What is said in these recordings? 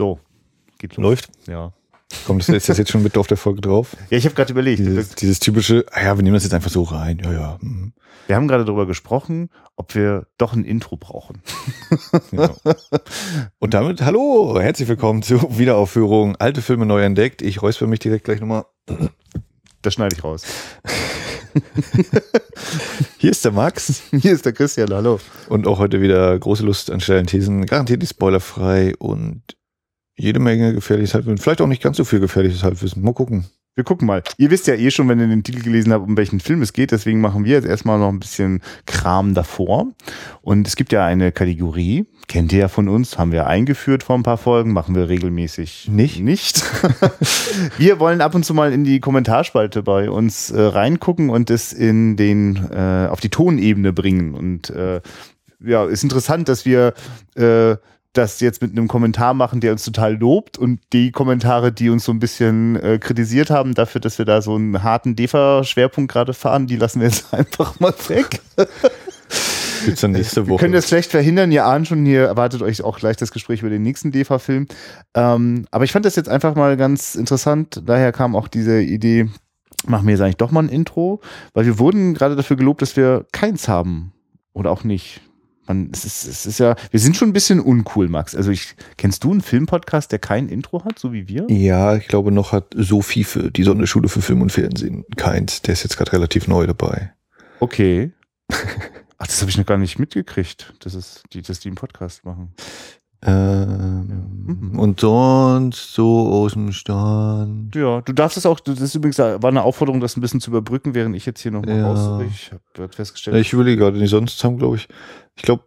So, geht los. Läuft? Ja. Kommt das, ist das jetzt schon mit auf der Folge drauf? Ja, ich habe gerade überlegt. Dieses, dieses typische, ah ja, wir nehmen das jetzt einfach so rein. Ja, ja. mhm. Wir haben gerade darüber gesprochen, ob wir doch ein Intro brauchen. ja. Und damit, hallo, herzlich willkommen zur Wiederaufführung Alte Filme neu entdeckt. Ich räusper mich direkt gleich nochmal. Das schneide ich raus. Hier ist der Max Hier ist der Christian, hallo. und auch heute wieder große Lust an schnellen Thesen, garantiert nicht spoilerfrei und jede Menge gefährliches Halbwissen. Vielleicht auch nicht ganz so viel gefährliches Halbwissen. Mal gucken. Wir gucken mal. Ihr wisst ja eh schon, wenn ihr den Titel gelesen habt, um welchen Film es geht. Deswegen machen wir jetzt erstmal noch ein bisschen Kram davor. Und es gibt ja eine Kategorie, kennt ihr ja von uns, haben wir eingeführt vor ein paar Folgen, machen wir regelmäßig Nicht? Nicht. wir wollen ab und zu mal in die Kommentarspalte bei uns äh, reingucken und es in den äh, auf die Tonebene bringen. Und äh, ja, ist interessant, dass wir äh, das jetzt mit einem Kommentar machen, der uns total lobt und die Kommentare, die uns so ein bisschen äh, kritisiert haben dafür, dass wir da so einen harten DEFA-Schwerpunkt gerade fahren, die lassen wir jetzt einfach mal weg. Gibt's dann nächste Wir Woche. können das schlecht verhindern. Ihr ahnt schon, hier erwartet euch auch gleich das Gespräch über den nächsten DEFA-Film. Ähm, aber ich fand das jetzt einfach mal ganz interessant. Daher kam auch diese Idee, machen wir jetzt eigentlich doch mal ein Intro, weil wir wurden gerade dafür gelobt, dass wir keins haben. Oder auch nicht. Man, es, ist, es ist ja, wir sind schon ein bisschen uncool, Max. Also ich, kennst du einen Filmpodcast, der kein Intro hat, so wie wir? Ja, ich glaube, noch hat Sophie für die Sonderschule für Film und Fernsehen keins. Der ist jetzt gerade relativ neu dabei. Okay. Ach, das habe ich noch gar nicht mitgekriegt, dass, es, die, dass die einen Podcast machen. Ähm, Mhm. Und sonst so aus dem Stand. Ja, du darfst es auch, das ist übrigens, war eine Aufforderung, das ein bisschen zu überbrücken, während ich jetzt hier nochmal Ja. raus. Ich habe festgestellt. Ja, ich überlege gerade, nee, sonst haben, glaube ich, ich glaube,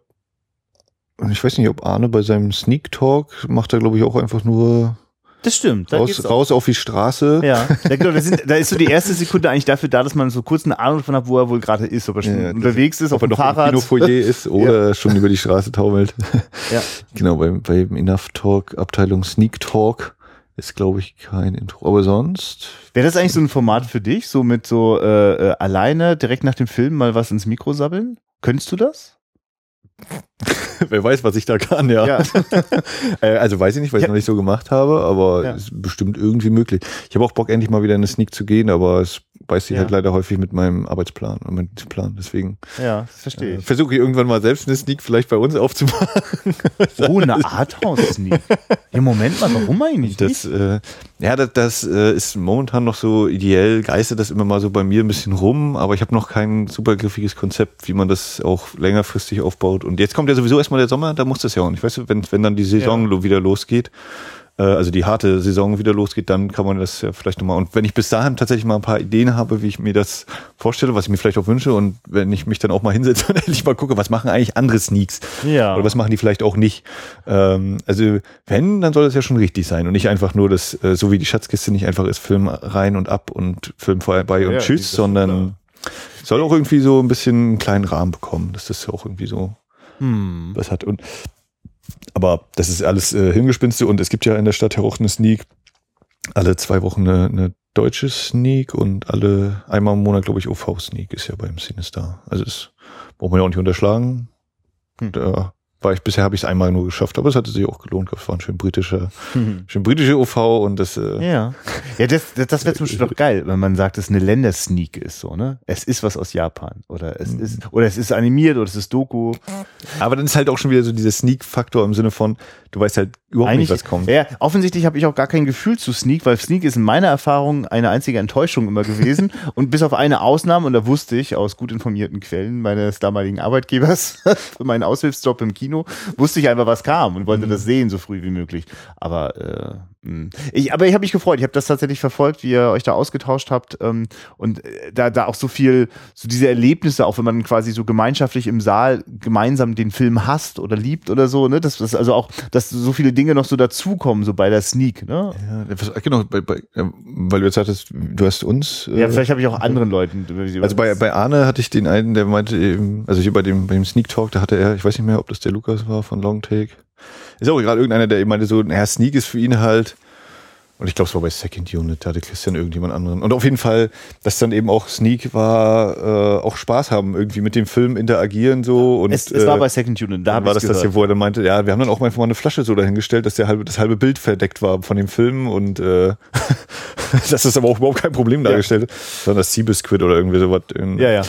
ich weiß nicht, ob Arne bei seinem Sneak Talk macht er, glaube ich, auch einfach nur das stimmt. Da raus, raus auf die Straße. Ja, da, genau, da, sind, da ist so die erste Sekunde eigentlich dafür da, dass man so kurz eine Ahnung davon hat, wo er wohl gerade ist, ob er schon Ja, unterwegs ist, Ob auf er noch Fahrrad. im Kinofoyer ist oder schon über die Straße taumelt. Ja. Genau, beim, beim Enough Talk, Abteilung Sneak Talk ist, glaube ich, kein Intro. Aber sonst, Wäre das eigentlich so ein Format für dich, so mit so äh, äh, alleine direkt nach dem Film mal was ins Mikro sabbeln? Könntest du das? wer weiß, was ich da kann, ja. Ja. Äh, also weiß ich nicht, weil ich Ja. noch nicht so gemacht habe, aber Ja. ist bestimmt irgendwie möglich. Ich habe auch Bock, endlich mal wieder in eine Sneak zu gehen, aber es beißt sich Ja. halt leider häufig mit meinem Arbeitsplan und mit dem Plan. Deswegen Ja, verstehe äh, ich. versuche ich irgendwann mal selbst eine Sneak vielleicht bei uns aufzumachen. Oh, eine Arthouse-Sneak. Ja, Moment mal, warum eigentlich Das, nicht? äh, ja, das, das äh, ist momentan noch so ideell, geistert das immer mal so bei mir ein bisschen rum, aber ich habe noch kein super griffiges Konzept, wie man das auch längerfristig aufbaut. Und jetzt kommt ja sowieso erstmal der Sommer, da muss das ja auch nicht. Weißt du, wenn, wenn dann die Saison lo- wieder losgeht, also die harte Saison wieder losgeht, dann kann man das ja vielleicht nochmal. Und wenn ich bis dahin tatsächlich mal ein paar Ideen habe, wie ich mir das vorstelle, was ich mir vielleicht auch wünsche, und wenn ich mich dann auch mal hinsetze und endlich mal gucke, was machen eigentlich andere Sneaks? Ja. Oder was machen die vielleicht auch nicht? Ähm, also wenn, dann soll das ja schon richtig sein und nicht einfach nur das, äh, so wie die Schatzkiste nicht einfach ist, Film rein und ab und Film vorbei und Ja, tschüss, sondern soll auch irgendwie so ein bisschen einen kleinen Rahmen bekommen, dass das auch irgendwie so Hm. was hat. Und aber das ist alles äh, Hirngespinste und es gibt ja in der Stadt auch eine Sneak, alle zwei Wochen eine, eine deutsche Sneak und alle einmal im Monat, glaube ich, OV-Sneak ist ja beim Sinister. Also das braucht man ja auch nicht unterschlagen. Hm. Da war ich, bisher habe ich es einmal nur geschafft, aber es hatte sich auch gelohnt. Es war ein schön britischer, Hm. schön britische OV und das, äh, Ja. Ja, das, das, das wäre zum Beispiel doch geil, wenn man sagt, dass es eine Ländersneak ist, so, ne? Es ist was aus Japan. Oder es Mhm. ist, oder es ist animiert oder es ist Doku. aber dann ist halt auch schon wieder so dieser Sneak-Faktor im Sinne von, du weißt halt überhaupt nicht, was kommt. Ja, offensichtlich habe ich auch gar kein Gefühl zu Sneak, weil Sneak ist in meiner Erfahrung eine einzige Enttäuschung immer gewesen. und bis auf eine Ausnahme, und da wusste ich aus gut informierten Quellen meines damaligen Arbeitgebers für meinen Aushilfsjob im Kino, wusste ich einfach, was kam und Mhm. wollte das sehen so früh wie möglich. Aber äh. Ich, aber ich habe mich gefreut. Ich habe das tatsächlich verfolgt, wie ihr euch da ausgetauscht habt ähm, und äh, da da auch so viel, so diese Erlebnisse, auch wenn man quasi so gemeinschaftlich im Saal gemeinsam den Film hasst oder liebt oder so, ne? Das, das also auch, dass so viele Dinge noch so dazukommen, so bei der Sneak, ne? Ja, genau, bei, bei, äh, weil du jetzt sagtest, du hast uns. äh, Ja, vielleicht habe ich auch anderen Leuten. Also bei, bei Arne hatte ich den einen, der meinte eben, also hier bei dem, bei dem Sneak Talk, da hatte er, ich weiß nicht mehr, ob das der Lukas war von Long Take. Ist auch gerade irgendeiner, der eben meinte so, naja, Sneak ist für ihn halt, Und ich glaube, es war bei Second Unit, da hatte Christian irgendjemand anderen. Und auf jeden Fall, dass dann eben auch Sneak war, äh, auch Spaß haben, irgendwie mit dem Film interagieren so. Und, es, es war äh, bei Second Unit, da habe war ich das das hier, wo er dann meinte, ja, wir haben dann auch einfach mal eine Flasche so dahingestellt, dass der halbe, das halbe Bild verdeckt war von dem Film und äh, dass das aber auch überhaupt kein Problem dargestellt hat, sondern das Seabiscuit oder irgendwie sowas. in- Ja, ja.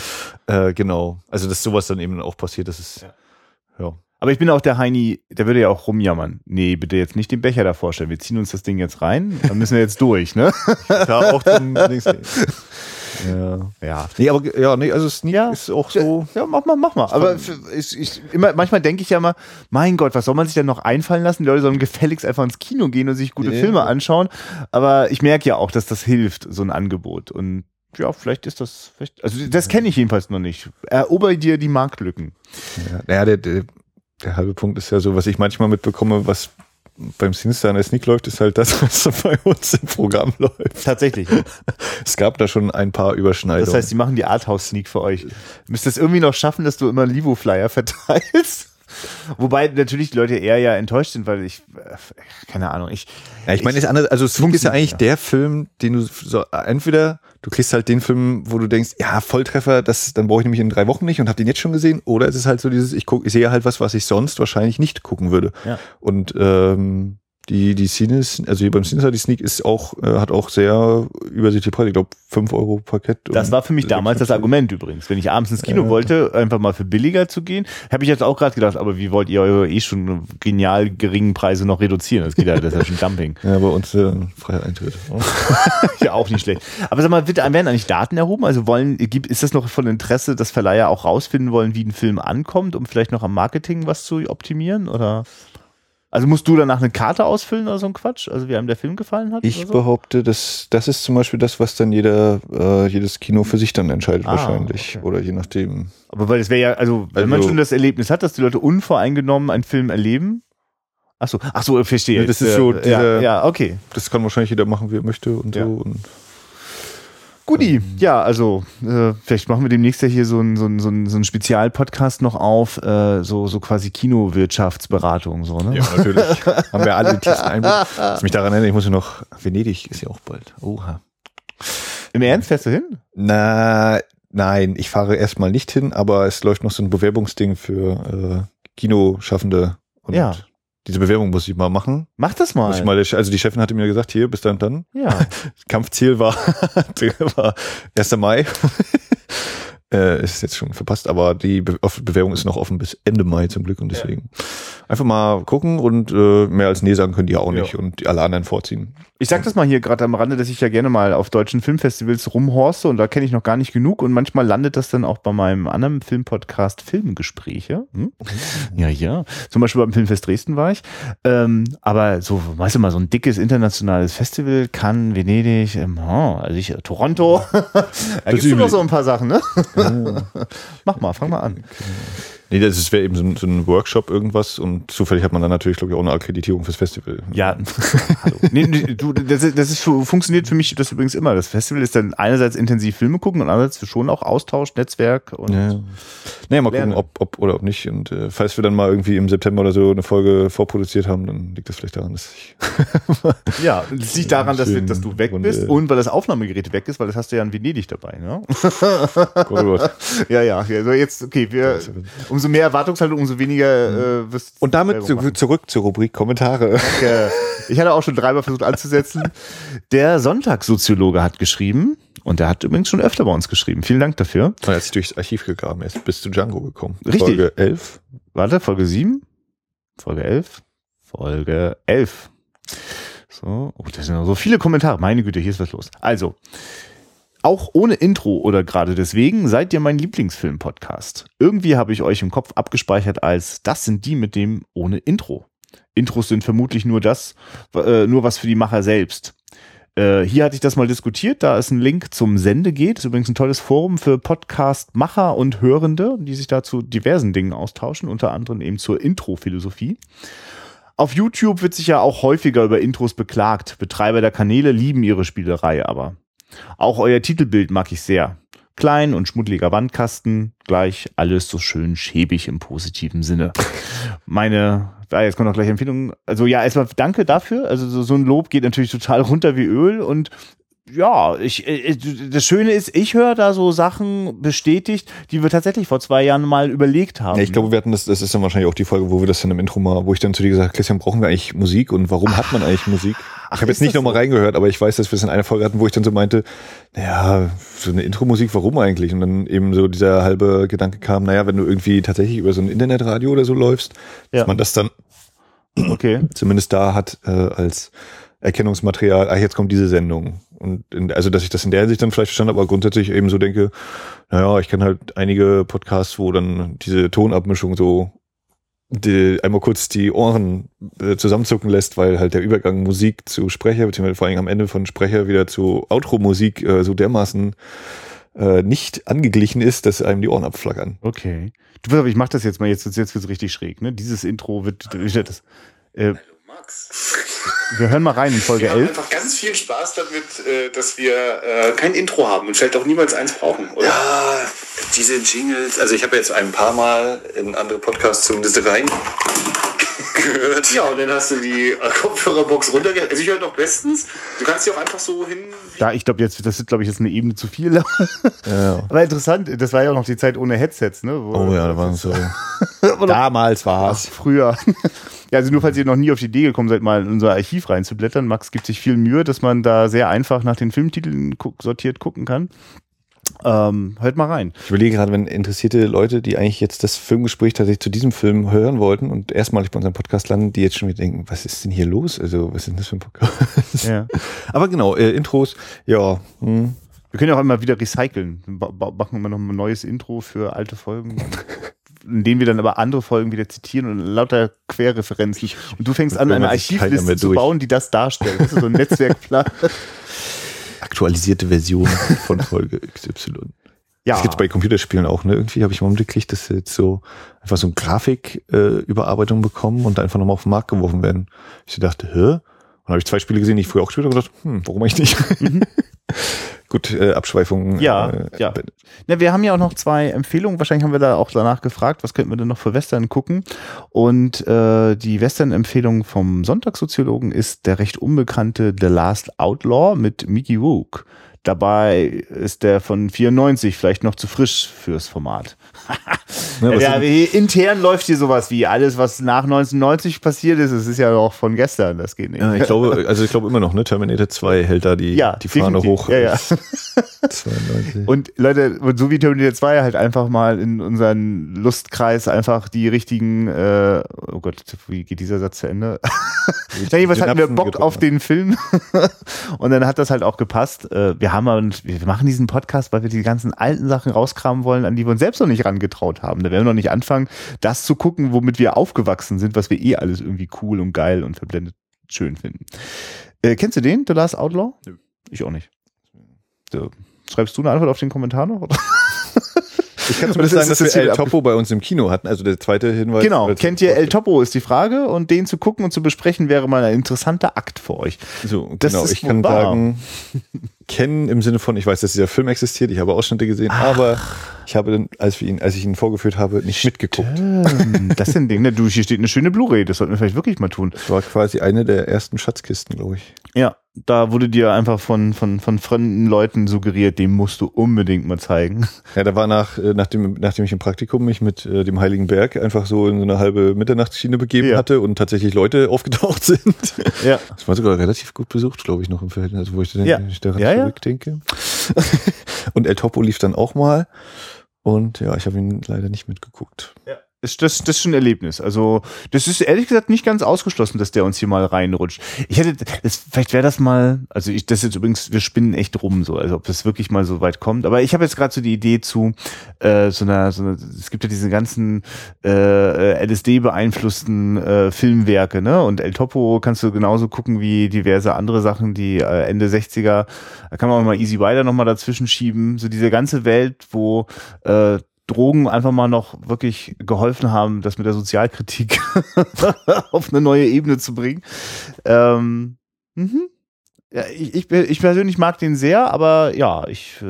Äh, genau. Also, dass sowas dann eben auch passiert, das ist, Ja. ja. Aber ich bin auch der Heini, der würde ja auch rumjammern. Nee, bitte jetzt nicht den Becher da vorstellen. Wir ziehen uns das Ding jetzt rein, dann müssen wir jetzt durch, ne? Da auch zum. Ja. Ja. Nee, aber ja, nee, also Sneak Ja. ist auch so. Ja, mach mal, mach mal. Aber ich, ich, immer, manchmal denke ich ja mal, mein Gott, was soll man sich denn noch einfallen lassen? Die Leute sollen gefälligst einfach ins Kino gehen und sich gute Ja. Filme anschauen. Aber ich merke ja auch, dass das hilft, so ein Angebot. Und ja, vielleicht ist das, vielleicht, also das kenne ich jedenfalls noch nicht. Erober dir die Marktlücken. Ja, naja, der, der, der halbe Punkt ist ja so, was ich manchmal mitbekomme, was beim Sinister an der Sneak läuft, ist halt das, was bei uns im Programm läuft. Tatsächlich. Es gab da schon ein paar Überschneidungen. Das heißt, die machen die Arthouse-Sneak für euch. Du müsst es irgendwie noch schaffen, dass du immer Livo-Flyer verteilst. Wobei natürlich die Leute eher ja enttäuscht sind, weil ich, äh, keine Ahnung, ich. Ja, ich meine, ist anders, also Sneak ist ja eigentlich Ja. der Film, den du so, entweder du kriegst halt den Film, wo du denkst, ja, Volltreffer, das, dann brauche ich nämlich in drei Wochen nicht und habe den jetzt schon gesehen, oder es ist halt so dieses, ich guck, ich sehe halt was, was ich sonst wahrscheinlich nicht gucken würde. Ja. Und ähm, die, die Cines, also hier beim Cines die Sneak ist auch, äh, hat auch sehr übersichtliche Preise. Ich glaube, 5 Euro Paket. Das war für mich damals das 56. Argument übrigens. Wenn ich abends ins Kino Ja. wollte, einfach mal für billiger zu gehen, habe ich jetzt auch gerade gedacht, aber wie wollt ihr eure eh schon genial geringen Preise noch reduzieren? Das geht ja, das ist ja schon Dumping. Ja, bei uns äh, freier Eintritt. ja, auch nicht schlecht. Aber sag mal, wird, werden eigentlich Daten erhoben? Also wollen, gibt, ist das noch von Interesse, dass Verleiher auch rausfinden wollen, wie ein Film ankommt, um vielleicht noch am Marketing was zu optimieren? Oder? Also musst du danach eine Karte ausfüllen oder so ein Quatsch? Also wie einem der Film gefallen hat? Ich so? behaupte, dass das ist zum Beispiel das, was dann jeder, äh, jedes Kino für sich dann entscheidet Ah, wahrscheinlich. okay. Oder je nachdem. Aber weil es wäre ja, also wenn man Also- schon das Erlebnis hat, dass die Leute unvoreingenommen einen Film erleben. Ach so, ach so, verstehe. Ja, das ist so äh, ja, dieser- ja, okay. Das kann wahrscheinlich jeder machen, wie er möchte und Ja. so. Und Guti, ja, also äh, vielleicht machen wir demnächst ja hier so einen so ein, so ein, so ein Spezialpodcast noch auf, äh, so, so quasi Kinowirtschaftsberatung, so, ne? ja, natürlich. Haben wir alle tiefsten Einblick. Was mich daran erinnert, ich muss ja noch, Venedig ist ja auch bald. Oha. Im Ernst fährst du hin? Na, nein, ich fahre erstmal nicht hin, aber es läuft noch so ein Bewerbungsding für äh, Kinoschaffende. Und Ja. Diese Bewerbung muss ich mal machen. Mach das mal. Muss ich mal also die Chefin hatte mir gesagt, hier, bis dann dann. ja. Kampfziel war, war 1. Mai. äh, ist jetzt schon verpasst, aber die Be Bewerbung ist noch offen bis Ende Mai zum Glück und deswegen einfach mal gucken und äh, mehr als Nee sagen können die ja auch Ja. nicht und die alle anderen vorziehen. Ich sag das mal hier gerade am Rande, dass ich ja gerne mal auf deutschen Filmfestivals rumhorste und da kenne ich noch gar nicht genug und manchmal landet das dann auch bei meinem anderen Filmpodcast Filmgespräche. Hm? Ja, ja. Zum Beispiel beim Filmfest Dresden war ich. Ähm, aber so, weißt du mal, so ein dickes internationales Festival, Cannes, Venedig, ähm, oh, also ich, Toronto. da ist schon noch so ein paar Sachen, ne? Mach mal, fang mal an. Nee, das wäre eben so ein, so ein Workshop irgendwas und zufällig hat man dann natürlich, glaube ich, auch eine Akkreditierung fürs Festival. Ja, hallo. Nee, nee, du, das, ist- das ist, funktioniert für mich das übrigens immer. Das Festival ist dann einerseits intensiv Filme gucken und andererseits schon auch Austausch, Netzwerk und Ja. Naja, mal gucken, Lernen. ob, ob oder ob nicht. Und äh, falls wir dann mal irgendwie im September oder so eine Folge vorproduziert haben, dann liegt das vielleicht daran, dass ich. ja, es liegt daran, dass, wir, dass du weg bist und weil das Aufnahmegerät weg ist, weil das hast du ja in Venedig dabei. Ne? Gott, oh Gott. ja, ja. Also jetzt, okay, wir, umso mehr Erwartungshaltung, umso weniger äh, wirst Und damit zu, zurück zur Rubrik Kommentare. Danke. Ich hatte auch schon dreimal versucht anzusetzen. Der Sonntagssoziologe hat geschrieben und der hat übrigens schon öfter bei uns geschrieben. Vielen Dank dafür. Und er hat sich durchs Archiv gegraben, er ist bis zu Django gekommen. Richtig. Folge 11. Warte, Folge 7? Folge 11? Folge 11. So, oh, das sind noch so viele Kommentare. Meine Güte, hier ist was los. Also, auch ohne Intro oder gerade deswegen seid ihr mein Lieblingsfilm-Podcast. Irgendwie habe ich euch im Kopf abgespeichert als das sind die mit dem ohne Intro. Intros sind vermutlich nur das, äh, nur was für die Macher selbst. Äh, hier hatte ich das mal diskutiert, da ist ein Link zum Sende geht. Ist übrigens ein tolles Forum für Podcast-Macher und Hörende, die sich da zu diversen Dingen austauschen, unter anderem eben zur Intro-Philosophie. Auf YouTube wird sich ja auch häufiger über Intros beklagt. Betreiber der Kanäle lieben ihre Spielerei aber. Auch euer Titelbild mag ich sehr. Klein und schmuddeliger Wandkasten, gleich alles so schön schäbig im positiven Sinne. Meine Ah, jetzt kommt noch gleich Empfehlungen. Also ja, erstmal danke dafür. Also so, so ein Lob geht natürlich total runter wie Öl und ja, ich, äh, das Schöne ist, ich höre da so Sachen bestätigt, die wir tatsächlich vor zwei Jahren mal überlegt haben. Ja, ich glaube, wir hatten das, das ist dann wahrscheinlich auch die Folge, wo wir das dann im Intro mal, wo ich dann zu dir gesagt habe, Christian, brauchen wir eigentlich Musik und warum Ach, hat man eigentlich Musik? Ach, ich habe jetzt nicht nochmal so? reingehört, aber ich weiß, dass wir es in einer Folge hatten, wo ich dann so meinte, naja, so eine Intro-Musik, warum eigentlich? Und dann eben so dieser halbe Gedanke kam, naja, wenn du irgendwie tatsächlich über so ein Internetradio oder so läufst, ja. dass man das dann okay. zumindest da hat äh, als Erkennungsmaterial, ach, jetzt kommt diese Sendung. Und in, also, dass ich das in der Hinsicht dann vielleicht verstanden habe, aber grundsätzlich eben so denke, naja, ich kenne halt einige Podcasts, wo dann diese Tonabmischung so die, einmal kurz die Ohren äh, zusammenzucken lässt, weil halt der Übergang Musik zu Sprecher, beziehungsweise vor allem am Ende von Sprecher wieder zu Outro-Musik äh, so dermaßen äh, nicht angeglichen ist, dass einem die Ohren abflackern. Okay. Du weißt aber, ich mach das jetzt mal, jetzt, jetzt wird's richtig schräg, ne? Dieses Intro wird, das, äh, Max. Wir hören mal rein in Folge wir 11. Wir haben einfach ganz viel Spaß damit, äh, dass wir äh, kein Intro haben und vielleicht auch niemals eins brauchen, oder? Ja, diese Jingles. Also ich habe jetzt ein paar Mal in andere Podcasts zumindest rein gehört. Ja, und dann hast du die äh, Kopfhörerbox runtergehört. Also ich höre doch bestens. Du kannst sie auch einfach so hin. Ja, ich glaube jetzt, das ist glaube ich jetzt eine Ebene zu viel. ja. Aber interessant, das war ja auch noch die Zeit ohne Headsets, ne? Wo oh ja, da waren so. Damals war es. Früher. Ja, also nur falls ihr noch nie auf die Idee gekommen seid, mal in unser Archiv reinzublättern. Max gibt sich viel Mühe, dass man da sehr einfach nach den Filmtiteln sortiert gucken kann. Ähm, hört mal rein. Ich überlege gerade, wenn interessierte Leute, die eigentlich jetzt das Filmgespräch tatsächlich zu diesem Film hören wollten und erstmalig bei unserem Podcast landen, die jetzt schon wieder denken, was ist denn hier los? Also, was ist denn das für ein Podcast? Ja. Aber genau, äh, Intros, ja. Hm. Wir können ja auch immer wieder recyceln. Machen wir noch ein neues Intro für alte Folgen. in denen wir dann aber andere Folgen wieder zitieren und lauter Querreferenzen. Und du fängst an, eine Archivliste zu bauen, die das darstellt. Das ist so ein Netzwerkplan. Aktualisierte Version von Folge XY. Ja. Das gibt's bei Computerspielen auch, ne? Irgendwie habe ich mal mitgekriegt, dass sie jetzt so einfach so eine Grafiküberarbeitung äh, bekommen und einfach nochmal auf den Markt geworfen werden. Ich dachte, hä? Und dann habe ich zwei Spiele gesehen, die ich früher auch gespielt habe und gedacht, hm, warum eigentlich nicht? Mhm. Gut, äh, Abschweifungen. Ja, äh, ja. Na, wir haben ja auch noch zwei Empfehlungen. Wahrscheinlich haben wir da auch danach gefragt, was könnten wir denn noch für Western gucken. Und äh, die Western-Empfehlung vom Sonntagssoziologen ist der recht unbekannte The Last Outlaw mit Mickey Rook. Dabei ist der von 94 vielleicht noch zu frisch fürs Format. ja, ja, intern läuft hier sowas wie alles, was nach 1990 passiert ist. Es ist ja auch von gestern. Das geht nicht. Ja, ich glaube, also ich glaube immer noch, ne? Terminator 2 hält da die, ja, die Fahne hoch. Ja, ja. 92. Und Leute, so wie Terminator 2 halt einfach mal in unseren Lustkreis einfach die richtigen, äh, oh Gott, wie geht dieser Satz zu Ende? Jedenfalls hatten wir Bock auf den Film und dann hat das halt auch gepasst. Äh, wir haben und wir machen diesen Podcast, weil wir die ganzen alten Sachen rauskramen wollen, an die wir uns selbst noch nicht rangetraut haben. Da werden wir noch nicht anfangen, das zu gucken, womit wir aufgewachsen sind, was wir eh alles irgendwie cool und geil und verblendet schön finden. Äh, kennst du den, The Last Outlaw? Nö. Ich auch nicht. So. Schreibst du eine Antwort auf den Kommentar noch? Ich kann zumindest sagen, dass wir El Topo bei uns im Kino hatten. Also der zweite Hinweis. Genau. Kennt ihr El Topo ist die Frage und den zu gucken und zu besprechen wäre mal ein interessanter Akt für euch. So, das genau. ich kann sagen, kennen im Sinne von, ich weiß, dass dieser Film existiert, ich habe Ausschnitte gesehen, Ach. aber ich habe dann, als, wir ihn, als ich ihn vorgeführt habe, nicht Stimmt. mitgeguckt. Das ist ein Ding, ne? Du, hier steht eine schöne Blu-ray, das sollten wir vielleicht wirklich mal tun. Das war quasi eine der ersten Schatzkisten, glaube ich. Ja, da wurde dir einfach von, von, von fremden Leuten suggeriert, dem musst du unbedingt mal zeigen. Ja, da war nach, äh, nachdem, nachdem ich im Praktikum mich mit äh, dem Heiligen Berg einfach so in so eine halbe Mitternachtsschiene begeben ja. hatte und tatsächlich Leute aufgetaucht sind. Ja. Das war sogar relativ gut besucht, glaube ich, noch im Verhältnis, also wo ich, ja. ich daran ja, zurückdenke. und El Topo lief dann auch mal. Und ja, ich habe ihn leider nicht mitgeguckt. Ja ist das, das ist schon ein Erlebnis. Also, das ist ehrlich gesagt nicht ganz ausgeschlossen, dass der uns hier mal reinrutscht. Ich hätte, das, vielleicht wäre das mal, also ich, das ist jetzt übrigens, wir spinnen echt rum, so, also ob das wirklich mal so weit kommt. Aber ich habe jetzt gerade so die Idee zu äh, so einer, so einer, es gibt ja diese ganzen äh, LSD beeinflussten äh, Filmwerke, ne? Und El Topo kannst du genauso gucken wie diverse andere Sachen, die äh, Ende 60er, da kann man auch mal Easy Rider nochmal dazwischen schieben. So diese ganze Welt, wo äh, Drogen einfach mal noch wirklich geholfen haben, das mit der Sozialkritik auf eine neue Ebene zu bringen. Ähm, mhm. Ja, ich, ich, ich persönlich mag den sehr, aber ja, ich. Äh,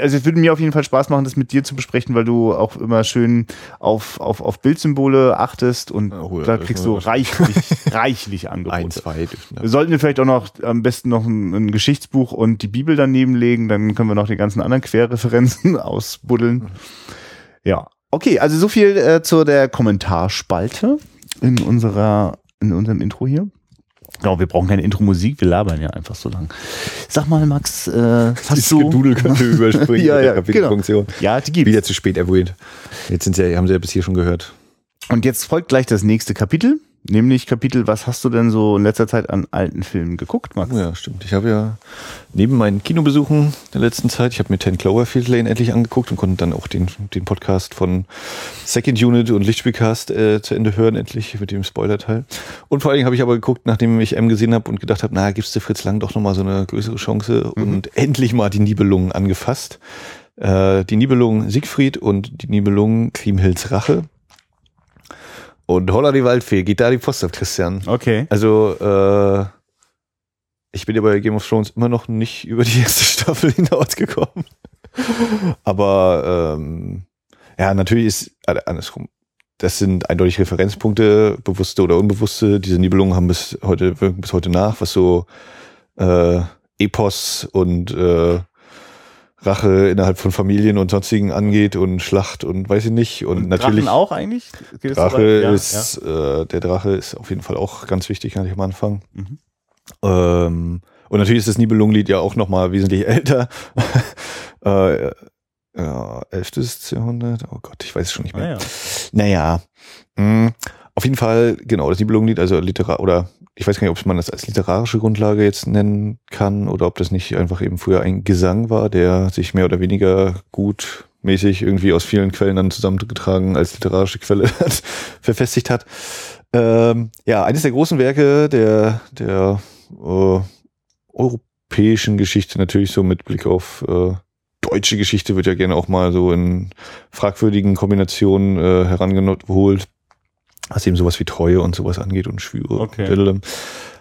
also es würde mir auf jeden Fall Spaß machen, das mit dir zu besprechen, weil du auch immer schön auf, auf, auf Bildsymbole achtest und Oh, da kriegst du reichlich, reichlich Angebote. Ein, zwei dürfen Wir sollten vielleicht auch noch am besten noch ein, ein Geschichtsbuch und die Bibel daneben legen, dann können wir noch die ganzen anderen Querreferenzen ausbuddeln. Ja. Okay, also so viel äh, zu der Kommentarspalte in unserer, in unserem Intro hier. Genau, wir brauchen keine Intro-Musik, wir labern ja einfach so lang. Sag mal, Max, äh, hast du... Gedudel könnte überspringen Ja, der Kapitelfunktion. Ja, die gibt's. Wieder zu spät erwähnt. Jetzt sind sie, haben sie ja bis hier schon gehört. Und jetzt folgt gleich das nächste Kapitel, nämlich Kapitel, was hast du denn so in letzter Zeit an alten Filmen geguckt, Max? Oh ja, stimmt. Ich habe ja neben meinen Kinobesuchen der letzten Zeit, ich habe mir 10 Cloverfield Lane endlich angeguckt und konnte dann auch den, den Podcast von Second Unit und Lichtspielcast äh, zu Ende hören, endlich mit dem Spoiler-Teil. Und vor allen Dingen habe ich aber geguckt, nachdem ich M gesehen habe und gedacht habe, na, gibst du Fritz Lang doch nochmal so eine größere Chance und endlich mal die Nibelungen angefasst. Äh, die Nibelungen Siegfried und die Nibelungen Kriemhilds Rache. Und Holla die Waldfee, geht da die Post auf Christian. Okay. Also, äh, ich bin ja bei Game of Thrones immer noch nicht über die erste Staffel hinausgekommen. Aber ähm, ja, natürlich ist äh, andersrum. Das sind eindeutig Referenzpunkte, bewusste oder unbewusste. Diese Nibelungen haben bis heute, wirken bis heute nach, was so äh, Epos und äh, Rache innerhalb von Familien und sonstigen angeht und Schlacht und weiß ich nicht. Und, natürlich Drachen auch eigentlich? Geht das so Drache weit? Ja, ist, Äh, der Drache ist auf jeden Fall auch ganz wichtig, kann ich am Anfang. Mhm. Ähm, und natürlich ist das Nibelungenlied ja auch nochmal wesentlich älter. äh, ja, 11. Jahrhundert. Oh Gott, ich weiß es schon nicht mehr. Ah, ja. Naja, mh, auf jeden Fall, genau, das Nibelungenlied, also literar oder ich weiß gar nicht, ob man das als literarische Grundlage jetzt nennen kann oder ob das nicht einfach eben früher ein Gesang war, der sich mehr oder weniger gut mäßig irgendwie aus vielen Quellen dann zusammengetragen als literarische Quelle verfestigt hat. Ähm, ja, eines der großen Werke der, der äh, europäischen Geschichte natürlich so mit Blick auf äh, deutsche Geschichte wird ja gerne auch mal so in fragwürdigen Kombinationen äh, herangeholt, was eben sowas wie Treue und sowas angeht und Schwüre. Okay.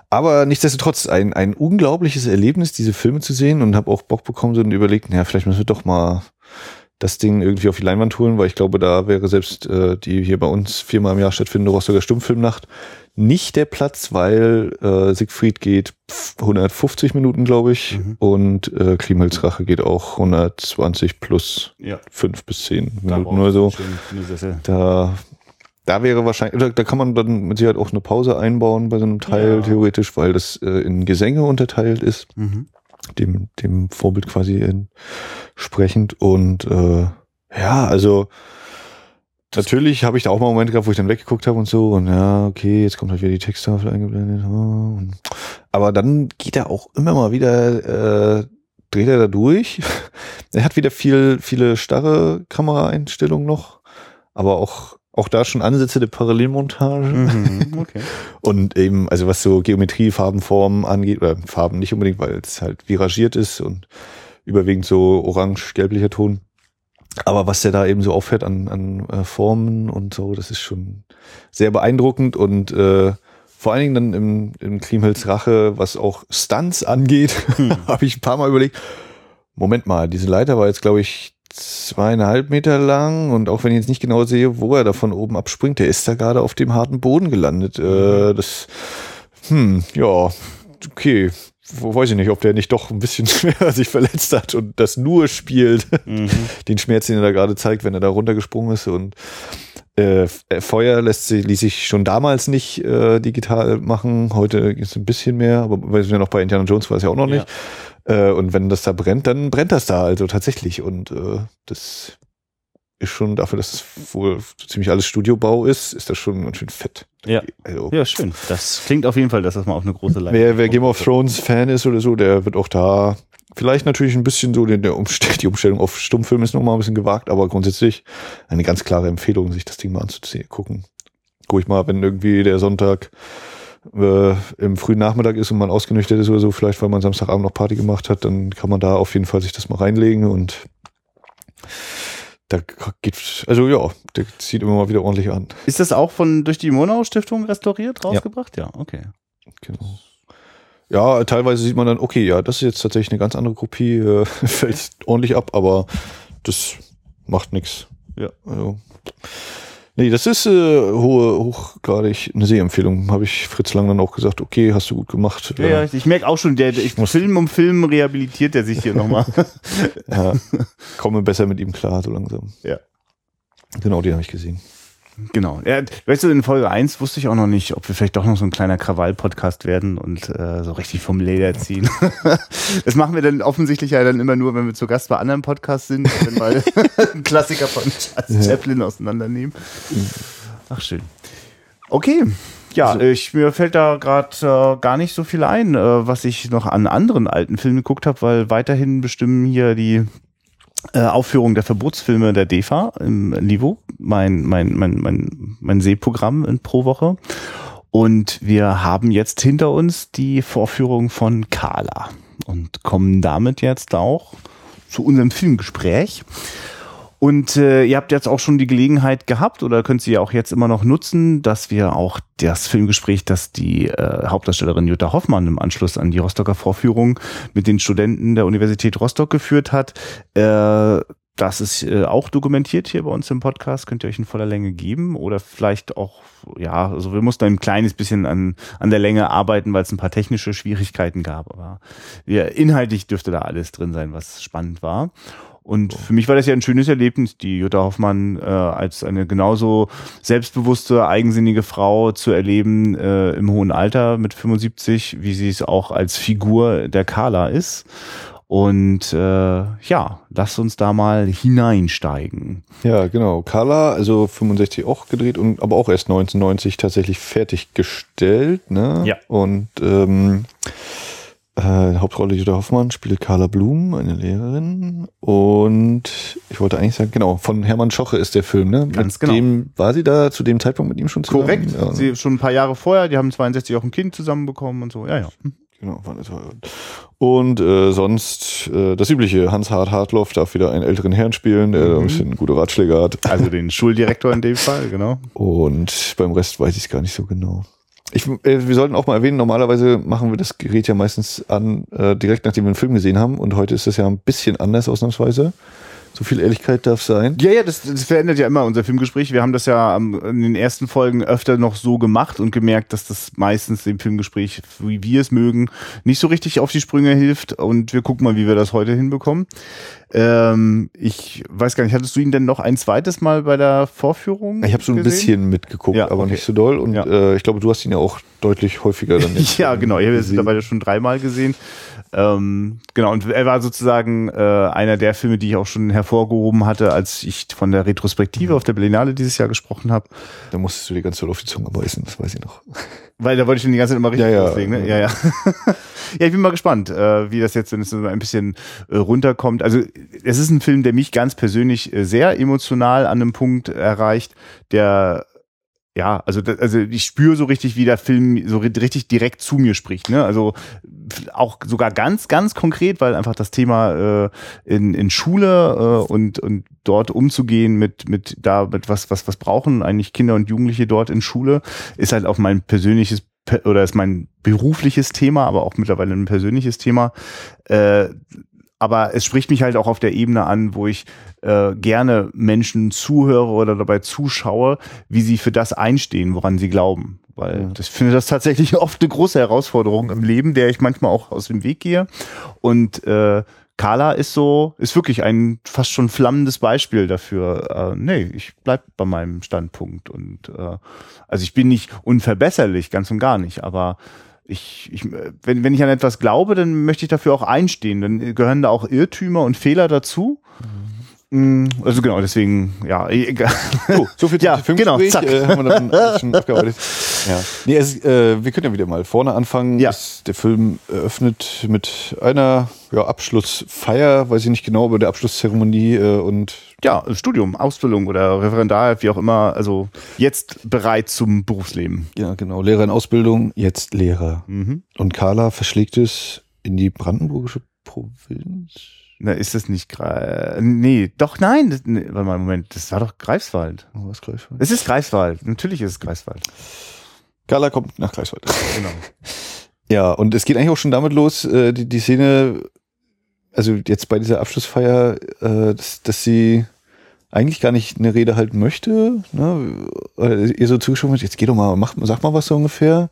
Aber nichtsdestotrotz ein, ein unglaubliches Erlebnis, diese Filme zu sehen und habe auch Bock bekommen und überlegt, naja, vielleicht müssen wir doch mal das Ding irgendwie auf die Leinwand holen, weil ich glaube, da wäre selbst äh, die hier bei uns viermal im Jahr stattfindende Rostocker Stummfilmnacht nicht der Platz, weil äh, Siegfried geht pf, 150 Minuten, glaube ich, Mhm. und äh, Rache geht auch 120 plus Ja. fünf bis zehn Da Minuten brauchst oder so. Da, da wäre wahrscheinlich, oder da kann man dann mit Sicherheit auch eine Pause einbauen bei so einem Teil Ja. theoretisch, weil das äh, in Gesänge unterteilt ist Mhm. dem, dem Vorbild quasi entsprechend. Und äh, ja, also natürlich habe ich da auch mal Momente gehabt, wo ich dann weggeguckt habe und so. Und ja, okay, jetzt kommt halt wieder die Texttafel eingeblendet. oh, Aber dann geht er auch immer mal wieder, äh, dreht er da durch. er hat wieder viel, viele starre Kameraeinstellungen noch, aber auch auch da schon Ansätze der Parallelmontage. Mhm. Okay. Und eben, also was so Geometrie, Farbenformen angeht, oder Farben nicht unbedingt, weil es halt viragiert ist und überwiegend so orange-gelblicher Ton. Aber was der da eben so auffährt an, an äh, Formen und so, das ist schon sehr beeindruckend und äh, vor allen Dingen dann im, im Kriemhilds Rache, was auch Stunts angeht, habe ich ein paar Mal überlegt, Moment mal, diese Leiter war jetzt, glaube ich, zweieinhalb Meter lang und auch wenn ich jetzt nicht genau sehe, wo er da von oben abspringt, der ist da gerade auf dem harten Boden gelandet. Äh, das, hm, ja, okay. Wo weiß ich nicht, ob der nicht doch ein bisschen schwer sich verletzt hat und das nur spielt, Mhm. den Schmerz, den er da gerade zeigt, wenn er da runtergesprungen ist und äh, äh, Feuer lässt sich, ließ sich schon damals nicht äh, digital machen. Heute ist ein bisschen mehr, aber wir sind ja noch bei Indiana Jones, war es ja auch noch Ja. nicht. Äh, und wenn das da brennt, dann brennt das da also tatsächlich. Und äh, das ist schon dafür, dass es wohl ziemlich alles Studiobau ist, ist das schon ganz schön fett. Ja. Also, Ja, schön. Das klingt auf jeden Fall, dass das mal auf eine große Leinwand wer, wer Game of Thrones Fan ist oder so, der wird auch da vielleicht natürlich ein bisschen so, den- der Umstell die Umstellung auf Stummfilm ist nochmal ein bisschen gewagt, aber grundsätzlich eine ganz klare Empfehlung, sich das Ding mal anzuziehen, gucken. Guck ich mal, wenn irgendwie der Sonntag äh, im frühen Nachmittag ist und man ausgenüchtert ist oder so, vielleicht weil man Samstagabend noch Party gemacht hat, dann kann man da auf jeden Fall sich das mal reinlegen und da geht, also ja, der zieht immer mal wieder ordentlich an. Ist das auch von durch die Monau Stiftung restauriert, rausgebracht? Ja, okay. Genau. Ja, teilweise sieht man dann, okay, ja, das ist jetzt tatsächlich eine ganz andere Kopie, äh, fällt ordentlich ab, aber das macht nichts. Ja. Also, nee, das ist äh, hohe, hochgradig eine Sehempfehlung. Habe ich Fritz Lang dann auch gesagt, okay, hast du gut gemacht. Ja, ja, ich merke auch schon, der, ich, Film um Film rehabilitiert er sich hier nochmal. ja, komme besser mit ihm klar, so langsam. Ja. Genau, den habe ich gesehen. Genau. Ja, weißt du, in Folge 1 wusste ich auch noch nicht, ob wir vielleicht doch noch so ein kleiner Krawall-Podcast werden und äh, so richtig vom Leder ziehen. das machen wir dann offensichtlich ja dann immer nur, wenn wir zu Gast bei anderen Podcasts sind, wenn wir einen Klassiker von Charles Chaplin auseinandernehmen. Ach, schön. Okay. Ja, Also- ich, mir fällt da gerade äh, gar nicht so viel ein, äh, was ich noch an anderen alten Filmen geguckt habe, weil weiterhin bestimmen hier die äh, Aufführung der Verbotsfilme der DEFA im Livo, mein, mein, mein, mein, mein Sehprogramm pro Woche. Und wir haben jetzt hinter uns die Vorführung von Carla und kommen damit jetzt auch zu unserem Filmgespräch. Und äh, ihr habt jetzt auch schon die Gelegenheit gehabt oder könnt sie ja auch jetzt immer noch nutzen, dass wir auch das Filmgespräch, das die äh, Hauptdarstellerin Jutta Hoffmann im Anschluss an die Rostocker Vorführung mit den Studenten der Universität Rostock geführt hat. Äh, das ist äh, auch dokumentiert hier bei uns im Podcast, könnt ihr euch in voller Länge geben oder vielleicht auch, ja, also wir mussten ein kleines bisschen an, an der Länge arbeiten, weil es ein paar technische Schwierigkeiten gab, aber ja, inhaltlich dürfte da alles drin sein, was spannend war. Und für mich war das ja ein schönes Erlebnis, die Jutta Hoffmann äh, als eine genauso selbstbewusste, eigensinnige Frau zu erleben äh, im hohen Alter mit 75, wie sie es auch als Figur der Carla ist. Und äh, ja, lasst uns da mal hineinsteigen. Ja, genau. Carla, also 65 auch gedreht und aber auch erst 1990 tatsächlich fertiggestellt. Ne? Ja. Und ähm, äh, Hauptrolle Jutta Hoffmann spielt Carla Blum, eine Lehrerin. Und ich wollte eigentlich sagen, genau, von Hermann Schoche ist der Film. Ne? Ganz mit genau. Dem, war sie da zu dem Zeitpunkt mit ihm schon zusammen? Korrekt. Ja? Sie schon ein paar Jahre vorher, die haben 62 auch ein Kind zusammenbekommen und so. Ja, ja. Genau, war das war- Und äh, sonst äh, das übliche, Hans-Hart Hartloff darf wieder einen älteren Herrn spielen, der ein bisschen gute Ratschläge hat. Also den Schuldirektor in dem Fall, genau. Und beim Rest weiß ich es gar nicht so genau. Ich, äh, wir sollten auch mal erwähnen, normalerweise machen wir das Gerät ja meistens an, äh, direkt nachdem wir einen Film gesehen haben. Und heute ist das ja ein bisschen anders ausnahmsweise. So viel Ehrlichkeit darf sein. Ja, ja, das, das verändert ja immer unser Filmgespräch. Wir haben das ja am- in den ersten Folgen öfter noch so gemacht und gemerkt, dass das meistens dem Filmgespräch, wie wir es mögen, nicht so richtig auf die Sprünge hilft. Und wir gucken mal, wie wir das heute hinbekommen. Ähm, ich weiß gar nicht, hattest du ihn denn noch ein zweites Mal bei der Vorführung? Ich habe so ein gesehen? bisschen mitgeguckt, Ja, aber okay. nicht so doll. Und Ja. äh, ich glaube, du hast ihn ja auch deutlich häufiger dann Ja, genau. Ich habe gesehen. mittlerweile schon dreimal gesehen. Ähm, genau, und er war sozusagen äh, einer der Filme, die ich auch schon hervorgehoben hatte, als ich von der Retrospektive auf der Berlinale dieses Jahr gesprochen habe. Da musstest du die ganze Zeit auf die Zunge beißen, das weiß ich noch. Weil da wollte ich den die ganze Zeit immer richtig Ja, ja. loslegen, ne? Ja, ja. ja, ich bin mal gespannt, äh, wie das jetzt, wenn es so ein bisschen äh, runterkommt. Also es ist ein Film, der mich ganz persönlich äh, sehr emotional an einem Punkt erreicht, der ja, also, also ich spüre so richtig, wie der Film so ri- richtig direkt zu mir spricht. Ne? Also auch sogar ganz, ganz konkret, weil einfach das Thema äh, in, in Schule äh, und, und dort umzugehen mit, mit da, mit was, was, was brauchen eigentlich Kinder und Jugendliche dort in Schule, ist halt auch mein persönliches pe- oder ist mein berufliches Thema, aber auch mittlerweile ein persönliches Thema. Äh, aber es spricht mich halt auch auf der Ebene an, wo ich äh, gerne Menschen zuhöre oder dabei zuschaue, wie sie für das einstehen, woran sie glauben. Weil Ja. ich finde das tatsächlich oft eine große Herausforderung im Leben, der ich manchmal auch aus dem Weg gehe. Und äh, Carla ist so, ist wirklich ein fast schon flammendes Beispiel dafür. Äh, nee, ich bleib bei meinem Standpunkt. Und äh, also ich bin nicht unverbesserlich, ganz und gar nicht, aber ich, ich, wenn, wenn ich an etwas glaube, dann möchte ich dafür auch einstehen. Dann gehören da auch Irrtümer und Fehler dazu. Mm, Also genau, deswegen, ja, egal. Oh, so viel Ja, zum genau, zack. äh, haben wir dann schon abgearbeitet. Ja. Nee, es, äh, wir können ja wieder mal vorne anfangen. Ja. Es, der Film eröffnet mit einer ja, Abschlussfeier, weiß ich nicht genau, aber der Abschlusszeremonie äh, und Ja, Studium, Ausbildung oder Referendar, wie auch immer, also jetzt bereit zum Berufsleben. ja, genau, Lehrer in Ausbildung, jetzt Lehrer. Mhm. Und Carla verschlägt es in die brandenburgische Provinz. Na, ist das nicht Gre Nee, doch, nein. Das, nee, warte mal, Moment, das war doch Greifswald. Oh, was Greifswald? Es ist Greifswald. Natürlich ist es Greifswald. Carla kommt nach Greifswald. Genau. Ja, und es geht eigentlich auch schon damit los, äh, die, die Szene, also jetzt bei dieser Abschlussfeier, äh, dass, dass sie eigentlich gar nicht eine Rede halten möchte, ne? Oder ihr so zugeschoben wird, jetzt geh doch mal, mach, sag mal was so ungefähr.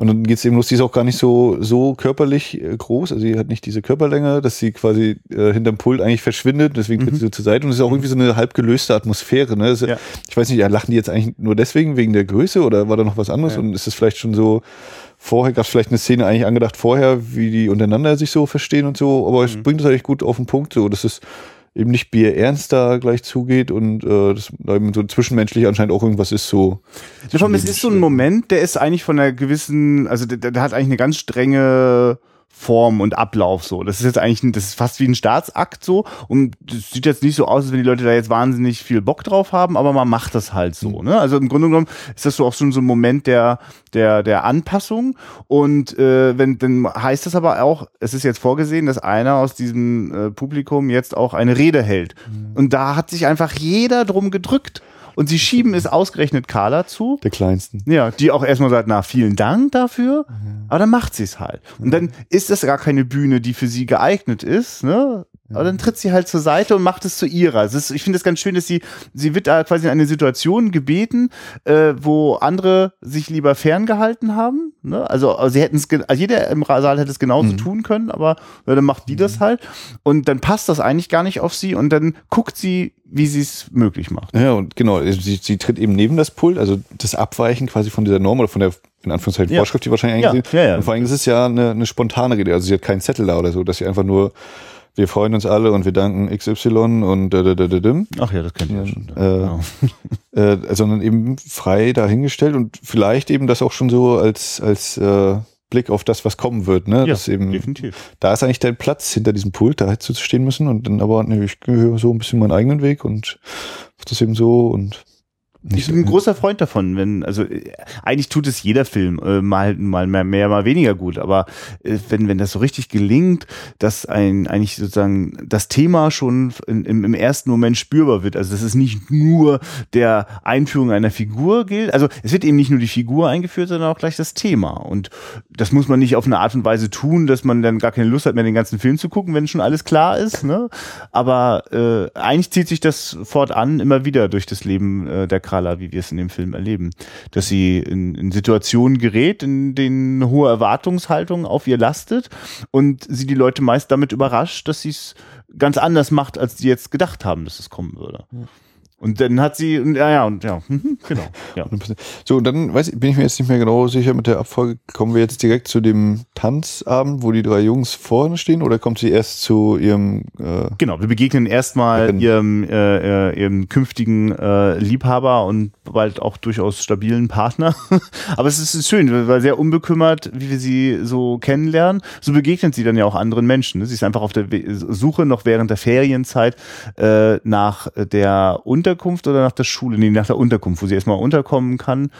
Und dann geht's eben los, die ist auch gar nicht so, so körperlich äh, groß, also sie hat nicht diese Körperlänge, dass sie quasi äh, hinterm Pult eigentlich verschwindet, deswegen tritt Mhm. sie so zur Seite und es ist auch irgendwie so eine halb gelöste Atmosphäre. Ne? Also, Ja. Ich weiß nicht, ja, lachen die jetzt eigentlich nur deswegen, wegen der Größe oder war da noch was anderes Ja. und ist es vielleicht schon so, vorher gab es vielleicht eine Szene eigentlich angedacht vorher, wie die untereinander sich so verstehen und so, aber es Mhm. bringt es eigentlich gut auf den Punkt, so dass es eben nicht Bier ernst da gleich zugeht und äh, das da eben so zwischenmenschlich anscheinend auch irgendwas ist so. Ja, es ist so ein Moment, der ist eigentlich von einer gewissen, also der, der hat eigentlich eine ganz strenge Form und Ablauf so. Das ist jetzt eigentlich, ein, das ist fast wie ein Staatsakt so und das sieht jetzt nicht so aus, als wenn die Leute da jetzt wahnsinnig viel Bock drauf haben, aber man macht das halt so. Ne? Also im Grunde genommen ist das so auch schon so ein Moment der der der Anpassung und äh, wenn dann heißt das aber auch, es ist jetzt vorgesehen, dass einer aus diesem äh, Publikum jetzt auch eine Rede hält und da hat sich einfach jeder drum gedrückt. Und sie schieben es ausgerechnet Carla zu, Der kleinsten. ja, die auch erstmal sagt, na, vielen Dank dafür, aber dann macht sie es halt. Und dann ist das gar keine Bühne, die für sie geeignet ist, ne? Aber dann tritt sie halt zur Seite und macht es zu ihrer. Es ist, ich finde es ganz schön, dass sie, sie wird da quasi in eine Situation gebeten, äh, wo andere sich lieber ferngehalten haben. Ne? Also, also sie hätten es, also jeder im Saal hätte es genauso tun können, aber ja, dann macht die das halt. Und dann passt das eigentlich gar nicht auf sie und dann guckt sie, wie sie es möglich macht. Ja, und genau, sie, sie tritt eben neben das Pult, also das Abweichen quasi von dieser Norm oder von der, in Anführungszeichen, Ja. Vorschrift, die wahrscheinlich Ja, eingesehen. ja, ja. Und vor allem ist es ja eine, eine spontane Rede, also sie hat keinen Zettel da oder so, dass sie einfach nur, wir freuen uns alle und wir danken XY und da, da, da, da, Ach ja, das kennt ihr ja schon. äh, Genau. äh, sondern eben frei dahingestellt und vielleicht eben das auch schon so als, als äh, Blick auf das, was kommen wird, ne? Ja, das eben, definitiv. da ist eigentlich dein Platz hinter diesem Pult, da hättest du stehen müssen und dann aber, ne, ich gehöre so ein bisschen meinen eigenen Weg und mach das eben so und Ich bin ein großer Freund davon, wenn, also äh, eigentlich tut es jeder Film, äh, mal, mal mehr, mehr, mal weniger gut, aber äh, wenn, wenn das so richtig gelingt, dass ein eigentlich sozusagen das Thema schon in, im, im ersten Moment spürbar wird, also dass es nicht nur der Einführung einer Figur gilt, also es wird eben nicht nur die Figur eingeführt, sondern auch gleich das Thema. Und das muss man nicht auf eine Art und Weise tun, dass man dann gar keine Lust hat mehr den ganzen Film zu gucken, wenn schon alles klar ist, ne? aber äh, eigentlich zieht sich das fortan immer wieder durch das Leben äh, der Krala, wie wir es in dem Film erleben. Dass sie in, in Situationen gerät, in denen hohe Erwartungshaltung auf ihr lastet und sie die Leute meist damit überrascht, dass sie es ganz anders macht, als die jetzt gedacht haben, dass es kommen würde. Und dann hat sie, ja, ja, und ja, mhm, genau. Ja. So, und dann weiß ich, bin ich mir jetzt nicht mehr genau sicher mit der Abfolge. Kommen wir jetzt direkt zu dem Tanzabend, wo die drei Jungs vorne stehen, oder kommt sie erst zu ihrem äh, Genau, wir begegnen erstmal ihrem, äh, äh, ihrem künftigen äh, Liebhaber und bald auch durchaus stabilen Partner. Aber es ist schön, weil sehr unbekümmert, wie wir sie so kennenlernen. So begegnet sie dann ja auch anderen Menschen. ne? Sie ist einfach auf der Suche noch während der Ferienzeit äh, nach der Unterkunft oder nach der Schule, nee, nach der Unterkunft, wo sie erstmal unterkommen kann.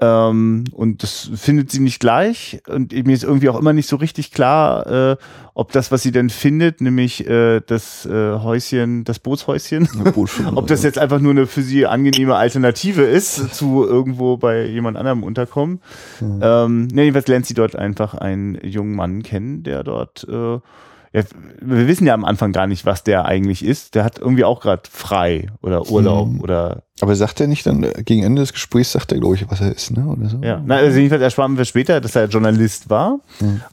Ähm, und das findet sie nicht gleich. Und mir ist irgendwie auch immer nicht so richtig klar, äh, ob das, was sie denn findet, nämlich äh, das äh, Häuschen, das Bootshäuschen, ob das jetzt einfach nur eine für sie angenehme Alternative ist zu irgendwo bei jemand anderem unterkommen. Ähm, nee, jedenfalls lernt sie dort einfach einen jungen Mann kennen, der dort äh, wir wissen ja am Anfang gar nicht, was der eigentlich ist. Der hat irgendwie auch gerade frei oder Urlaub Hm. oder Aber sagt er nicht dann, gegen Ende des Gesprächs sagt er, glaube ich, was er ist, ne? Oder so? Ja, na, also jedenfalls erfahren wir später, dass er Journalist war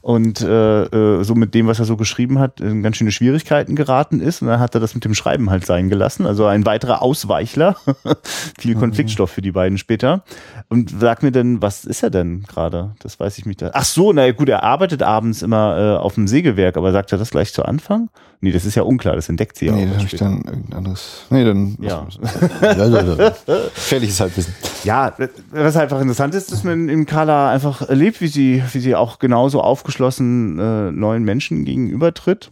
und äh, äh, so mit dem, was er so geschrieben hat, in ganz schöne Schwierigkeiten geraten ist. Und dann hat er das mit dem Schreiben halt sein gelassen. Also ein weiterer Ausweichler. Viel Konfliktstoff für die beiden später. Und sag mir denn, was ist er denn gerade? Das weiß ich nicht. Ach so, na gut, er arbeitet abends immer äh, auf dem Sägewerk, aber sagt er das gleich zu Anfang? Nee, das ist ja unklar, das entdeckt sie ja Nee, auch dann habe ich dann irgendein anderes. Nee, dann. Ja. ja. Gefährliches Halbwissen. Ja, was einfach interessant ist, dass man in Carla einfach erlebt, wie sie, wie sie auch genauso aufgeschlossen äh, neuen Menschen gegenübertritt.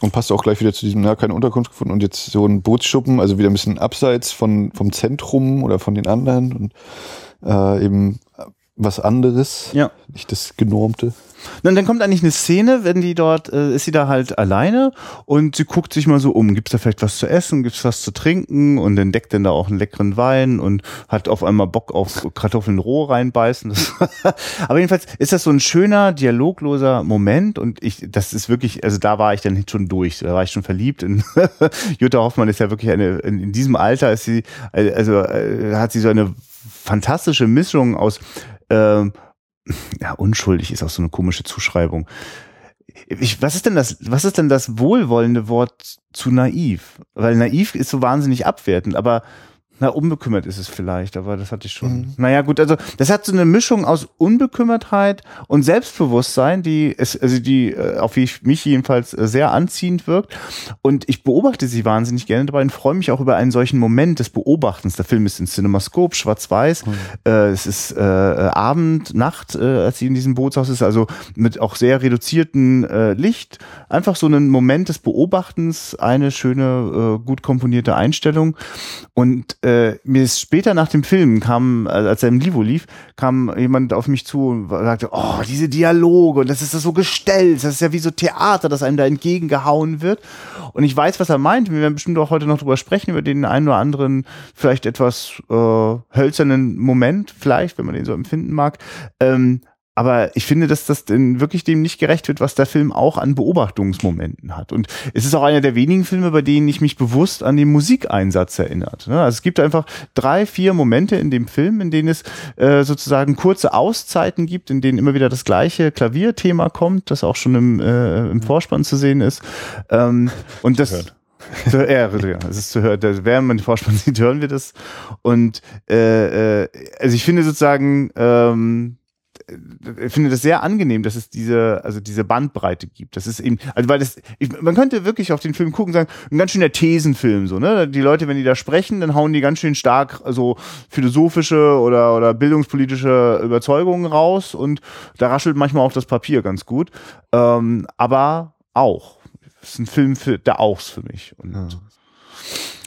Und passt auch gleich wieder zu diesem, ja, keine Unterkunft gefunden und jetzt so ein Bootsschuppen, also wieder ein bisschen abseits von, vom Zentrum oder von den anderen und äh, eben was anderes. Ja. Nicht das Genormte. Und dann kommt eigentlich eine Szene, wenn die dort, äh, ist sie da halt alleine und sie guckt sich mal so um. Gibt's da vielleicht was zu essen? Gibt's was zu trinken? Und entdeckt dann da auch einen leckeren Wein und hat auf einmal Bock auf Kartoffeln roh reinbeißen. Aber jedenfalls ist das so ein schöner, dialogloser Moment und ich, das ist wirklich, also da war ich dann schon durch. Da war ich schon verliebt. In Jutta Hoffmann ist ja wirklich eine, in, diesem Alter ist sie, also äh, hat sie so eine fantastische Mischung aus ähm, ja, unschuldig ist auch so eine komische Zuschreibung. Ich, was ist denn das, was ist denn das wohlwollende Wort zu naiv? Weil naiv ist so wahnsinnig abwertend, aber na, unbekümmert ist es vielleicht, aber das hatte ich schon. Mhm. Naja, gut, also das hat so eine Mischung aus Unbekümmertheit und Selbstbewusstsein, die es, also die, äh, auf ich mich jedenfalls äh, sehr anziehend wirkt. Und ich beobachte sie wahnsinnig gerne dabei und freue mich auch über einen solchen Moment des Beobachtens. Der Film ist in Cinemascope, schwarz-weiß. Mhm. Äh, es ist äh, Abend, Nacht, äh, als sie in diesem Bootshaus ist, also mit auch sehr reduzierten äh, Licht. Einfach so einen Moment des Beobachtens, eine schöne, äh, gut komponierte Einstellung. Und äh, äh, mir ist später nach dem Film kam, als er im Livo lief, kam jemand auf mich zu und sagte, oh, diese Dialoge und das ist das so gestellt, das ist ja wie so Theater, das einem da entgegengehauen wird. Und ich weiß, was er meint. Wir werden bestimmt auch heute noch drüber sprechen, über den einen oder anderen vielleicht etwas äh, hölzernen Moment, vielleicht, wenn man den so empfinden mag. Ähm, aber ich finde, dass das denn wirklich dem nicht gerecht wird, was der Film auch an Beobachtungsmomenten hat. Und es ist auch einer der wenigen Filme, bei denen ich mich bewusst an den Musikeinsatz erinnert. Ne? Also es gibt einfach drei, vier Momente in dem Film, in denen es äh, sozusagen kurze Auszeiten gibt, in denen immer wieder das gleiche Klavierthema kommt, das auch schon im, äh, im Vorspann zu sehen ist. Ähm, und das. Zu, ja, es ist zu hören. Während man den Vorspann sieht, hören wir das. Und äh, äh, also ich finde sozusagen, ähm, ich finde das sehr angenehm, dass es diese, also diese Bandbreite gibt. Das ist eben, also weil das, ich, man könnte wirklich auf den Film gucken sagen, ein ganz schöner Thesenfilm, so, ne? Die Leute, wenn die da sprechen, dann hauen die ganz schön stark so philosophische oder, oder bildungspolitische Überzeugungen raus und da raschelt manchmal auch das Papier ganz gut. Ähm, aber auch. Das ist ein Film für, der Auchs für mich. Und ja.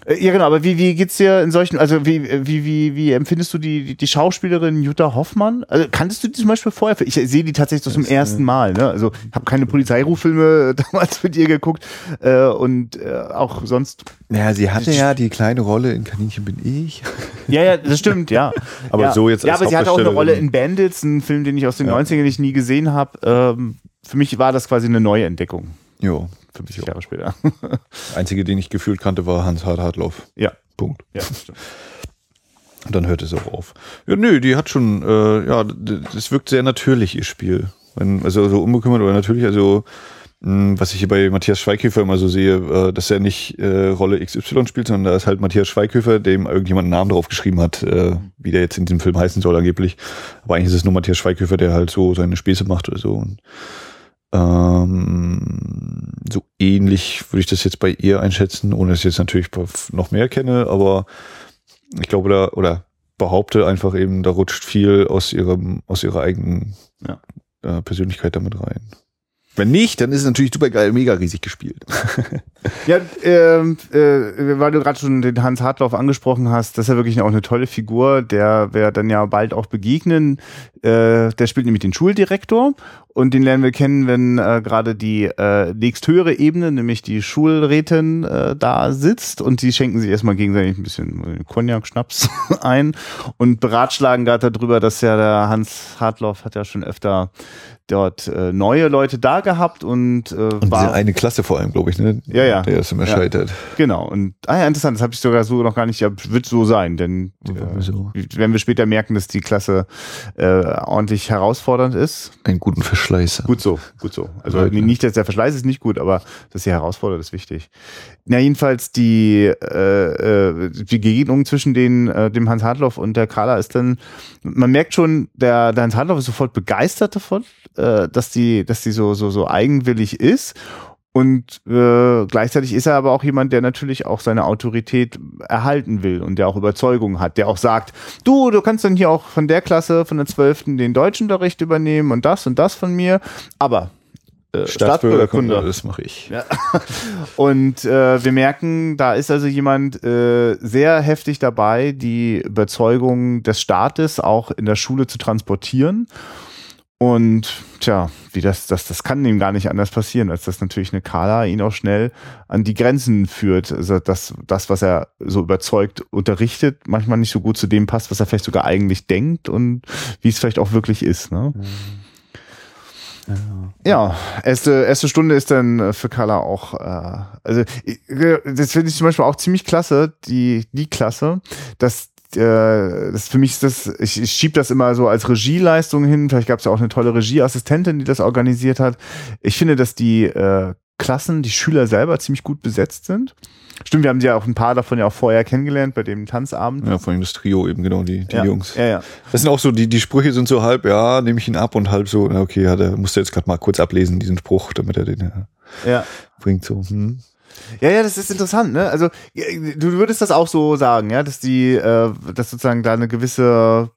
Äh, ja, genau, aber wie, wie geht's dir in solchen, also wie, wie, wie, wie empfindest du die, die Schauspielerin Jutta Hoffmann? Also kanntest du die zum Beispiel vorher? Ich sehe die tatsächlich zum ersten Mal, ne? Also habe keine Polizeirufilme damals mit ihr geguckt äh, und äh, auch sonst. Naja, sie hatte ja die kleine Rolle in Kaninchen bin ich. Ja, ja, das stimmt, ja. aber ja. so jetzt Ja, aber sie hatte auch eine Rolle in Bandits, ein Film, den ich aus den ja. 90ern nicht nie gesehen habe. Ähm, für mich war das quasi eine neue Entdeckung. Jo. 50 jo. Jahre später. Einzige, den ich gefühlt kannte, war Hans Hart Hartlauf. Ja. Punkt. Ja, stimmt. Und dann hört es auch auf. Ja, nö, die hat schon, äh, ja, das wirkt sehr natürlich, ihr Spiel. Wenn, also so unbekümmert oder natürlich, also mh, hm, was ich hier bei Matthias Schweighöfer immer so sehe, äh, dass er nicht äh, Rolle XY spielt, sondern da ist halt Matthias Schweighöfer, dem irgendjemand einen Namen drauf geschrieben hat, äh, wie der jetzt in diesem Film heißen soll angeblich. Aber eigentlich ist es nur Matthias Schweighöfer, der halt so seine Späße macht oder so. Und ähm, so ähnlich würde ich das jetzt bei ihr einschätzen, ohne dass ich jetzt natürlich noch mehr kenne, aber ich glaube da, oder behaupte einfach eben, da rutscht viel aus ihrem, aus ihrer eigenen ja. äh, Persönlichkeit damit rein. Wenn nicht, dann ist es natürlich super geil, mega riesig gespielt. ja, ähm, äh, weil du gerade schon den Hans Hartlauf angesprochen hast, das ist ja wirklich auch eine tolle Figur, der wir dann ja bald auch begegnen. Äh, der spielt nämlich den Schuldirektor und den lernen wir kennen, wenn äh, gerade die äh, nächsthöhere Ebene, nämlich die Schulrätin, äh, da sitzt und die schenken sich erstmal gegenseitig ein bisschen Cognac, Schnaps ein und beratschlagen gerade darüber, dass ja der Hans Hartlauf hat ja schon öfter dort äh, neue Leute da gehabt und, äh, und war eine Klasse vor allem, glaube ich, ne? Ja, ja. Der ist immer ja. scheitert. Genau. Und ah ja, interessant, das habe ich sogar so noch gar nicht, ja, wird so sein, denn äh, so. wenn wir später merken, dass die Klasse äh, ordentlich herausfordernd ist. Einen guten Verschleiß. Gut so, gut so. Also Leute. nicht, dass der Verschleiß ist nicht gut, aber dass sie herausfordert, ist wichtig. Na, jedenfalls die, äh, äh, die Begegnung zwischen den, äh, dem Hans Hartloff und der Carla ist dann, man merkt schon, der, der Hans Hartloff ist sofort begeistert davon äh, dass die, dass die so, so, so eigenwillig ist. Und äh, gleichzeitig ist er aber auch jemand, der natürlich auch seine Autorität erhalten will und der auch Überzeugung hat, der auch sagt, du, du kannst dann hier auch von der Klasse, von der Zwölften, den deutschen Unterricht übernehmen und das und das von mir. Aber äh, Staatsbürgerkunde. Das mache ich. Ja. Und äh, wir merken, da ist also jemand äh, sehr heftig dabei, die Überzeugung des Staates auch in der Schule zu transportieren. Und tja, wie das, das, das kann ihm gar nicht anders passieren, als dass natürlich eine Kala ihn auch schnell an die Grenzen führt. Also dass das, was er so überzeugt unterrichtet, manchmal nicht so gut zu dem passt, was er vielleicht sogar eigentlich denkt und wie es vielleicht auch wirklich ist. Ne? Mhm. Ja, erste, erste Stunde ist dann äh, für Carla auch, äh, also das finde ich zum Beispiel auch ziemlich klasse, die, die Klasse, dass äh, das für mich ist das, ich, ich schiebe das immer so als Regieleistung hin. Vielleicht gab es ja auch eine tolle Regieassistentin, die das organisiert hat. Ich finde, dass die äh, Klassen, die Schüler selber ziemlich gut besetzt sind. Stimmt, wir haben sie ja auch ein paar davon ja auch vorher kennengelernt bei dem Tanzabend. Ja, vor allem das Trio eben, genau, die, die ja. Jungs. Ja, ja. Das sind auch so, die, die Sprüche sind so halb, ja, nehme ich ihn ab und halb so, na okay, ja, der musste jetzt gerade mal kurz ablesen, diesen Spruch, damit er den ja, ja. bringt so. Hm. Ja, ja, das ist interessant, ne? Also du würdest das auch so sagen, ja, dass die, äh, dass sozusagen da eine gewisse,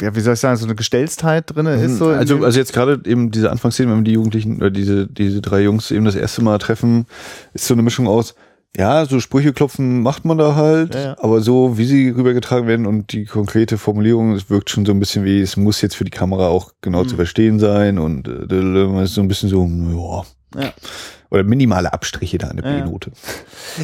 ja, wie soll ich sagen, so eine Gestellstheit drin ist. So also, also jetzt gerade eben diese Anfangsszene, wenn die Jugendlichen oder diese, diese drei Jungs eben das erste Mal treffen, ist so eine Mischung aus, ja, so Sprüche klopfen macht man da halt, Ja, ja. aber so, wie sie rübergetragen werden und die konkrete Formulierung, es wirkt schon so ein bisschen wie, es muss jetzt für die Kamera auch genau Mhm. zu verstehen sein und äh, so ein bisschen so, ja. Ja. Oder minimale Abstriche da, eine Ja, ja. B-Note.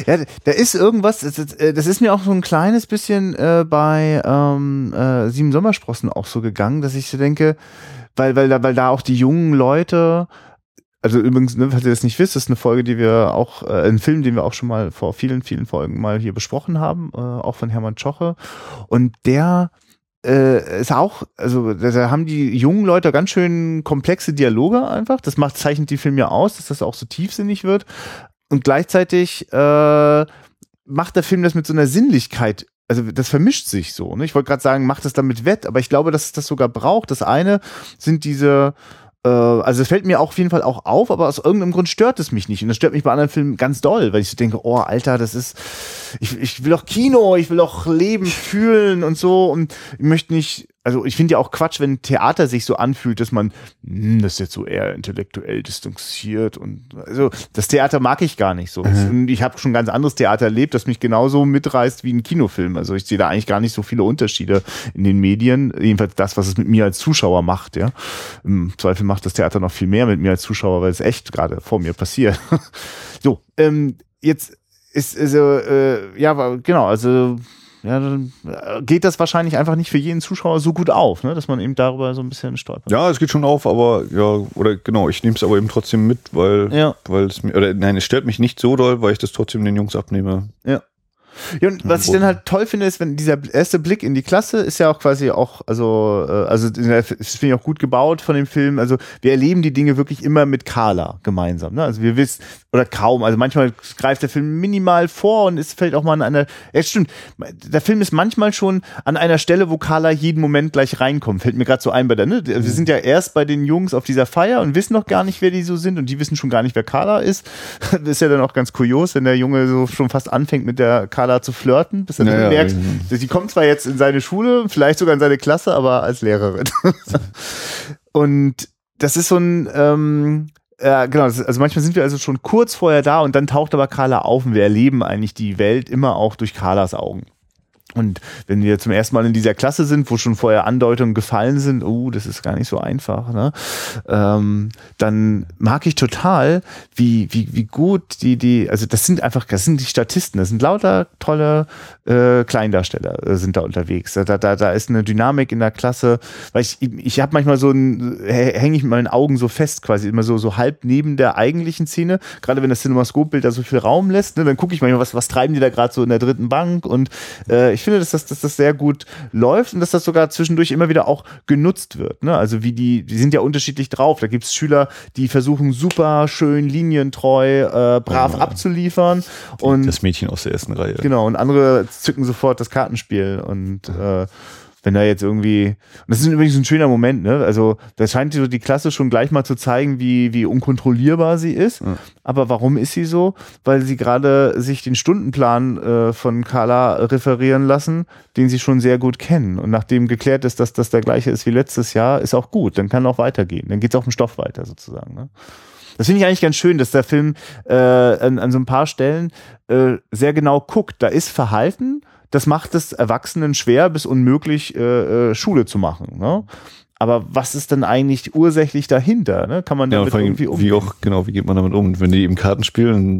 Ja, da ist irgendwas, das ist, äh, das ist mir auch so ein kleines bisschen äh, bei ähm, äh, Sieben Sommersprossen auch so gegangen, dass ich so denke, weil, weil, da, weil da auch die jungen Leute, also übrigens, ne, falls ihr das nicht wisst, das ist eine Folge, die wir auch, äh, ein Film, den wir auch schon mal vor vielen, vielen Folgen mal hier besprochen haben, äh, auch von Hermann Tschoche. Und der äh, ist auch, also da, haben die jungen Leute ganz schön komplexe Dialoge einfach. Das macht, zeichnet die Film ja aus, dass das auch so tiefsinnig wird. Und gleichzeitig äh, macht der Film das mit so einer Sinnlichkeit. Also das vermischt sich so. Ne? Ich wollte gerade sagen, macht das damit wett, aber ich glaube, dass es das sogar braucht. Das eine sind diese also es fällt mir auch auf jeden Fall auch auf, aber aus irgendeinem Grund stört es mich nicht. Und das stört mich bei anderen Filmen ganz doll, weil ich so denke, oh, Alter, das ist, ich, ich will doch Kino, ich will doch leben, fühlen und so und ich möchte nicht, also ich finde ja auch Quatsch, wenn Theater sich so anfühlt, dass man, hm, das ist jetzt so eher intellektuell distanziert und also das Theater mag ich gar nicht so. Und ich habe schon ganz anderes Theater erlebt, das mich genauso mitreißt wie ein Kinofilm. Also ich sehe da eigentlich gar nicht so viele Unterschiede in den Medien, jedenfalls das, was es mit mir als Zuschauer macht, ja. Im Zweifel macht das Theater noch viel mehr mit mir als Zuschauer, weil es echt gerade vor mir passiert. so, ähm, jetzt ist also äh, ja genau also ja, dann äh, geht das wahrscheinlich einfach nicht für jeden Zuschauer so gut auf, ne? dass man eben darüber so ein bisschen stolpert. Ja, es geht schon auf, aber ja, oder genau, ich nehme es aber eben trotzdem mit, weil, Ja. weil es mir, oder nein, es stört mich nicht so doll, weil ich das trotzdem den Jungs abnehme. Ja. Ja, und was ich dann halt toll finde, ist, wenn dieser erste Blick in die Klasse ist ja auch quasi auch, also, äh, also das finde ich auch gut gebaut von dem Film. Also wir erleben die Dinge wirklich immer mit Carla gemeinsam. Ne? Also wir wissen, oder kaum, also manchmal greift der Film minimal vor und es fällt auch mal an einer, ja stimmt, der Film ist manchmal schon an einer Stelle, wo Carla jeden Moment gleich reinkommt. Fällt mir gerade so ein bei der, ne? Wir sind ja erst bei den Jungs auf dieser Feier und wissen noch gar nicht, wer die so sind und die wissen schon gar nicht, wer Carla ist. Das ist ja dann auch ganz kurios, wenn der Junge so schon fast anfängt mit der Carla zu flirten, bis er Ja, dann ja, merkt, ja. sie kommt zwar jetzt in seine Schule, vielleicht sogar in seine Klasse, aber als Lehrerin. und das ist so ein, ähm, ja, genau, also manchmal sind wir also schon kurz vorher da und dann taucht aber Carla auf und wir erleben eigentlich die Welt immer auch durch Carlas Augen. Und wenn wir zum ersten Mal in dieser Klasse sind, wo schon vorher Andeutungen gefallen sind, oh, das ist gar nicht so einfach, ne? ähm, dann mag ich total, wie, wie, wie gut die, die, also das sind einfach, das sind die Statisten, das sind lauter tolle äh, Kleindarsteller äh, sind da unterwegs. Da, da, da ist eine Dynamik in der Klasse, weil ich, ich habe manchmal so ein, hänge ich mit meinen Augen so fest, quasi immer so, so halb neben der eigentlichen Szene, gerade wenn das Cinemascope-Bild da so viel Raum lässt, ne, dann gucke ich manchmal, was, was treiben die da gerade so in der dritten Bank und äh, ich finde, dass das, dass das sehr gut läuft und dass das sogar zwischendurch immer wieder auch genutzt wird. Ne? Also wie die, die sind ja unterschiedlich drauf. Da gibt es Schüler, die versuchen super schön linientreu, äh, brav abzuliefern und Das Mädchen aus der ersten Reihe. Genau, und andere zücken sofort das Kartenspiel und äh, wenn da jetzt irgendwie, und das ist übrigens ein schöner Moment, ne? Also da scheint so die Klasse schon gleich mal zu zeigen, wie, wie unkontrollierbar sie ist. Aber warum ist sie so? Weil sie gerade sich den Stundenplan äh, von Carla referieren lassen, den sie schon sehr gut kennen. Und nachdem geklärt ist, dass das der gleiche ist wie letztes Jahr, ist auch gut. Dann kann auch weitergehen. Dann geht es auf den Stoff weiter sozusagen. Ne? Das finde ich eigentlich ganz schön, dass der Film äh, an, an so ein paar Stellen äh, sehr genau guckt. Da ist Verhalten, das macht es Erwachsenen schwer bis unmöglich, äh, äh, Schule zu machen. Ne? Aber was ist denn eigentlich ursächlich dahinter? Ne? Kann man damit und irgendwie umgehen? wie auch, genau, wie geht man damit um? Wenn die eben Karten spielen,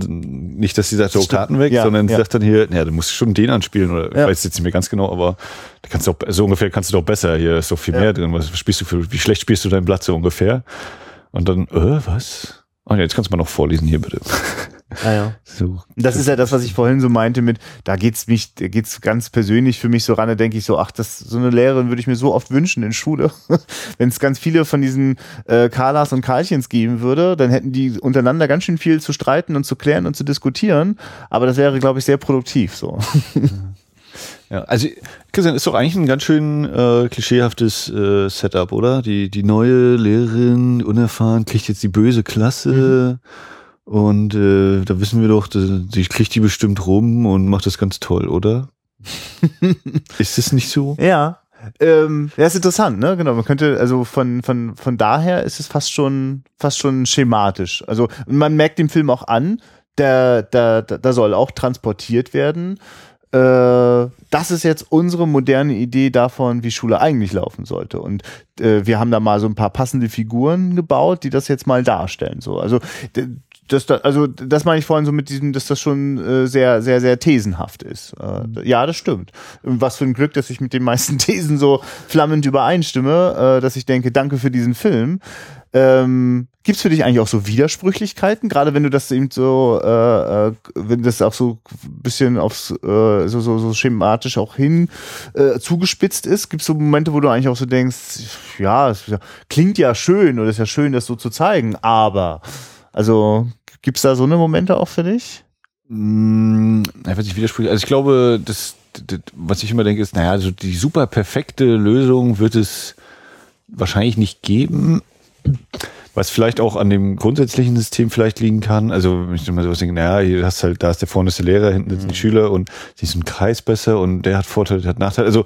nicht, dass sie sagt, so Stimmt. Karten weg, Ja, sondern sie ja. sagt dann hier, ja, du musst schon den anspielen oder Ja. ich weiß jetzt nicht mehr ganz genau, aber da kannst du auch, so ungefähr kannst du doch besser, hier ist doch viel mehr drin. Was spielst du für, wie schlecht spielst du dein Blatt so ungefähr? Und dann, äh, was? Ah, ja, jetzt kannst du mal noch vorlesen hier bitte. Ah, ja. So. Das ist ja das, was ich vorhin so meinte mit, da geht's mich, da geht's ganz persönlich für mich so ran, da denke ich so, ach, das, so eine Lehrerin würde ich mir so oft wünschen in Schule. Wenn es ganz viele von diesen äh, Carlas und Karlchens geben würde, dann hätten die untereinander ganz schön viel zu streiten und zu klären und zu diskutieren. Aber das wäre, glaube ich, sehr produktiv so. Ja, also Christian, ist doch eigentlich ein ganz schön äh, klischeehaftes äh, Setup, oder? Die, die neue Lehrerin, unerfahren, kriegt jetzt die böse Klasse und äh, da wissen wir doch, sie kriegt die bestimmt rum und macht das ganz toll, oder? ist das nicht so? Ja. Ähm, ja, ist interessant, ne? Genau. Man könnte, also von, von, von daher ist es fast schon, fast schon schematisch. Also man merkt dem Film auch an, der, der, der, da soll auch transportiert werden. Äh, das ist jetzt unsere moderne Idee davon, wie Schule eigentlich laufen sollte. Und äh, wir haben da mal so ein paar passende Figuren gebaut, die das jetzt mal darstellen. So, also das, da, also das meine ich vorhin so mit diesem, dass das schon äh, sehr, sehr, sehr thesenhaft ist. Äh, ja, das stimmt. Was für ein Glück, dass ich mit den meisten Thesen so flammend übereinstimme, äh, dass ich denke, danke für diesen Film. Ähm, Gibt es für dich eigentlich auch so Widersprüchlichkeiten, gerade wenn du das eben so, äh, äh, wenn das auch so ein bisschen aufs äh, so, so, so schematisch auch hin äh, zugespitzt ist? Gibt es so Momente, wo du eigentlich auch so denkst, ja, es klingt ja schön oder ist ja schön, das so zu zeigen, aber also gibt es da so eine Momente auch für dich? Mm, ich weiß nicht, widersprüchlich. Also ich glaube, das, das, was ich immer denke, ist, naja, also die super perfekte Lösung wird es wahrscheinlich nicht geben. Was vielleicht auch an dem grundsätzlichen System vielleicht liegen kann. Also, wenn ich immer sowas denke, naja, hier hast halt, da ist der vorne ist der Lehrer, hinten sitzen die Schüler und die ist im Kreis besser und der hat Vorteile, der hat Nachteile. Also,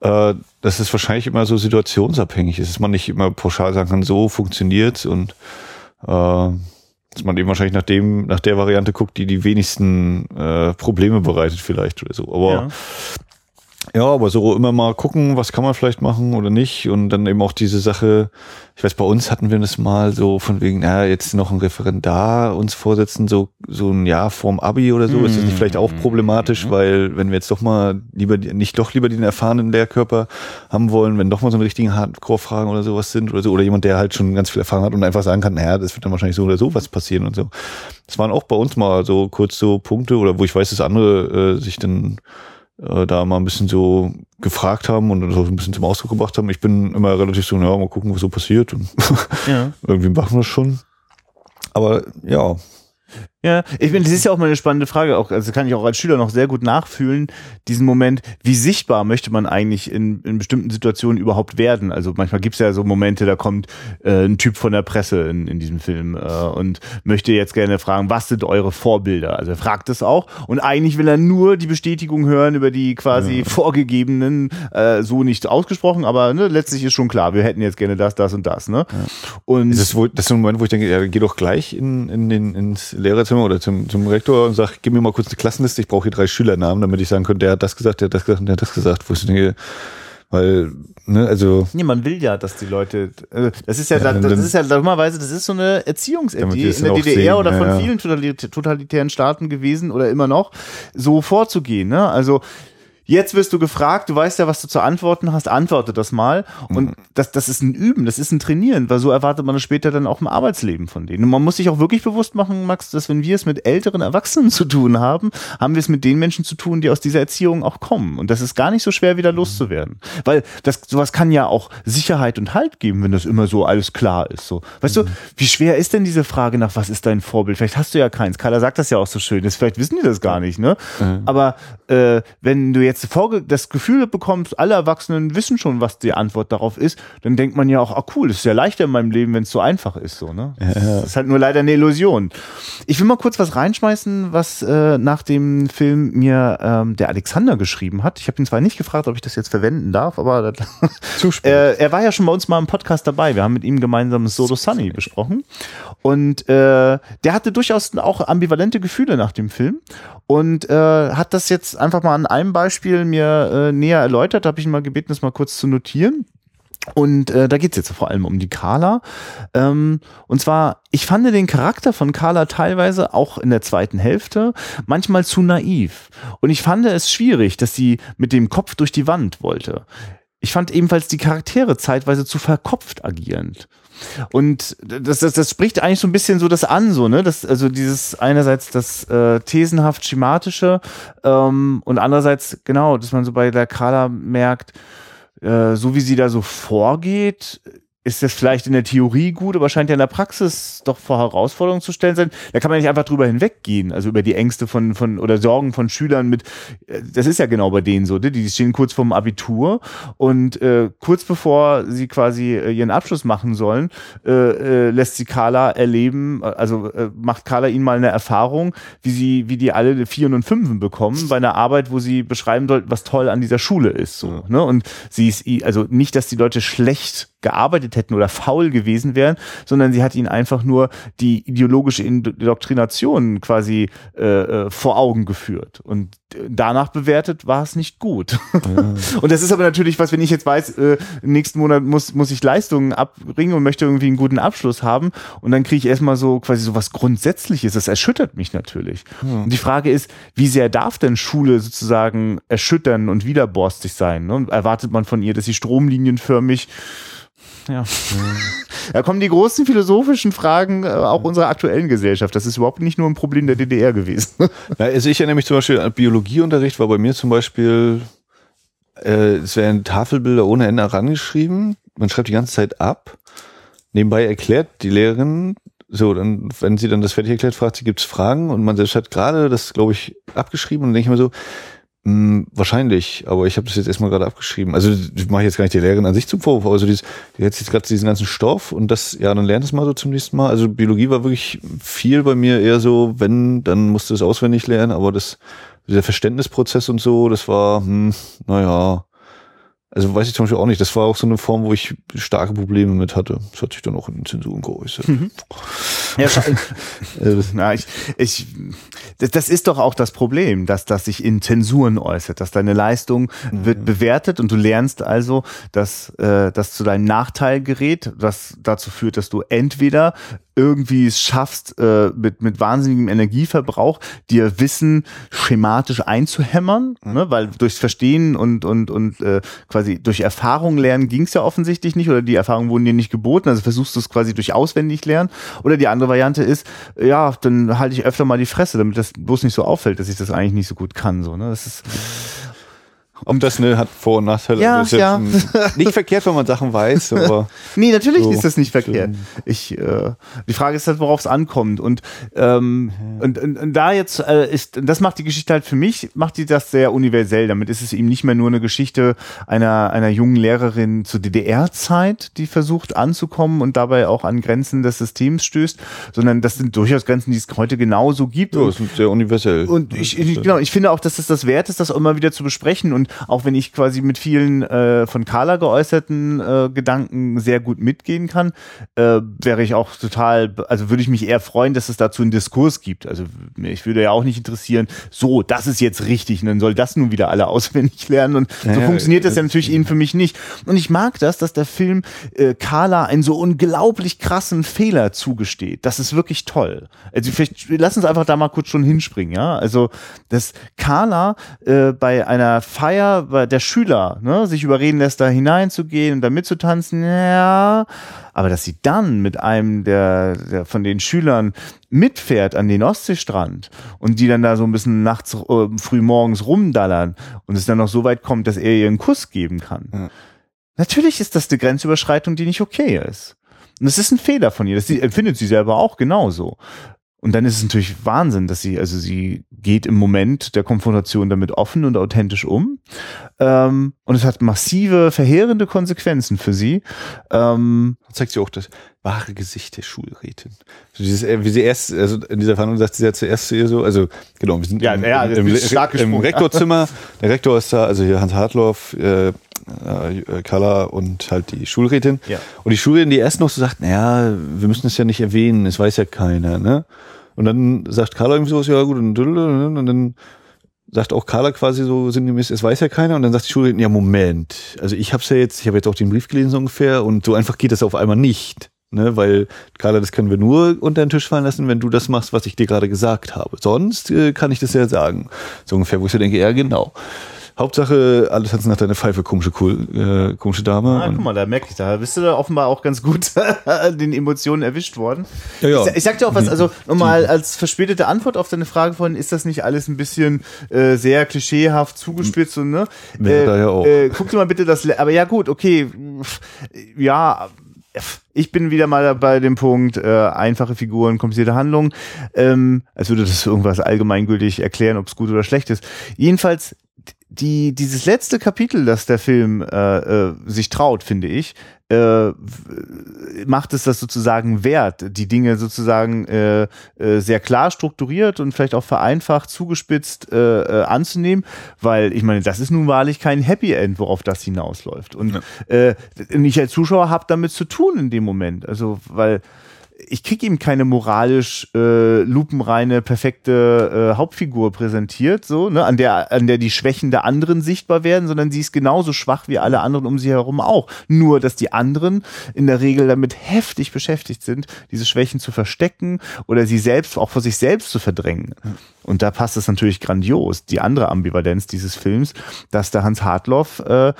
äh, das ist wahrscheinlich immer so situationsabhängig. Es ist man nicht immer pauschal sagen kann, so funktioniert's und äh, dass man eben wahrscheinlich nach dem, nach der Variante guckt, die die wenigsten äh, Probleme bereitet vielleicht oder so. Aber Ja. Ja, aber so immer mal gucken, was kann man vielleicht machen oder nicht. Und dann eben auch diese Sache, ich weiß, bei uns hatten wir das mal so von wegen, na, jetzt noch ein Referendar uns vorsetzen, so, so ein Jahr vorm Abi oder so. Ist das nicht vielleicht auch problematisch, weil wenn wir jetzt doch mal lieber, nicht doch lieber den erfahrenen Lehrkörper haben wollen, wenn doch mal so eine richtigen Hardcore-Fragen oder sowas sind oder so, oder jemand, der halt schon ganz viel Erfahrung hat und einfach sagen kann, naja, das wird dann wahrscheinlich so oder so was passieren und so. Das waren auch bei uns mal so kurz so Punkte oder wo ich weiß, dass andere äh, sich dann äh, da mal ein bisschen so gefragt haben und so ein bisschen zum Ausdruck gebracht haben. Ich bin immer relativ so, ja, mal gucken, was so passiert und Ja. irgendwie machen wir es schon. Aber ja, Ja, ich meine, das ist ja auch mal eine spannende Frage. Auch, also kann ich auch als Schüler noch sehr gut nachfühlen, diesen Moment, wie sichtbar möchte man eigentlich in, in bestimmten Situationen überhaupt werden? Also manchmal gibt's ja so Momente, da kommt äh, ein Typ von der Presse in, in diesem Film äh, und möchte jetzt gerne fragen, was sind eure Vorbilder? Also er fragt es auch und eigentlich will er nur die Bestätigung hören über die quasi vorgegebenen, äh, so nicht ausgesprochen, aber ne, letztlich ist schon klar, wir hätten jetzt gerne das, das und das. Ne? Und das ist, wo, das ist so ein Moment, wo ich denke, ja, geh doch gleich in, in den, ins Lehrerzimmer oder zum, zum Rektor und sag, gib mir mal kurz eine Klassenliste, ich brauche hier drei Schülernamen, damit ich sagen könnte, der hat das gesagt, der hat das gesagt und der hat das gesagt. Wo ich denke, weil, ne, also Nee, man will ja, dass die Leute. äh, Das ist ja, Ja, das dann- ist ja dummerweise, das ist so eine Erziehungsidee in der DDR sehen, oder ja, von vielen totalit- totalitären Staaten gewesen oder immer noch, so vorzugehen. Ne? Also Jetzt wirst du gefragt, du weißt ja, was du zu antworten hast, antworte das mal. Und Mhm. das, das ist ein Üben, das ist ein Trainieren, weil so erwartet man es später dann auch im Arbeitsleben von denen. Und man muss sich auch wirklich bewusst machen, Max, dass wenn wir es mit älteren Erwachsenen zu tun haben, haben wir es mit den Menschen zu tun, die aus dieser Erziehung auch kommen. Und das ist gar nicht so schwer, wieder loszuwerden. Weil das, sowas kann ja auch Sicherheit und Halt geben, wenn das immer so alles klar ist. So. Weißt du, wie schwer ist denn diese Frage nach, was ist dein Vorbild? Vielleicht hast du ja keins. Carla sagt das ja auch so schön. Das, vielleicht wissen die das gar nicht, ne? Aber äh, wenn du jetzt jetzt das Gefühl bekommt, alle Erwachsenen wissen schon, was die Antwort darauf ist, dann denkt man ja auch, ah cool, das ist ja leichter in meinem Leben, wenn es so einfach ist, so, ne? Ja, ja. Das ist halt nur leider eine Illusion. Ich will mal kurz was reinschmeißen, was äh, nach dem Film mir ähm, der Alexander geschrieben hat. Ich habe ihn zwar nicht gefragt, ob ich das jetzt verwenden darf, aber äh, er war ja schon bei uns mal im Podcast dabei. Wir haben mit ihm gemeinsam Solo Sunny besprochen. Und äh, der hatte durchaus auch ambivalente Gefühle nach dem Film und äh, hat das jetzt einfach mal an einem Beispiel mir äh, näher erläutert. Habe ich ihn mal gebeten, das mal kurz zu notieren. Und äh, da geht's jetzt vor allem um die Carla. Ähm, und zwar, ich fand den Charakter von Carla teilweise auch in der zweiten Hälfte manchmal zu naiv. Und ich fand es schwierig, dass sie mit dem Kopf durch die Wand wollte. Ich fand ebenfalls die Charaktere zeitweise zu verkopft agierend. Und das, das, das spricht eigentlich so ein bisschen so das an, so, ne? Das, also dieses einerseits das äh, thesenhaft schematische ähm, und andererseits, genau, dass man so bei der Kala merkt, äh, so wie sie da so vorgeht, ist das vielleicht in der Theorie gut, aber scheint ja in der Praxis doch vor Herausforderungen zu stellen sein. Da kann man nicht einfach drüber hinweggehen, also über die Ängste von, von oder Sorgen von Schülern mit, äh, das ist ja genau bei denen so, ne? die stehen kurz vorm Abitur und äh, kurz bevor sie quasi äh, ihren Abschluss machen sollen, äh, äh, lässt sie Carla erleben, also äh, macht Carla ihnen mal eine Erfahrung, wie sie, wie die alle Vieren und Fünfen bekommen bei einer Arbeit, wo sie beschreiben sollten, was toll an dieser Schule ist, so, ne? Und sie ist, also nicht, dass die Leute schlecht gearbeitet hätten oder faul gewesen wären, sondern sie hat ihnen einfach nur die ideologische Indoktrination quasi äh, äh, vor Augen geführt. Und danach bewertet war es nicht gut. Ja. und das ist aber natürlich was, wenn ich jetzt weiß, äh, nächsten Monat muss, muss ich Leistungen abbringen und möchte irgendwie einen guten Abschluss haben und dann kriege ich erstmal so quasi so was Grundsätzliches. Das erschüttert mich natürlich. Ja. Und die Frage ist, wie sehr darf denn Schule sozusagen erschüttern und widerborstig sein? Ne? Erwartet man von ihr, dass sie stromlinienförmig ja. Da kommen die großen philosophischen Fragen äh, auch unserer aktuellen Gesellschaft. Das ist überhaupt nicht nur ein Problem der DDR gewesen. Ja, also ich erinnere mich zum Beispiel an Biologieunterricht, war bei mir zum Beispiel, äh, es werden Tafelbilder ohne Ende herangeschrieben. Man schreibt die ganze Zeit ab. Nebenbei erklärt die Lehrerin, so, dann, wenn sie dann das fertig erklärt, fragt sie, gibt es Fragen? Und man selbst hat gerade das, glaube ich, abgeschrieben und dann denke ich mir so, hm, wahrscheinlich, aber ich habe das jetzt erstmal gerade abgeschrieben. Also ich mache jetzt gar nicht die Lehrerin an sich zum Vorwurf, also dieses, die hat jetzt gerade diesen ganzen Stoff und das, ja, dann lernt es mal so zum nächsten Mal. Also Biologie war wirklich viel bei mir eher so, wenn, dann musste es auswendig lernen, aber das, dieser Verständnisprozess und so, das war, hm, naja, also weiß ich zum Beispiel auch nicht. Das war auch so eine Form, wo ich starke Probleme mit hatte. Das hat sich dann auch in den Zensuren geäußert. Mhm. Ja, na, ich, ich, das ist doch auch das Problem, dass das sich in Zensuren äußert, dass deine Leistung mhm. wird bewertet und du lernst also, dass äh, das zu deinem Nachteil gerät, was dazu führt, dass du entweder irgendwie es schaffst, äh, mit, mit wahnsinnigem Energieverbrauch dir Wissen schematisch einzuhämmern, ne? weil durchs Verstehen und, und, und äh, quasi durch Erfahrung lernen ging es ja offensichtlich nicht oder die Erfahrungen wurden dir nicht geboten, also versuchst du es quasi durch auswendig lernen. Oder die andere Variante ist, ja, dann halte ich öfter mal die Fresse, damit das bloß nicht so auffällt, dass ich das eigentlich nicht so gut kann. So, ne? Das ist ob das ne, hat Vor- und Nachteile. Ja, ja. nicht verkehrt, wenn man Sachen weiß, aber. nee, natürlich so. ist das nicht verkehrt. Ich, äh, die Frage ist halt, worauf es ankommt. Und, ähm, und, und, und, da jetzt äh, ist, das macht die Geschichte halt für mich, macht die das sehr universell. Damit ist es eben nicht mehr nur eine Geschichte einer, einer jungen Lehrerin zur DDR-Zeit, die versucht anzukommen und dabei auch an Grenzen des Systems stößt, sondern das sind durchaus Grenzen, die es heute genauso gibt. Ja, das sind sehr universell. Und ich, ich, genau, ich finde auch, dass es das wert ist, das immer wieder zu besprechen und auch wenn ich quasi mit vielen äh, von Carla geäußerten äh, Gedanken sehr gut mitgehen kann, äh, wäre ich auch total, also würde ich mich eher freuen, dass es dazu einen Diskurs gibt. Also ich würde ja auch nicht interessieren, so, das ist jetzt richtig und dann soll das nun wieder alle auswendig lernen und so funktioniert das ja natürlich ihnen für mich nicht. Und ich mag das, dass der Film äh, Carla einen so unglaublich krassen Fehler zugesteht. Das ist wirklich toll. Also vielleicht lass uns einfach da mal kurz schon hinspringen, ja. Also dass Carla äh, bei einer Feier Feier der Schüler ne, sich überreden lässt, da hineinzugehen und da mitzutanzen, ja. Aber dass sie dann mit einem der, der von den Schülern mitfährt an den Ostseestrand und die dann da so ein bisschen nachts, äh, früh morgens rumdallern und es dann noch so weit kommt, dass er ihr einen Kuss geben kann. Ja. Natürlich ist das eine Grenzüberschreitung, die nicht okay ist. Und es ist ein Fehler von ihr. Das empfindet sie selber auch genauso. Und dann ist es natürlich Wahnsinn, dass sie, also sie geht im Moment der Konfrontation damit offen und authentisch um. Ähm, und es hat massive, verheerende Konsequenzen für sie. Ähm, zeigt sie auch das wahre Gesicht der Schulrätin. Also dieses, äh, wie sie erst, also in dieser Verhandlung sagt sie ja zuerst zu ihr so, also genau, wir sind Ja, im, ja, im, im, im. Rektorzimmer. Der Rektor ist da, also hier Hans Hartloff, äh, äh, Kalla und halt die Schulrätin. Ja. Und die Schulrätin, die erst noch so sagt, naja, wir müssen es ja nicht erwähnen, es weiß ja keiner, ne? Und dann sagt Carla irgendwie so, ja gut, und, und dann sagt auch Carla quasi so sinngemäß, es weiß ja keiner. Und dann sagt die Schulrätin, ja Moment, also ich hab's ja jetzt, ich habe jetzt auch den Brief gelesen so ungefähr und so einfach geht das auf einmal nicht. Ne, weil, Carla, das können wir nur unter den Tisch fallen lassen, wenn du das machst, was ich dir gerade gesagt habe. Sonst äh, kann ich das ja sagen. So ungefähr, wo ich so denke, ja, genau. Hauptsache, alles hat nach deiner Pfeife, komische, cool, äh, komische Dame. Ah, guck mal, da merke ich, da bist du da offenbar auch ganz gut den Emotionen erwischt worden. Ja, ja. Ich, ich sag dir auch was, also nochmal als verspätete Antwort auf deine Frage von, ist das nicht alles ein bisschen äh, sehr klischeehaft zugespitzt und ne? Wäre äh, da ja auch. Äh, guck dir mal bitte das, aber ja gut, okay, ja, ich bin wieder mal bei dem Punkt, äh, einfache Figuren, komplizierte Handlungen, ähm, als würde das irgendwas allgemeingültig erklären, ob es gut oder schlecht ist. Jedenfalls, die, dieses letzte Kapitel, das der Film äh, äh, sich traut, finde ich, äh, macht es das sozusagen wert, die Dinge sozusagen äh, äh, sehr klar strukturiert und vielleicht auch vereinfacht, zugespitzt äh, äh, anzunehmen, weil ich meine, das ist nun wahrlich kein Happy End, worauf das hinausläuft. Und äh, ich als Zuschauer habe damit zu tun in dem Moment, also weil ich krieg ihm keine moralisch äh, lupenreine, perfekte äh, Hauptfigur präsentiert, so, ne, an der, an der die Schwächen der anderen sichtbar werden, sondern sie ist genauso schwach wie alle anderen um sie herum auch. Nur, dass die anderen in der Regel damit heftig beschäftigt sind, diese Schwächen zu verstecken oder sie selbst auch vor sich selbst zu verdrängen. Und da passt es natürlich grandios, die andere Ambivalenz dieses Films, dass der Hans Hartloff äh,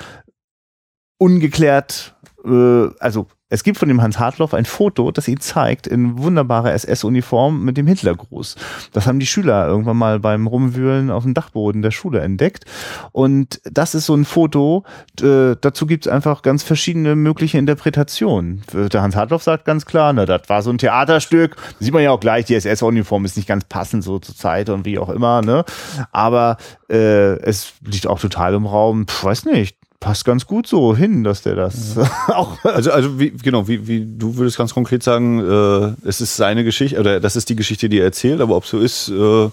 ungeklärt, äh, also es gibt von dem Hans Hartloff ein Foto, das ihn zeigt in wunderbarer SS-Uniform mit dem Hitlergruß. Das haben die Schüler irgendwann mal beim Rumwühlen auf dem Dachboden der Schule entdeckt. Und das ist so ein Foto, äh, dazu gibt es einfach ganz verschiedene mögliche Interpretationen. Der Hans Hartloff sagt ganz klar, na, das war so ein Theaterstück. Sieht man ja auch gleich, die SS-Uniform ist nicht ganz passend so zur Zeit und wie auch immer, ne? Aber äh, es liegt auch total im Raum, pf, weiß nicht, passt ganz gut so hin, dass der das auch Also, also wie, genau, wie, wie du würdest ganz konkret sagen, äh, es ist seine Geschichte, oder das ist die Geschichte, die er erzählt, aber ob so ist, äh,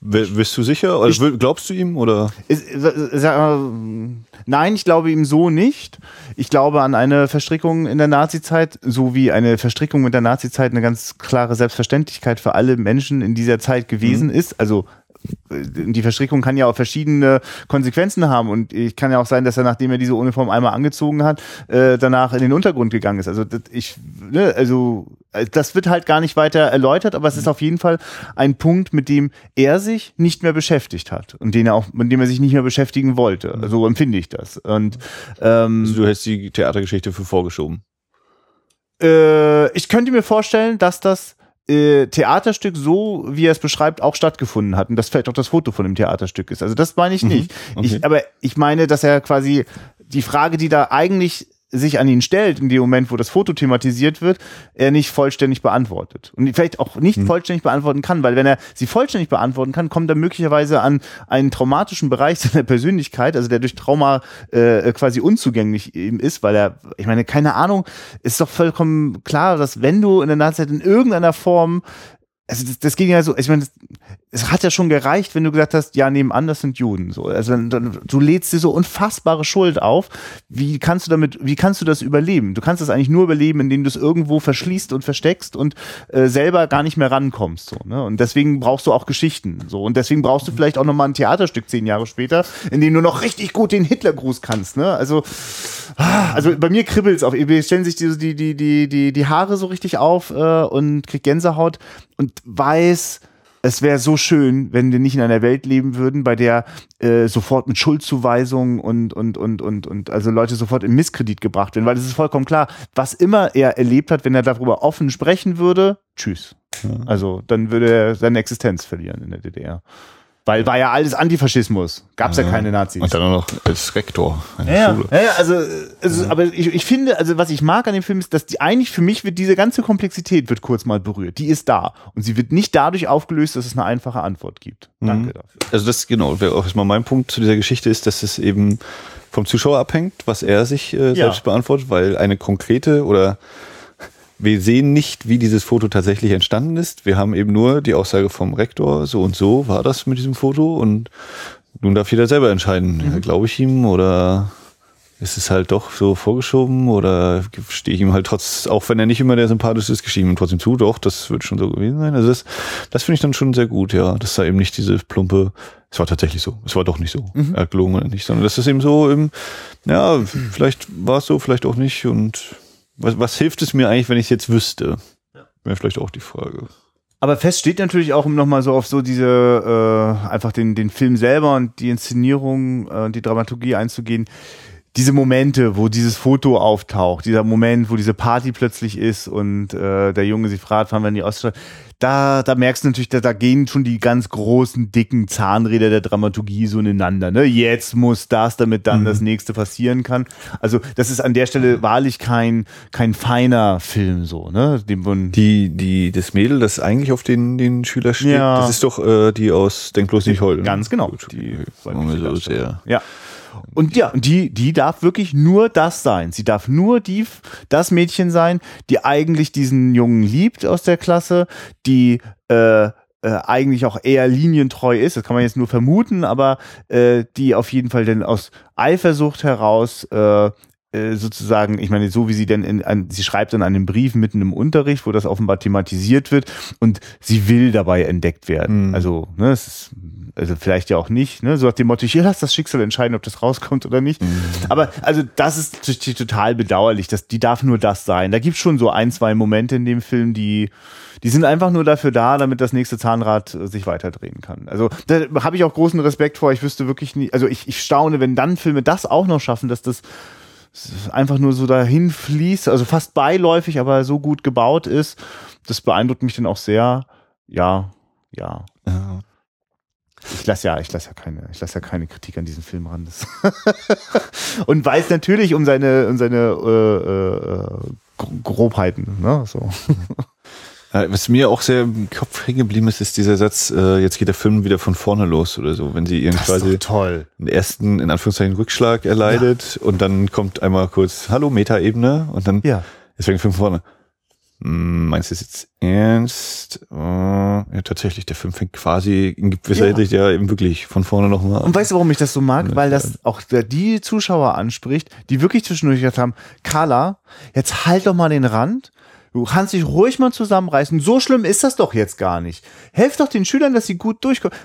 bist du sicher? Will- glaubst du ihm oder? Ist- äh, sag mal, Nein, ich glaube ihm so nicht. Ich glaube an eine Verstrickung in der Nazizeit, so wie eine Verstrickung mit der Nazizeit eine ganz klare Selbstverständlichkeit für alle Menschen in dieser Zeit gewesen ist. Also äh, die Verstrickung kann ja auch verschiedene Konsequenzen haben und ich kann ja auch sein, dass er nachdem er diese Uniform einmal angezogen hat, äh, danach in den Untergrund gegangen ist. Also das, ich, ne, also äh, das wird halt gar nicht weiter erläutert, aber es ist auf jeden Fall ein Punkt, mit dem er sich nicht mehr beschäftigt hat und den er auch, mit dem er sich nicht mehr beschäftigen wollte. So empfinde ich das. Und ähm, Also, du hältst die Theatergeschichte für vorgeschoben. äh, ich könnte mir vorstellen, dass das äh, Theaterstück so, wie er es beschreibt, auch stattgefunden hat und das vielleicht auch das Foto von dem Theaterstück ist. Also das meine ich nicht. okay. Ich, aber ich meine, dass er quasi die Frage, die da eigentlich sich an ihn stellt, in dem Moment, wo das Foto thematisiert wird, er nicht vollständig beantwortet. Und vielleicht auch nicht vollständig beantworten kann, weil wenn er sie vollständig beantworten kann, kommt er möglicherweise an einen traumatischen Bereich seiner Persönlichkeit, also der durch Trauma äh, quasi unzugänglich ihm ist, weil er, ich meine, keine Ahnung, ist doch vollkommen klar, dass wenn du in der Nazizeit in irgendeiner Form also das, das ging ja so, ich meine, es hat ja schon gereicht, wenn du gesagt hast, ja, nebenan, das sind Juden. So, also dann, dann, du lädst dir so unfassbare Schuld auf. Wie kannst du damit, wie kannst du das überleben? Du kannst das eigentlich nur überleben, indem du es irgendwo verschließt und versteckst und äh, selber gar nicht mehr rankommst. So, ne? Und deswegen brauchst du auch Geschichten. So und deswegen brauchst du vielleicht auch noch mal ein Theaterstück zehn Jahre später, in dem du noch richtig gut den Hitlergruß kannst. Ne? Also also bei mir kribbelt's auf. Stellen sich die, die, die, die, die, die Haare so richtig auf äh, und krieg Gänsehaut und weiß, es wäre so schön, wenn wir nicht in einer Welt leben würden, bei der äh, sofort mit Schuldzuweisungen und, und, und, und, und also Leute sofort in Misskredit gebracht werden, weil es ist vollkommen klar, was immer er erlebt hat, wenn er darüber offen sprechen würde, tschüss. Also dann würde er seine Existenz verlieren in der DDR. Weil war ja alles Antifaschismus. Gab's ja keine Nazis. Und dann noch als Rektor einer Ja, Schule. ja, ja also, also aber ich, ich finde, also was ich mag an dem Film ist, dass die eigentlich für mich wird diese ganze Komplexität wird kurz mal berührt. Die ist da und sie wird nicht dadurch aufgelöst, dass es eine einfache Antwort gibt. Danke dafür. Also das genau, wäre auch erstmal mein Punkt zu dieser Geschichte ist, dass es eben vom Zuschauer abhängt, was er sich äh, Ja. selbst beantwortet, weil eine konkrete oder wir sehen nicht, wie dieses Foto tatsächlich entstanden ist. Wir haben eben nur die Aussage vom Rektor, so und so war das mit diesem Foto und nun darf jeder selber entscheiden, Mhm. glaube ich ihm oder ist es halt doch so vorgeschoben oder stehe ich ihm halt trotz, auch wenn er nicht immer der sympathischste ist, gestehe ich ihm trotzdem zu, doch, das wird schon so gewesen sein. Also das, das finde ich dann schon sehr gut, ja, dass da eben nicht diese plumpe, es war tatsächlich so, es war doch nicht so, er hat gelogen oder nicht, sondern das ist eben so im, ja, vielleicht war es so, vielleicht auch nicht und was, was hilft es mir eigentlich, wenn ich es jetzt wüsste? Wäre vielleicht auch die Frage. Aber fest steht natürlich auch, um nochmal so auf so diese, äh, einfach den, den Film selber und die Inszenierung äh, und die Dramaturgie einzugehen. Diese Momente, wo dieses Foto auftaucht, dieser Moment, wo diese Party plötzlich ist und äh, der Junge sich fragt, fahren wir in die Oststadt, da, da merkst du natürlich, da, da gehen schon die ganz großen, dicken Zahnräder der Dramaturgie so ineinander. Ne? Jetzt muss das, damit dann das nächste passieren kann. Also das ist an der Stelle wahrlich kein, kein feiner Film so, ne? Dem Die, die, das Mädel, das eigentlich auf den, den Schüler steht, Ja. das ist doch äh, die aus Denk bloß nicht heulen. Ganz genau. Die Machen wir so sehr. Ja. Und ja, die, die darf wirklich nur das sein. Sie darf nur die, das Mädchen sein, die eigentlich diesen Jungen liebt aus der Klasse, die äh, äh, eigentlich auch eher linientreu ist. Das kann man jetzt nur vermuten, aber äh, die auf jeden Fall denn aus Eifersucht heraus äh, äh, sozusagen, ich meine, so wie sie denn in, an, sie schreibt dann einen Brief mitten im Unterricht, wo das offenbar thematisiert wird und sie will dabei entdeckt werden. Mhm. Also, ne, es ist, also vielleicht ja auch nicht, ne, so nach dem Motto, hier lass das Schicksal entscheiden, ob das rauskommt oder nicht. Aber also das ist t- total bedauerlich, dass die darf nur das sein. Da gibt's schon so ein, zwei Momente in dem Film, die die sind einfach nur dafür da, damit das nächste Zahnrad äh, sich weiterdrehen kann. Also da habe ich auch großen Respekt vor. Ich wüsste wirklich nie, also ich, ich staune, wenn dann Filme das auch noch schaffen, dass das einfach nur so dahin fließt, also fast beiläufig, aber so gut gebaut ist. Das beeindruckt mich dann auch sehr. Ja, ja. Ja. Ich lasse ja, ich lasse ja keine, ich lasse ja keine Kritik an diesem Film ran. Und weiß natürlich um seine, um seine äh, äh, Gro- Grobheiten. Ne? So. Ja, Was mir auch sehr im Kopf hängen geblieben ist, ist dieser Satz, äh, jetzt geht der Film wieder von vorne los oder so, wenn sie toll. den ersten, in Anführungszeichen, Rückschlag erleidet und dann kommt einmal kurz, hallo, Metaebene und dann, Ja. deswegen Film von vorne. Hm, Meinst du das jetzt ernst? Äh, ja, tatsächlich, der Film fängt quasi in gewisser Ja. Hinsicht ja eben wirklich von vorne nochmal Und an. weißt du, warum ich das so mag? Weil das auch die Zuschauer anspricht, die wirklich zwischendurch gesagt haben, Carla, jetzt halt doch mal den Rand. Du kannst dich ruhig mal zusammenreißen. So schlimm ist das doch jetzt gar nicht. Helf doch den Schülern, dass sie gut durchkommen.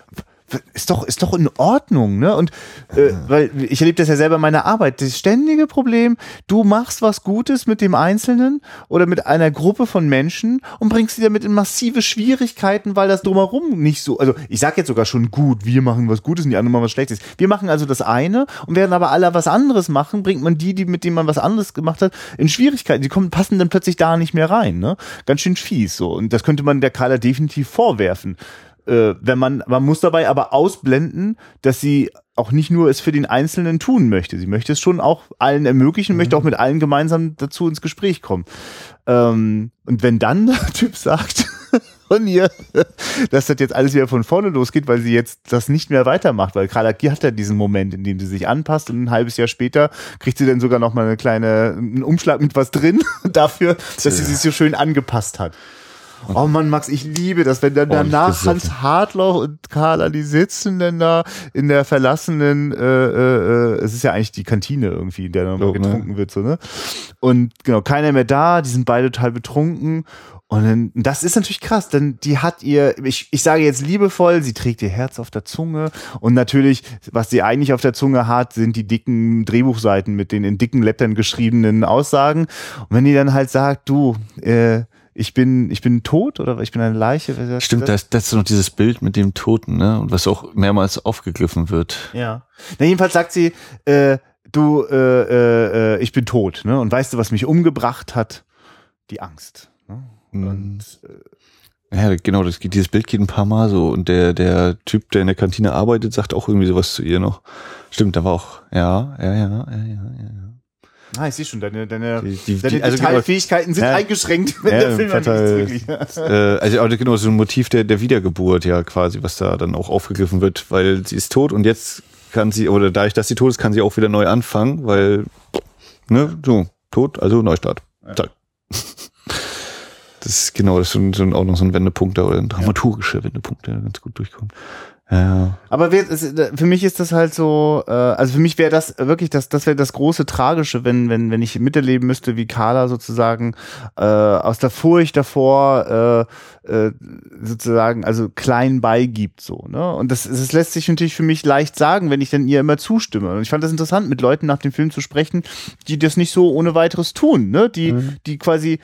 Ist doch, ist doch in Ordnung, ne? Und äh, weil ich erlebe das ja selber in meiner Arbeit. Das ständige Problem, du machst was Gutes mit dem Einzelnen oder mit einer Gruppe von Menschen und bringst sie damit in massive Schwierigkeiten, weil das drumherum nicht so. Also ich sag jetzt sogar schon gut, wir machen was Gutes und die anderen machen was Schlechtes. Wir machen also das eine und während aber alle was anderes machen, bringt man die, die mit denen man was anderes gemacht hat, in Schwierigkeiten. Die kommen, passen dann plötzlich da nicht mehr rein, ne? Ganz schön fies so. Und das könnte man der Carla definitiv vorwerfen äh, wenn man, man muss dabei aber ausblenden, dass sie auch nicht nur es für den Einzelnen tun möchte. Sie möchte es schon auch allen ermöglichen, möchte auch mit allen gemeinsam dazu ins Gespräch kommen. Ähm, und wenn dann der Typ sagt, von ihr, dass das jetzt alles wieder von vorne losgeht, weil sie jetzt das nicht mehr weitermacht, weil Gier hat ja diesen Moment, in dem sie sich anpasst und ein halbes Jahr später kriegt sie dann sogar noch mal eine kleine, einen Umschlag mit was drin dafür, dass sie sich so schön angepasst hat. Oh Mann, Max, ich liebe das, wenn dann Ordentlich danach. Hans Hartloch und Carla, die sitzen denn da in der verlassenen, äh, äh, äh, es ist ja eigentlich die Kantine irgendwie, in der noch Glaub, ne? getrunken wird, so, ne? Und genau, keiner mehr da, die sind beide total betrunken. Und dann, das ist natürlich krass, denn die hat ihr, ich, ich sage jetzt liebevoll, sie trägt ihr Herz auf der Zunge. Und natürlich, was sie eigentlich auf der Zunge hat, sind die dicken Drehbuchseiten mit den in dicken Lettern geschriebenen Aussagen. Und wenn die dann halt sagt, du, äh, ich bin, ich bin tot oder ich bin eine Leiche. Stimmt, das? das, das ist noch dieses Bild mit dem Toten, ne? Und was auch mehrmals aufgegriffen wird. Ja. Na, jedenfalls sagt sie, äh, du, äh, äh, äh, ich bin tot, ne? Und weißt du, was mich umgebracht hat? Die Angst. Ne? Mhm. Und äh, Ja, genau, das geht, dieses Bild geht ein paar Mal so. Und der, der Typ, der in der Kantine arbeitet, sagt auch irgendwie sowas zu ihr noch. Stimmt, da war auch, ja, ja, ja, ja, ja, ja. Ah, ich sehe schon, deine, deine, Die, die, deine die, also genau, Detailfähigkeiten sind Ja. eingeschränkt, wenn Ja, der Film total. nicht wirklich. äh, also genau so ein Motiv der, der Wiedergeburt ja quasi, was da dann auch aufgegriffen wird, weil sie ist tot und jetzt kann sie, oder dadurch, dass sie tot ist, kann sie auch wieder neu anfangen, weil, ne, so, tot, also Neustart. Zack. Das ist genau, das so ein, auch noch so ein Wendepunkt da, oder ein dramaturgischer Wendepunkt, der ganz gut durchkommt. Ja, Aber es, für mich ist das halt so, äh, also für mich wäre das wirklich das, das wäre das große Tragische, wenn, wenn, wenn ich miterleben müsste, wie Carla sozusagen äh, aus der Furcht davor äh, äh, sozusagen also klein beigibt so, ne? Und das, das lässt sich natürlich für mich leicht sagen, wenn ich dann ihr immer zustimme. Und ich fand das interessant, mit Leuten nach dem Film zu sprechen, die das nicht so ohne weiteres tun, ne? Die, die quasi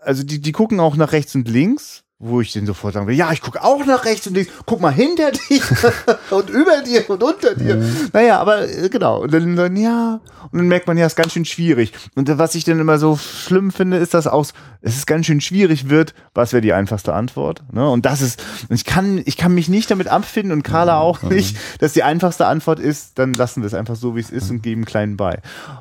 also die, die gucken auch nach rechts und links, wo ich denen sofort sagen will, ja, ich gucke auch nach rechts und links, guck mal hinter dir und über dir und unter dir. Naja, aber äh, genau. Und dann, dann, ja, und dann merkt man, ja, ist ganz schön schwierig. Und was ich dann immer so schlimm finde, ist, dass aus, es ist ganz schön schwierig wird, was wäre die einfachste Antwort? Ne? Und das ist, und ich kann, ich kann mich nicht damit abfinden und Carla auch nicht, dass die einfachste Antwort ist, dann lassen wir es einfach so, wie es ist und geben kleinen bei.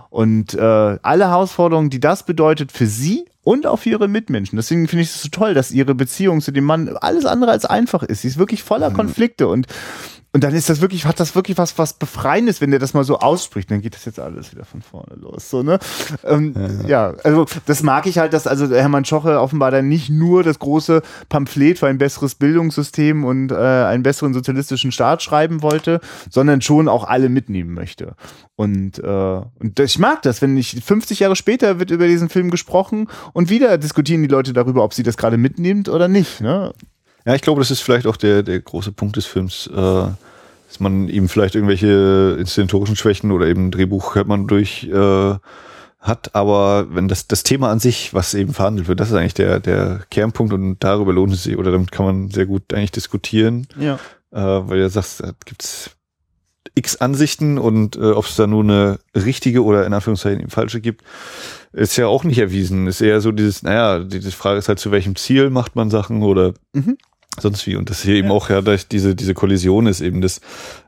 Und äh, alle Herausforderungen, die das bedeutet für sie und auch für ihre Mitmenschen. Deswegen finde ich es so toll, dass ihre Beziehung zu dem Mann alles andere als einfach ist. Sie ist wirklich voller Konflikte und und dann ist das wirklich, hat das wirklich was, was Befreiendes, wenn der das mal so ausspricht, dann geht das jetzt alles wieder von vorne los. So, ne? Ähm, ja. also das mag ich halt, dass also Hermann Schoche offenbar dann nicht nur das große Pamphlet für ein besseres Bildungssystem und äh, einen besseren sozialistischen Staat schreiben wollte, sondern schon auch alle mitnehmen möchte. Und, äh, und ich mag das, wenn ich 50 Jahre später wird über diesen Film gesprochen und wieder diskutieren die Leute darüber, ob sie das gerade mitnimmt oder nicht. Ne? Ja, ich glaube, das ist vielleicht auch der, der große Punkt des Films, äh, dass man ihm vielleicht irgendwelche inszenatorischen Schwächen oder eben Drehbuch hört man durch äh, hat, aber wenn das, das Thema an sich, was eben verhandelt wird, das ist eigentlich der, der Kernpunkt und darüber lohnt es sich, oder damit kann man sehr gut eigentlich diskutieren, Ja. äh, weil du sagst, da gibt's x Ansichten und äh, ob es da nur eine richtige oder in Anführungszeichen eben falsche gibt, ist ja auch nicht erwiesen. Ist eher so dieses, naja, die, die Frage ist halt, zu welchem Ziel macht man Sachen oder Mhm. Sonst wie. Und das hier eben auch ja diese, diese Kollision ist eben das,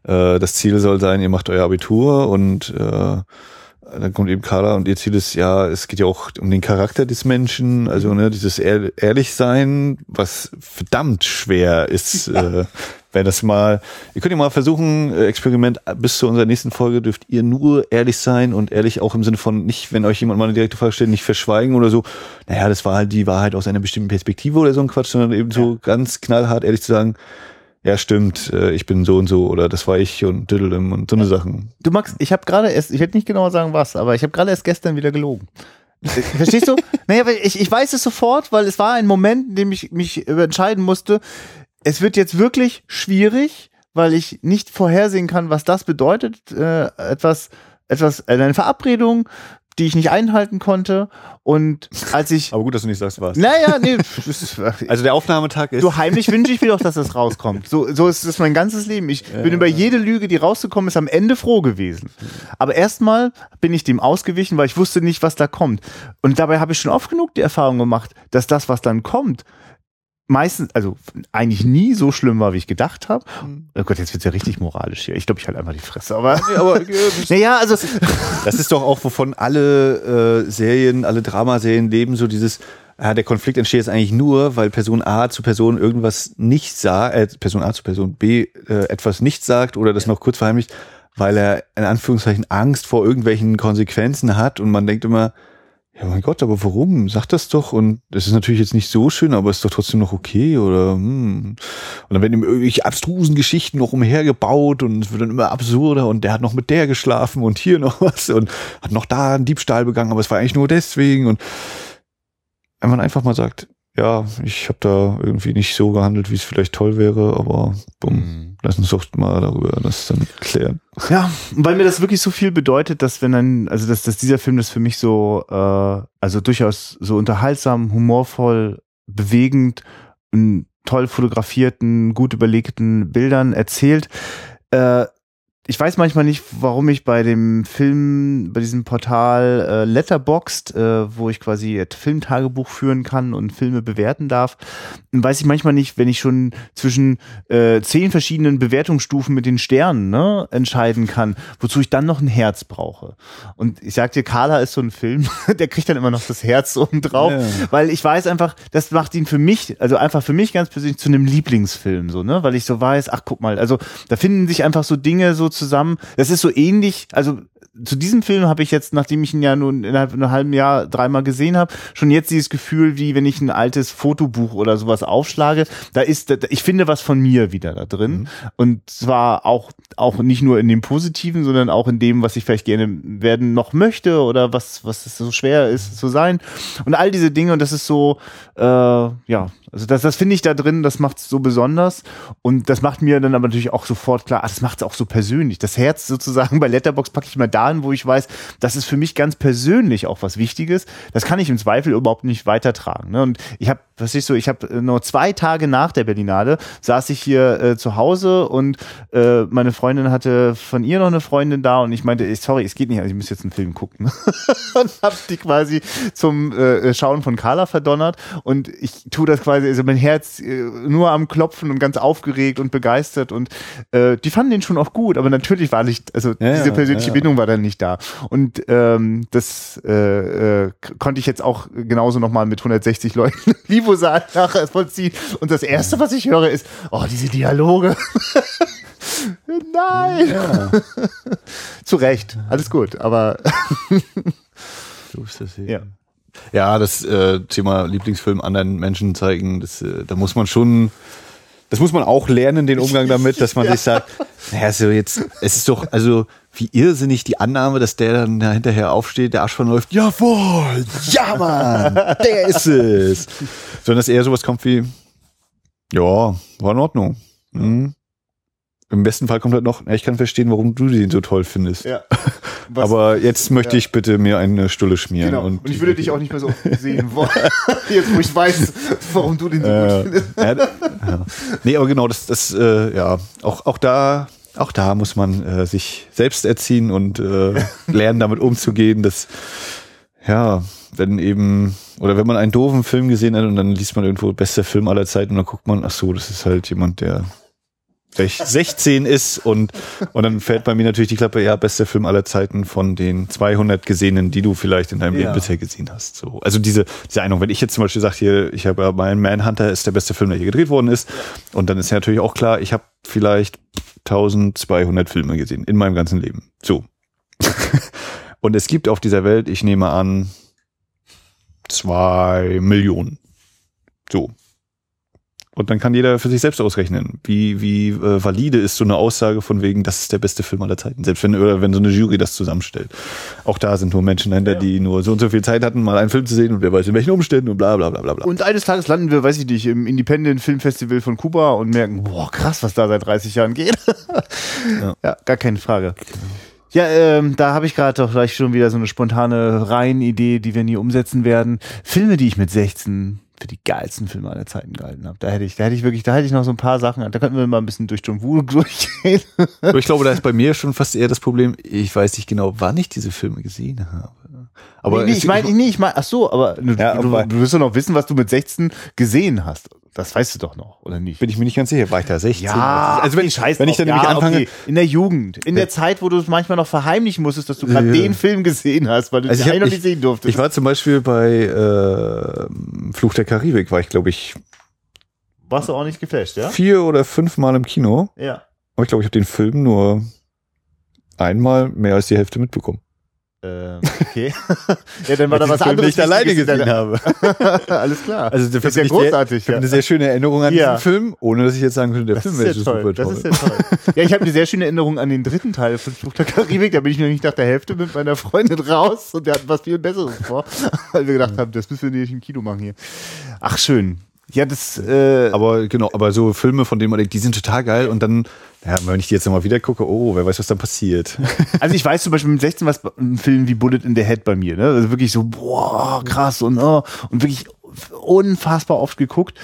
äh, das Ziel soll sein, ihr macht euer Abitur und äh, dann kommt eben Carla und ihr Ziel ist ja, es geht ja auch um den Charakter des Menschen, also ne, dieses ehr ehrlich sein, was verdammt schwer ist, äh, wenn das mal, ihr könnt ja mal versuchen, äh, Experiment, bis zu unserer nächsten Folge dürft ihr nur ehrlich sein und ehrlich auch im Sinne von nicht, wenn euch jemand mal eine direkte Frage stellt, nicht verschweigen oder so, naja, das war halt die Wahrheit aus einer bestimmten Perspektive oder so ein Quatsch, sondern eben so ganz knallhart ehrlich zu sagen, ja stimmt, äh, ich bin so und so oder das war ich und düdelem und so eine Sachen. Du Max, ich habe gerade erst, ich werde nicht genau sagen was, aber ich habe gerade erst gestern wieder gelogen. Verstehst du? naja, weil ich, ich weiß es sofort, weil es war ein Moment, in dem ich mich entscheiden musste. Es wird jetzt wirklich schwierig, weil ich nicht vorhersehen kann, was das bedeutet. Äh, etwas, etwas, äh, eine Verabredung, die ich nicht einhalten konnte. Und als ich, Aber gut, dass du nicht sagst, was. naja, nee, Also der Aufnahmetag ist. so heimlich wünsche ich mir doch, dass das rauskommt. So, so ist es mein ganzes Leben. Ich bin über jede Lüge, die rausgekommen ist, am Ende froh gewesen. Aber erstmal bin ich dem ausgewichen, weil ich wusste nicht, was da kommt. Und dabei habe ich schon oft genug die Erfahrung gemacht, dass das, was dann kommt, meistens, also eigentlich nie so schlimm war, wie ich gedacht habe. Oh Gott, jetzt wird's ja richtig moralisch hier. Ich glaube, ich halte einfach die Fresse. Aber, aber äh, naja, also das ist doch auch, wovon alle äh, Serien, alle Dramaserien leben, so dieses, ja, der Konflikt entsteht jetzt eigentlich nur, weil Person A zu Person irgendwas nicht sagt, äh, Person A zu Person B äh, etwas nicht sagt oder das noch kurz verheimlicht, weil er in Anführungszeichen Angst vor irgendwelchen Konsequenzen hat und man denkt immer, ja mein Gott, aber warum? Sag das doch und das ist natürlich jetzt nicht so schön, aber ist doch trotzdem noch okay oder hm. Und dann werden ihm irgendwelche abstrusen Geschichten noch umhergebaut und es wird dann immer absurder und der hat noch mit der geschlafen und hier noch was und hat noch da einen Diebstahl begangen, aber es war eigentlich nur deswegen und wenn man einfach mal sagt, ja, ich habe da irgendwie nicht so gehandelt, wie es vielleicht toll wäre, aber bumm, lass uns doch mal darüber das dann klären. Ja, weil mir das wirklich so viel bedeutet, dass wenn dann, also dass, dass dieser Film das für mich so, äh, also durchaus so unterhaltsam, humorvoll, bewegend, in toll fotografierten, gut überlegten Bildern erzählt, äh, ich weiß manchmal nicht, warum ich bei dem Film, bei diesem Portal äh, Letterboxd, äh, wo ich quasi Filmtagebuch führen kann und Filme bewerten darf, weiß ich manchmal nicht, wenn ich schon zwischen äh, zehn verschiedenen Bewertungsstufen mit den Sternen ne, entscheiden kann, wozu ich dann noch ein Herz brauche. Und ich sag dir, Carla ist so ein Film, der kriegt dann immer noch das Herz oben drauf, ja. weil ich weiß einfach, das macht ihn für mich, also einfach für mich ganz persönlich zu einem Lieblingsfilm, so, ne, weil ich so weiß, ach guck mal, also da finden sich einfach so Dinge so zusammen. Das ist so ähnlich, also zu diesem Film habe ich jetzt, nachdem ich ihn ja nun innerhalb von einem halben Jahr dreimal gesehen habe, schon jetzt dieses Gefühl, wie wenn ich ein altes Fotobuch oder sowas aufschlage, da ist, ich finde was von mir wieder da drin. Mhm. Und zwar auch, auch nicht nur in dem Positiven, sondern auch in dem, was ich vielleicht gerne werden noch möchte oder was, was es so schwer ist zu sein. Und all diese Dinge, und das ist so, äh, ja, also das, das finde ich da drin, das macht es so besonders. Und das macht mir dann aber natürlich auch sofort klar, ah, das macht es auch so persönlich. Das Herz sozusagen bei Letterbox packe ich mal dahin, wo ich weiß, das ist für mich ganz persönlich auch was Wichtiges. Das kann ich im Zweifel überhaupt nicht weitertragen. Ne? Und ich habe, was ich so, ich habe nur zwei Tage nach der Berlinade saß ich hier äh, zu Hause und äh, meine Freundin hatte von ihr noch eine Freundin da und ich meinte, sorry, es geht nicht, also ich muss jetzt einen Film gucken. und habe die quasi zum äh, Schauen von Carla verdonnert und ich tue das quasi also mein Herz äh, nur am Klopfen und ganz aufgeregt und begeistert und äh, die fanden den schon auch gut, aber natürlich war nicht, also ja, diese persönliche ja, Bindung war dann nicht da und ähm, das äh, äh, konnte ich jetzt auch genauso nochmal mit 160 Leuten Livo-Saal nachher vollziehen und das erste, was ich höre, ist, oh, diese Dialoge. Nein! Ja. Zu Recht, alles gut, aber so ist das hier. Ja. Ja, das äh, Thema Lieblingsfilm anderen Menschen zeigen, das, äh, da muss man schon, das muss man auch lernen, den Umgang damit, dass man ja. sich sagt, naja, so jetzt, es ist doch, also wie irrsinnig die Annahme, dass der dann da hinterher aufsteht, der Arsch verläuft, jawohl, ja Mann, der ist es. Sondern dass eher sowas kommt wie, ja, war in Ordnung. Mhm. Im besten Fall kommt halt noch, ich kann verstehen, warum du den so toll findest. Ja. Aber jetzt möchte ja. ich bitte mir eine Stulle schmieren. Genau. Und, und ich würde dich auch nicht mehr so sehen wollen. jetzt, wo ich weiß, warum du den so äh, gut findest. Ja, ja. Nee, aber genau, das, das äh, ja, auch, auch da, auch da muss man äh, sich selbst erziehen und äh, lernen, damit umzugehen, dass, ja, wenn eben, oder wenn man einen doofen Film gesehen hat und dann liest man irgendwo bester Film aller Zeiten und dann guckt man, ach so, das ist halt jemand, der 16 ist und, und dann fällt bei mir natürlich die Klappe, ja, bester Film aller Zeiten von den 200 gesehenen, die du vielleicht in deinem ja. Leben bisher gesehen hast. So. Also diese, diese Einung, wenn ich jetzt zum Beispiel sage hier, ich habe mein Manhunter ist der beste Film, der hier gedreht worden ist und dann ist ja natürlich auch klar, ich habe vielleicht 1200 Filme gesehen in meinem ganzen Leben. So. und es gibt auf dieser Welt, ich nehme an, zwei Millionen. So. Und dann kann jeder für sich selbst ausrechnen, wie, wie äh, valide ist so eine Aussage von wegen, das ist der beste Film aller Zeiten. Selbst wenn, oder wenn so eine Jury das zusammenstellt. Auch da sind nur Menschen dahinter, ja. die nur so und so viel Zeit hatten, mal einen Film zu sehen und wer weiß in welchen Umständen und bla bla bla bla bla. Und eines Tages landen wir, weiß ich nicht, im Independent Film Festival von Kuba und merken, boah, krass, was da seit 30 Jahren geht. ja. ja, gar keine Frage. Ja, ähm, da habe ich gerade doch vielleicht schon wieder so eine spontane Reihenidee, die wir nie umsetzen werden. Filme, die ich mit 16 für die geilsten Filme aller Zeiten gehalten habe. Da hätte ich, da hätte ich wirklich, da hätte ich noch so ein paar Sachen, da könnten wir mal ein bisschen durch John Woo durchgehen. Aber ich glaube, da ist bei mir schon fast eher das Problem, ich weiß nicht genau, wann ich diese Filme gesehen habe. Aber nee, nee, ich meine, nee, ich meine, ach so, aber, du, ja, du, du wirst doch noch wissen, was du mit 16 gesehen hast. Das weißt du doch noch, oder nicht? Bin ich mir nicht ganz sicher. War ich da 16? Ja, also wenn, Scheiß wenn ich dann ja, nämlich anfange. Okay. In der Jugend. In der Zeit, wo du es manchmal noch verheimlichen musstest, dass du gerade ja. den Film gesehen hast, weil du also den noch nicht sehen durftest. Ich war zum Beispiel bei äh, Fluch der Karibik, war ich, glaube ich. Warst du auch nicht geflasht, ja? Vier oder fünf Mal im Kino. Ja. Aber ich glaube, ich habe den Film nur einmal mehr als die Hälfte mitbekommen. Ähm, okay. ja, dann war da was anderes. ich alleine gesehen habe. Alles klar. Also das ist ja großartig. Ich habe eine sehr schöne Erinnerung an ja. diesen Film, ohne dass ich jetzt sagen könnte, der das Film wäre super toll. Das ist ja toll. ja, ich habe eine sehr schöne Erinnerung an den dritten Teil von Flucht der Karibik. Da bin ich nämlich nach der Hälfte mit meiner Freundin raus und der hat was viel Besseres vor, weil wir gedacht haben, das müssen wir nicht im Kino machen hier. Ach schön. Ja, das. Äh aber genau, aber so Filme, von denen man denkt, die sind total geil und dann, ja, wenn ich die jetzt nochmal wieder gucke, oh, wer weiß, was dann passiert. Also ich weiß zum Beispiel mit 16 was ein Film wie Bullet in the Head bei mir, ne? Also wirklich so, boah, krass und oh, und wirklich unfassbar oft geguckt.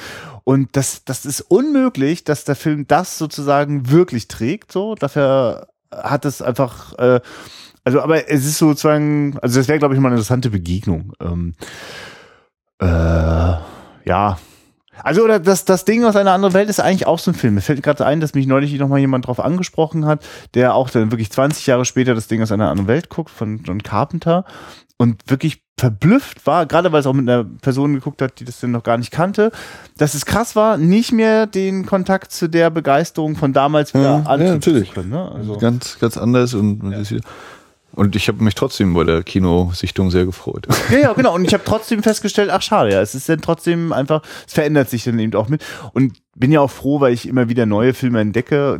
Und das, das ist unmöglich, dass der Film das sozusagen wirklich trägt. So, dafür hat es einfach, äh, also aber es ist sozusagen, also das wäre glaube ich mal eine interessante Begegnung. Ähm, äh, ja, also oder das, das Ding aus einer anderen Welt ist eigentlich auch so ein Film. Mir fällt gerade ein, dass mich neulich noch mal jemand drauf angesprochen hat, der auch dann wirklich 20 Jahre später das Ding aus einer anderen Welt guckt, von John Carpenter und wirklich verblüfft war, gerade weil es auch mit einer Person geguckt hat, die das denn noch gar nicht kannte, dass es krass war, nicht mehr den Kontakt zu der Begeisterung von damals wieder Ja, ja, natürlich. können. Ne? Also, Ganz, ganz anders und man ist hier- und ich habe mich trotzdem bei der Kinosichtung sehr gefreut. ja, ja, genau. Und ich habe trotzdem festgestellt, ach schade, ja, es ist dann trotzdem einfach, es verändert sich dann eben auch mit. Und bin ja auch froh, weil ich immer wieder neue Filme entdecke.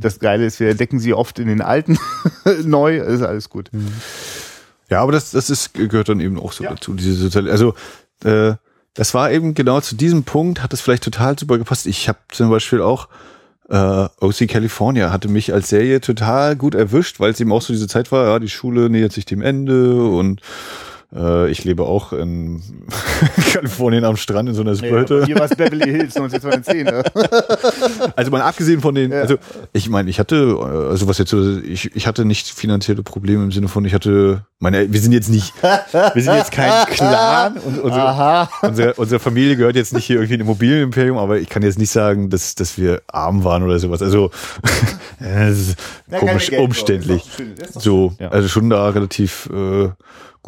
Das Geile ist, wir entdecken sie oft in den alten neu, ist alles gut. Ja, aber das, das ist, gehört dann eben auch so Ja. dazu. Diese soziale, also äh, das war eben genau zu diesem Punkt, hat es vielleicht total super gepasst. Ich habe zum Beispiel auch äh, OC California hatte mich als Serie total gut erwischt, weil es eben auch so diese Zeit war, ja, die Schule nähert sich dem Ende und äh, ich lebe auch in Kalifornien am Strand in so einer Superhütte. Hier war es Beverly Hills 1910. Ne? Also mal abgesehen von den, also ich meine, ich hatte, äh, also was jetzt so, ich, ich hatte nicht finanzielle Probleme im Sinne von, ich hatte, meine, wir sind jetzt nicht, wir sind jetzt kein Clan und unsere, unsere, unsere Familie gehört jetzt nicht hier irgendwie ein Immobilienimperium, aber ich kann jetzt nicht sagen, dass, dass wir arm waren oder sowas. Also Ja, komisch umständlich. So, Ja. also schon da relativ äh,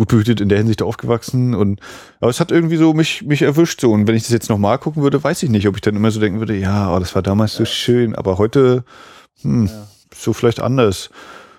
gut behütet in der Hinsicht aufgewachsen und aber es hat irgendwie so mich mich erwischt so und wenn ich das jetzt noch mal gucken würde, weiß ich nicht, ob ich dann immer so denken würde, ja, oh, das war damals so schön, aber heute hm, so vielleicht anders.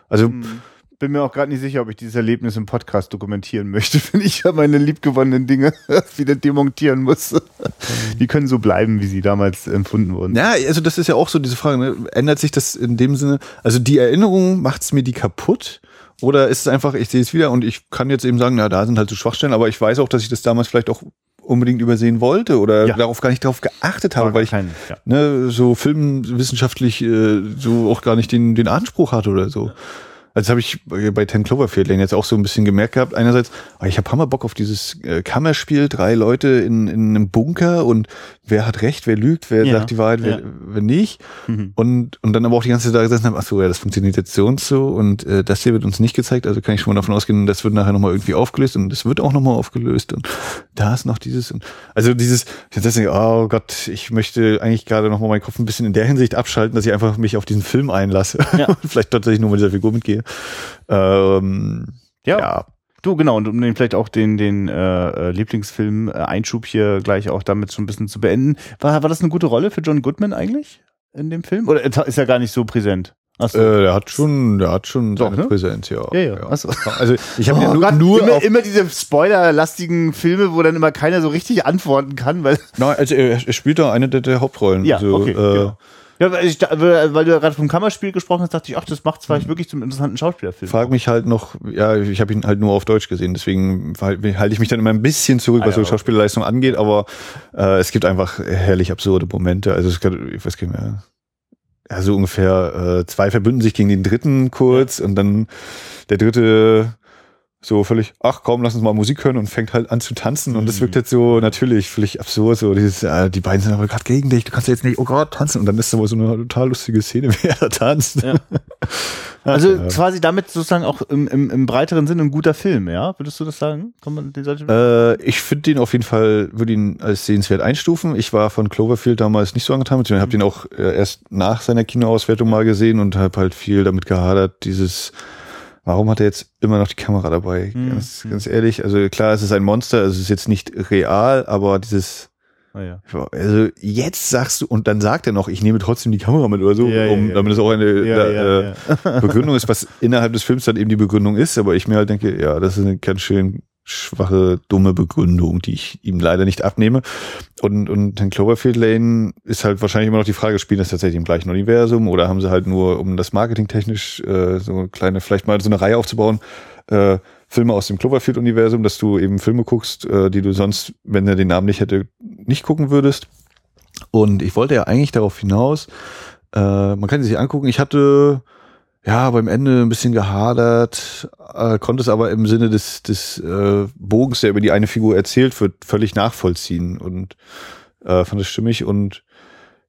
Also Hm. Bin mir auch gerade nicht sicher, ob ich dieses Erlebnis im Podcast dokumentieren möchte, wenn ich ja meine liebgewonnenen Dinge wieder demontieren muss. Die können so bleiben, wie sie damals empfunden wurden. Ja, also das ist ja auch so diese Frage, ne? ändert sich das in dem Sinne, also die Erinnerung, macht's mir die kaputt? Oder ist es einfach, ich sehe es wieder und ich kann jetzt eben sagen, na, da sind halt so Schwachstellen, aber ich weiß auch, dass ich das damals vielleicht auch unbedingt übersehen wollte oder Ja. darauf gar nicht darauf geachtet habe, weil ich kein- ja. ne, so filmwissenschaftlich äh, so auch gar nicht den, den Anspruch hatte oder so. Also das habe ich bei bei Ten Cloverfield Lane jetzt auch so ein bisschen gemerkt gehabt. Einerseits, ah, ich habe Hammer Bock auf dieses äh, Kammerspiel, drei Leute in, in einem Bunker und wer hat recht, wer lügt, wer Ja, sagt die Wahrheit, wer, ja. wer nicht. Mhm. Und, und dann aber auch die ganze Zeit da gesessen haben, ach so, ja, das funktioniert jetzt so und so und äh, das hier wird uns nicht gezeigt, also kann ich schon mal davon ausgehen, das wird nachher nochmal irgendwie aufgelöst und das wird auch nochmal aufgelöst und da ist noch dieses und also dieses, ich denke, oh Gott, ich möchte eigentlich gerade nochmal meinen Kopf ein bisschen in der Hinsicht abschalten, dass ich einfach mich auf diesen Film einlasse Ja. und vielleicht tatsächlich nur mit dieser Figur mitgehe. Ähm, Ja. ja. Du, genau, und um den vielleicht auch den, den äh, äh, Lieblingsfilm äh, Einschub hier gleich auch damit so ein bisschen zu beenden. War, war das eine gute Rolle für John Goodman eigentlich in dem Film? Oder ist er gar nicht so präsent? Achso. Äh, der hat schon, der hat schon Doch, seine ne? Präsenz, ja. Ja, ja. So. Also ich habe ja Oh nur, Gott, nur immer, immer diese spoilerlastigen Filme, wo dann immer keiner so richtig antworten kann, weil Nein, also er, er spielt da eine der, der Hauptrollen. Ja, also, okay, äh, genau. Ja, weil, ich, weil du ja gerade vom Kammerspiel gesprochen hast, dachte ich, ach, das macht vielleicht wirklich zum interessanten Schauspielerfilm. Frag mich halt noch, ja, ich habe ihn halt nur auf Deutsch gesehen, deswegen halte halt ich mich dann immer ein bisschen zurück, Ah, was so ja, okay. Schauspielerleistung angeht, aber äh, es gibt einfach herrlich absurde Momente. Also es gibt, ich weiß gar nicht mehr. Ja, so ungefähr äh, zwei verbünden sich gegen den dritten kurz und dann der dritte so völlig, ach komm, lass uns mal Musik hören und fängt halt an zu tanzen und das Mhm. wirkt jetzt so natürlich völlig absurd, so dieses, äh, die beiden sind aber gerade gegen dich, du kannst jetzt nicht, oh Gott, tanzen und dann ist aber so eine total lustige Szene, wie er da tanzt. Ja. Also Ja. quasi damit sozusagen auch im, im, im breiteren Sinne ein guter Film, ja? Würdest du das sagen? Kann man den Äh, ich finde den auf jeden Fall, würde ihn als sehenswert einstufen. Ich war von Cloverfield damals nicht so angetan, beziehungsweise habe den auch äh, erst nach seiner Kinoauswertung mal gesehen und habe halt viel damit gehadert, dieses, warum hat er jetzt immer noch die Kamera dabei? Mhm. Ganz, ganz ehrlich, also klar, es ist ein Monster, also es ist jetzt nicht real, aber dieses, Ah, ja. also jetzt sagst du, und dann sagt er noch, ich nehme trotzdem die Kamera mit oder so, Ja, um, ja. damit es auch eine da, äh, Begründung ist, was innerhalb des Films dann eben die Begründung ist, aber ich mir halt denke, ja, das ist ganz schön schwache, dumme Begründung, die ich ihm leider nicht abnehme. Und, und in Cloverfield Lane ist halt wahrscheinlich immer noch die Frage, spielen das tatsächlich im gleichen Universum oder haben sie halt nur, um das marketingtechnisch äh, so eine kleine, vielleicht mal so eine Reihe aufzubauen, äh, Filme aus dem Cloverfield-Universum, dass du eben Filme guckst, äh, die du sonst, wenn er den Namen nicht hätte, nicht gucken würdest. Und ich wollte ja eigentlich darauf hinaus, äh, man kann sie sich angucken, ich hatte ja beim Ende ein bisschen gehadert, äh, konnte es aber im Sinne des, des äh, Bogens, der über die eine Figur erzählt wird, völlig nachvollziehen und äh, fand es stimmig und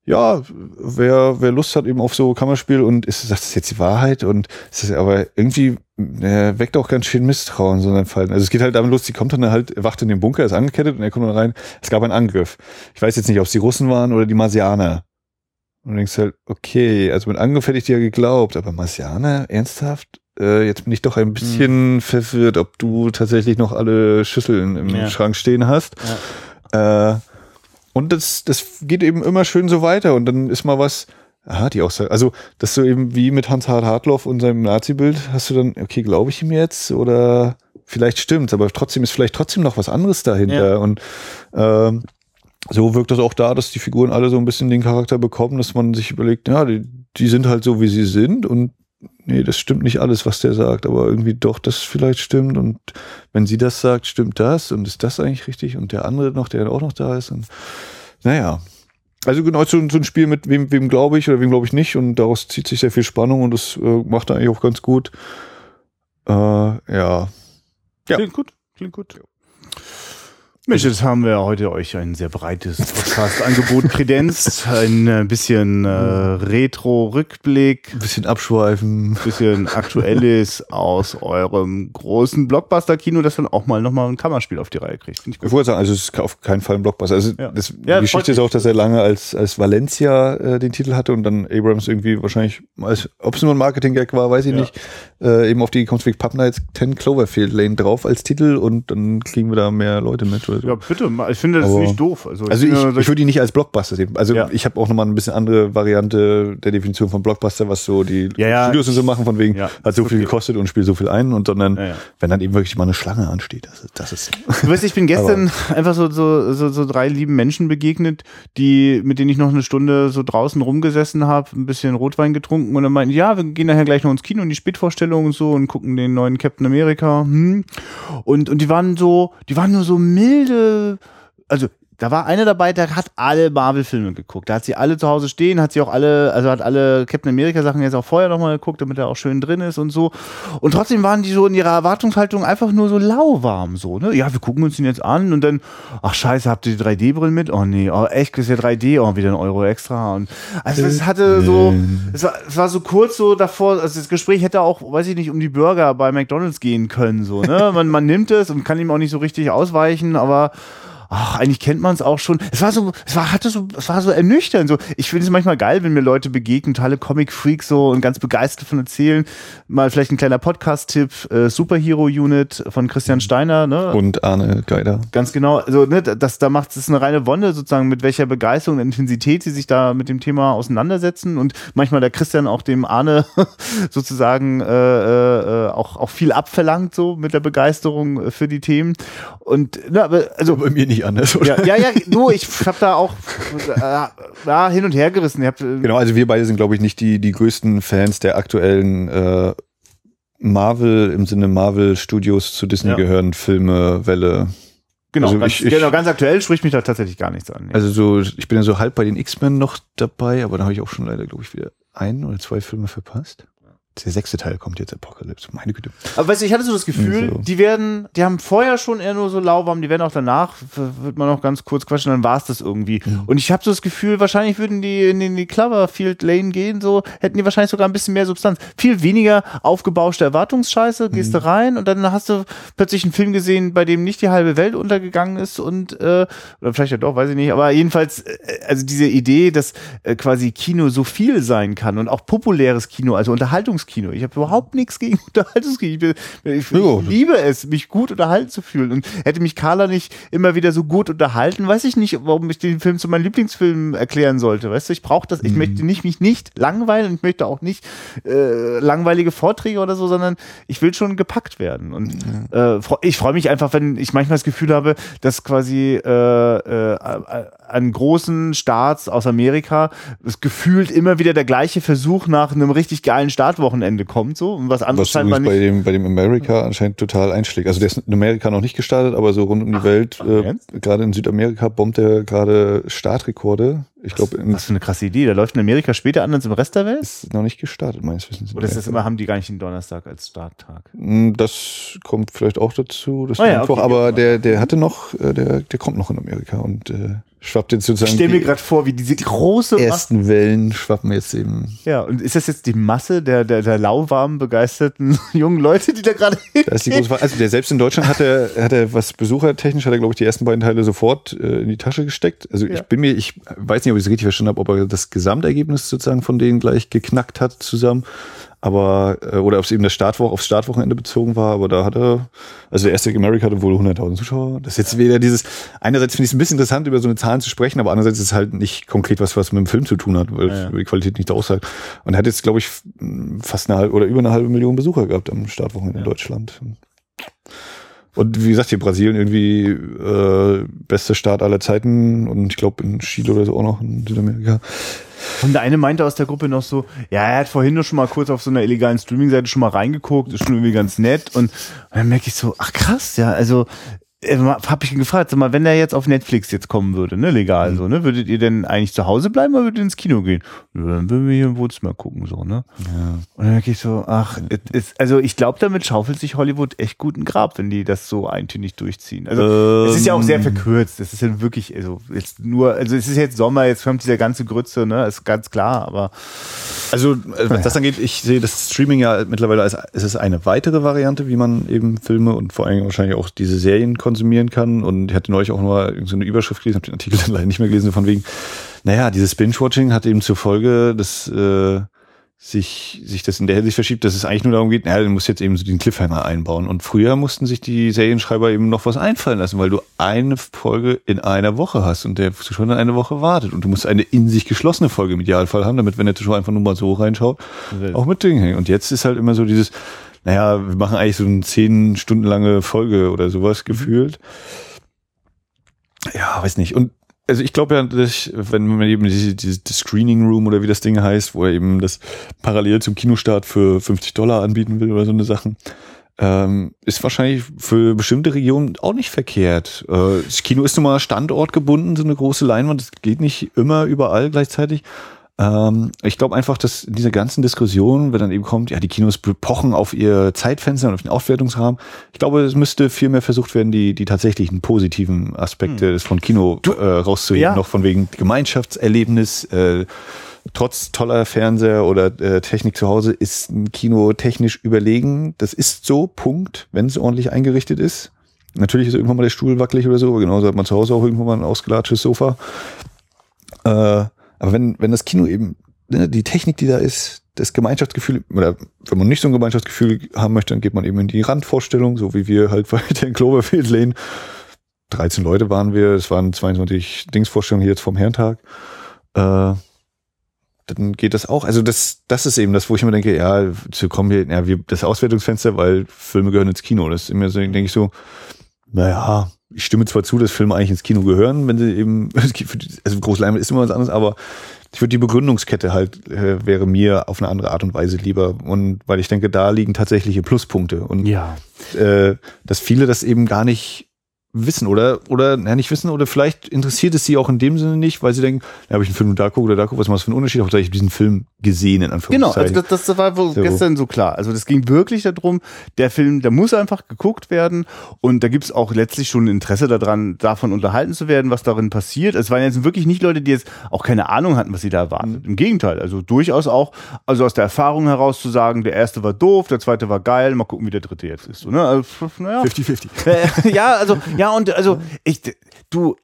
ja, wer, wer Lust hat eben auf so Kammerspiel und ist, sagt, das jetzt die Wahrheit und ist aber irgendwie äh, weckt auch ganz schön Misstrauen so ein Fall. Also es geht halt damit los, die kommt dann halt, wacht in den Bunker, ist angekettet und er kommt dann rein, es gab einen Angriff. Ich weiß jetzt nicht, ob es die Russen waren oder die Marsianer. Und du denkst halt, okay, also mit Angriff hätte ich dir ja geglaubt, aber Marsianer, ernsthaft? Äh, jetzt bin ich doch ein bisschen verwirrt, ob du tatsächlich noch alle Schüsseln im Ja. Schrank stehen hast. Äh, und das, das geht eben immer schön so weiter und dann ist mal was, aha, die Aussage, also das so eben wie mit Hans-Hart Hartloff und seinem Nazi-Bild, hast du dann, okay, glaube ich ihm jetzt oder vielleicht stimmt's, aber trotzdem ist vielleicht trotzdem noch was anderes dahinter Ja. und ähm, so wirkt das auch da, dass die Figuren alle so ein bisschen den Charakter bekommen, dass man sich überlegt, ja, die, die sind halt so, wie sie sind und nee, das stimmt nicht alles, was der sagt, aber irgendwie doch, das vielleicht stimmt und wenn sie das sagt, stimmt das und ist das eigentlich richtig und der andere noch, der auch noch da ist und naja. Also genau so, so ein Spiel mit wem, wem glaube ich oder wem glaube ich nicht und daraus zieht sich sehr viel Spannung und das äh, macht er eigentlich auch ganz gut. Äh, ja. Ja. Klingt gut, klingt gut. Mensch, jetzt haben wir heute euch ein sehr breites Podcast-Angebot kredenzt. Ein äh, bisschen äh, Retro-Rückblick, Ein bisschen abschweifen. bisschen Aktuelles aus eurem großen Blockbuster-Kino, das dann auch mal nochmal ein Kammerspiel auf die Reihe kriegt. Finde ich Ich gut. wollte sagen, also es ist auf keinen Fall ein Blockbuster. Also Ja. das, Ja, die Geschichte ist auch, dass er lange als, als Valencia äh, den Titel hatte und dann Abrams irgendwie wahrscheinlich, als, ob es nur ein Marketing-Gag war, weiß ich Ja. nicht, äh, eben auf die kommt Pub Nights 10 Cloverfield Lane drauf als Titel und dann kriegen wir da mehr Leute mit so. Ja, bitte, ich finde das Aber- nicht doof. Also, Also ich, solche- ich würde ihn nicht als Blockbuster sehen. Also Ja. ich habe auch nochmal ein bisschen andere Variante der Definition von Blockbuster, was so die Ja, Studios und so machen, von wegen, hat so viel gekostet und spielt so viel ein und sondern wenn dann eben wirklich mal eine Schlange ansteht, das das ist Du weißt, ich bin gestern einfach so, so, so, so drei lieben Menschen begegnet, die, mit denen ich noch eine Stunde so draußen rumgesessen habe, ein bisschen Rotwein getrunken und dann meinten, ja, wir gehen nachher gleich noch ins Kino in die Spätvorstellung und so und gucken den neuen Captain America. Hm. Und, und die waren so, die waren nur so milde, also da war einer dabei, der hat alle Marvel-Filme geguckt. Da hat sie alle zu Hause stehen, hat sie auch alle, also hat alle Captain America-Sachen jetzt auch vorher nochmal geguckt, damit er auch schön drin ist und so. Und trotzdem waren die so in ihrer Erwartungshaltung einfach nur so lauwarm, so, ne? Ja, wir gucken uns den jetzt an und dann, ach scheiße, habt ihr die 3D-Brillen mit? Oh nee, oh echt, ist ja 3D, oh, wieder ein Euro extra. Und also es hatte so, es war, es war so kurz so davor, also das Gespräch hätte auch, weiß ich nicht, um die Burger bei McDonalds gehen können, so, ne? Man, man nimmt es und kann ihm auch nicht so richtig ausweichen, aber ach, eigentlich kennt man es auch schon. Es war so, es war, hatte so, es war so ernüchternd. So, ich finde es manchmal geil, wenn mir Leute begegnen, tolle Comic-Freaks so und ganz begeistert von erzählen. Mal vielleicht ein kleiner Podcast-Tipp, äh, Superhero Unit von Christian Steiner, ne? und Arne Geider. Ganz genau, also ne, das, da macht es eine reine Wonne sozusagen, mit welcher Begeisterung und Intensität sie sich da mit dem Thema auseinandersetzen und manchmal der Christian auch dem Arne sozusagen äh, äh, auch, auch viel abverlangt so mit der Begeisterung für die Themen und ne, aber also Bei mir nicht anders, oder? ja, ja, ja, nur ich habe da auch äh, hin und her gerissen. Hab, äh, Genau, also wir beide sind, glaube ich, nicht die, die größten Fans der aktuellen äh, Marvel, im Sinne Marvel Studios zu Disney Ja. gehören, Filme, Welle. genau, also ganz, ich- ich- genau, ganz aktuell spricht mich da tatsächlich gar nichts an. Ja. Also so, ich bin ja so halb bei den X-Men noch dabei, aber da habe ich auch schon leider, glaube ich, wieder ein oder zwei Filme verpasst. Der sechste Teil kommt jetzt, Apocalypse, meine Güte. Aber weißt du, ich hatte so das Gefühl, So. die werden, die haben vorher schon eher nur so lauwarm, die werden auch danach, wird man noch ganz kurz quatschen, dann war es das irgendwie. Und ich habe so das Gefühl, wahrscheinlich würden die in die, in die Cloverfield Lane gehen, so hätten die wahrscheinlich sogar ein bisschen mehr Substanz. Viel weniger aufgebauschte Erwartungsscheiße, gehst du rein und dann hast du plötzlich einen Film gesehen, bei dem nicht die halbe Welt untergegangen ist und, äh, oder vielleicht ja doch, weiß ich nicht, aber jedenfalls, äh, also diese Idee, dass äh, quasi Kino so viel sein kann und auch populäres Kino, also Unterhaltungskino. Ich habe überhaupt nichts gegen Unterhaltungskino. Ich, ich, ich liebe es, mich gut unterhalten zu fühlen. Und hätte mich Carla nicht immer wieder so gut unterhalten, weiß ich nicht, warum ich den Film zu meinem Lieblingsfilm erklären sollte. Weißt du, ich brauche das, ich möchte nicht, mich nicht langweilen und ich möchte auch nicht äh, langweilige Vorträge oder so, sondern ich will schon gepackt werden. Und äh, ich freue mich einfach, wenn ich manchmal das Gefühl habe, dass quasi äh, äh, an großen Starts aus Amerika es gefühlt immer wieder der gleiche Versuch nach einem richtig geilen Startwochenende kommt, so und was anderes Was scheinbar übrigens nicht. bei dem, bei dem America anscheinend total einschlägt. Also der ist in Amerika noch nicht gestartet, aber so rund um die Welt, äh, gerade in Südamerika bombt er gerade Startrekorde. Ich glaube, Was für eine krasse Idee. Der läuft in Amerika später an als im Rest der Welt? ist noch nicht gestartet, meines Wissens. Oder ist das immer, haben die gar nicht den Donnerstag als Starttag? Mm, Das kommt vielleicht auch dazu. Das Ah ja, okay, aber ja. der, der hatte noch, äh, der, der kommt noch in Amerika und äh, schwappt jetzt Ich sozusagen stelle mir gerade vor, wie diese große Masse. ersten Wellen schwappen jetzt eben. Ja, und ist das jetzt die Masse der, der, der lauwarmen, begeisterten jungen Leute, die da gerade Frage. Also der selbst in Deutschland hat er, hat er was besuchertechnisch, hat er, glaube ich, die ersten beiden Teile sofort äh, in die Tasche gesteckt. Also Ja. ich bin mir, ich weiß nicht, ob ich es richtig verstanden habe, ob er das Gesamtergebnis sozusagen von denen gleich geknackt hat zusammen. Aber, äh, oder ob es eben das Startwoch, aufs Startwochenende bezogen war, aber da hat er, also der erste America hatte wohl 100.000 Zuschauer. Das ist jetzt wieder dieses, einerseits finde ich es ein bisschen interessant, über so eine Zahlen zu sprechen, aber andererseits ist es halt nicht konkret was, was mit dem Film zu tun hat, weil Ja, ja. die Qualität nicht aussagt. Und er hat jetzt, glaube ich, fast eine halbe oder über eine halbe Million Besucher gehabt am Startwochenende in Deutschland. Und wie gesagt, hier Brasilien irgendwie äh, beste Start aller Zeiten und ich glaube in Chile oder so auch noch in Südamerika. Und der eine meinte aus der Gruppe noch so, ja, er hat vorhin nur schon mal kurz auf so einer illegalen Streaming-Seite schon mal reingeguckt, ist schon irgendwie ganz nett. Und, und dann merke ich so, ach krass, ja, also äh, hab ich ihn gefragt, sag mal, wenn der jetzt auf Netflix jetzt kommen würde, ne, legal so, ne, würdet ihr denn eigentlich zu Hause bleiben oder würdet ihr ins Kino gehen? Ja, dann würden wir hier im Wohnzimmer gucken, so, ne? Und dann merke ich so, ach, es ist, also ich glaube, damit schaufelt sich Hollywood echt gut ein Grab, wenn die das so eintönig durchziehen. Also es ist ja auch sehr verkürzt. Es ist ja wirklich, also jetzt nur, also es ist jetzt Sommer, jetzt kommt dieser ganze Grütze, ne, ist ganz klar, aber Also, äh, was das angeht, ich sehe das Streaming ja mittlerweile als es ist eine weitere Variante, wie man eben Filme und vor allem wahrscheinlich auch diese Serien konsumieren kann. Und ich hatte neulich auch nur so eine Überschrift gelesen, habe den Artikel dann leider nicht mehr gelesen, von wegen, naja, dieses Binge-Watching hat eben zur Folge, dass äh, sich, sich das in der Hinsicht verschiebt, dass es eigentlich nur darum geht, naja, du musst jetzt eben so den Cliffhanger einbauen. Und früher mussten sich die Serienschreiber eben noch was einfallen lassen, weil du eine Folge in einer Woche hast und der Zuschauer dann eine Woche wartet. Und du musst eine in sich geschlossene Folge im Idealfall haben, damit, wenn der Zuschauer einfach nur mal so reinschaut, auch mit Dingen hängen. Und jetzt ist halt immer so dieses, naja, wir machen eigentlich so eine zehn Stunden lange Folge oder sowas gefühlt. Ja, weiß nicht. Und also ich glaube ja, dass ich, wenn man eben diese, diese das Screening Room oder wie das Ding heißt, wo er eben das parallel zum Kinostart für 50 Dollar anbieten will oder so eine Sachen, ähm, ist wahrscheinlich für bestimmte Regionen auch nicht verkehrt. Äh, das Kino ist nun mal standortgebunden, so eine große Leinwand, das geht nicht immer überall gleichzeitig. Ähm, ich glaube einfach, dass in dieser ganzen Diskussion, wenn dann eben kommt, ja, die Kinos pochen auf ihr Zeitfenster und auf den Aufwertungsrahmen, ich glaube, es müsste viel mehr versucht werden, die, die tatsächlichen positiven Aspekte von Kino äh, rauszuheben, Ja. noch von wegen Gemeinschaftserlebnis, äh, trotz toller Fernseher oder äh, Technik zu Hause ist ein Kino technisch überlegen. Das ist so, Punkt, wenn es ordentlich eingerichtet ist. Natürlich ist irgendwann mal der Stuhl wackelig oder so, aber genauso hat man zu Hause auch irgendwann mal ein ausgelatschtes Sofa. Äh, aber wenn, wenn das Kino eben, ne, die Technik, die da ist, das Gemeinschaftsgefühl, oder wenn man nicht so ein Gemeinschaftsgefühl haben möchte, dann geht man eben in die Randvorstellung, so wie wir halt weiter in Cloverfield Lane. 13 Leute waren wir, es waren 22 Dingsvorstellungen hier jetzt vom Herrentag. Äh, dann geht das auch. Also das, das ist eben das, wo ich immer denke, ja, zu kommen hier, ja, wir, das Auswertungsfenster, weil Filme gehören ins Kino. Das ist immer so, denke ich so, naja, ich stimme zwar zu, dass Filme eigentlich ins Kino gehören, wenn sie eben, also Großleinwand ist immer was anderes, aber ich würde die Begründungskette halt, äh, wäre mir auf eine andere Art und Weise lieber. Und weil ich denke, da liegen tatsächliche Pluspunkte. Und ja. äh, dass viele das eben gar nicht wissen oder oder ja, nicht wissen oder vielleicht interessiert es sie auch in dem Sinne nicht, weil sie denken, ja, habe ich einen Film da gucke oder da gucke, was macht das für einen Unterschied? Hauptsache ich habe diesen Film gesehen in Genau, Anführungszeichen. also das, das war wohl So. gestern so klar. Also das ging wirklich darum, der Film, der muss einfach geguckt werden und da gibt es auch letztlich schon Interesse daran, davon unterhalten zu werden, was darin passiert. Es waren jetzt wirklich nicht Leute, die jetzt auch keine Ahnung hatten, was sie da erwartet. Im Gegenteil, also durchaus auch, also aus der Erfahrung heraus zu sagen, der erste war doof, der zweite war geil, mal gucken, wie der dritte jetzt ist. So, ne? also, naja. 50-50. Äh, ja, also, ja, und also, ich, du,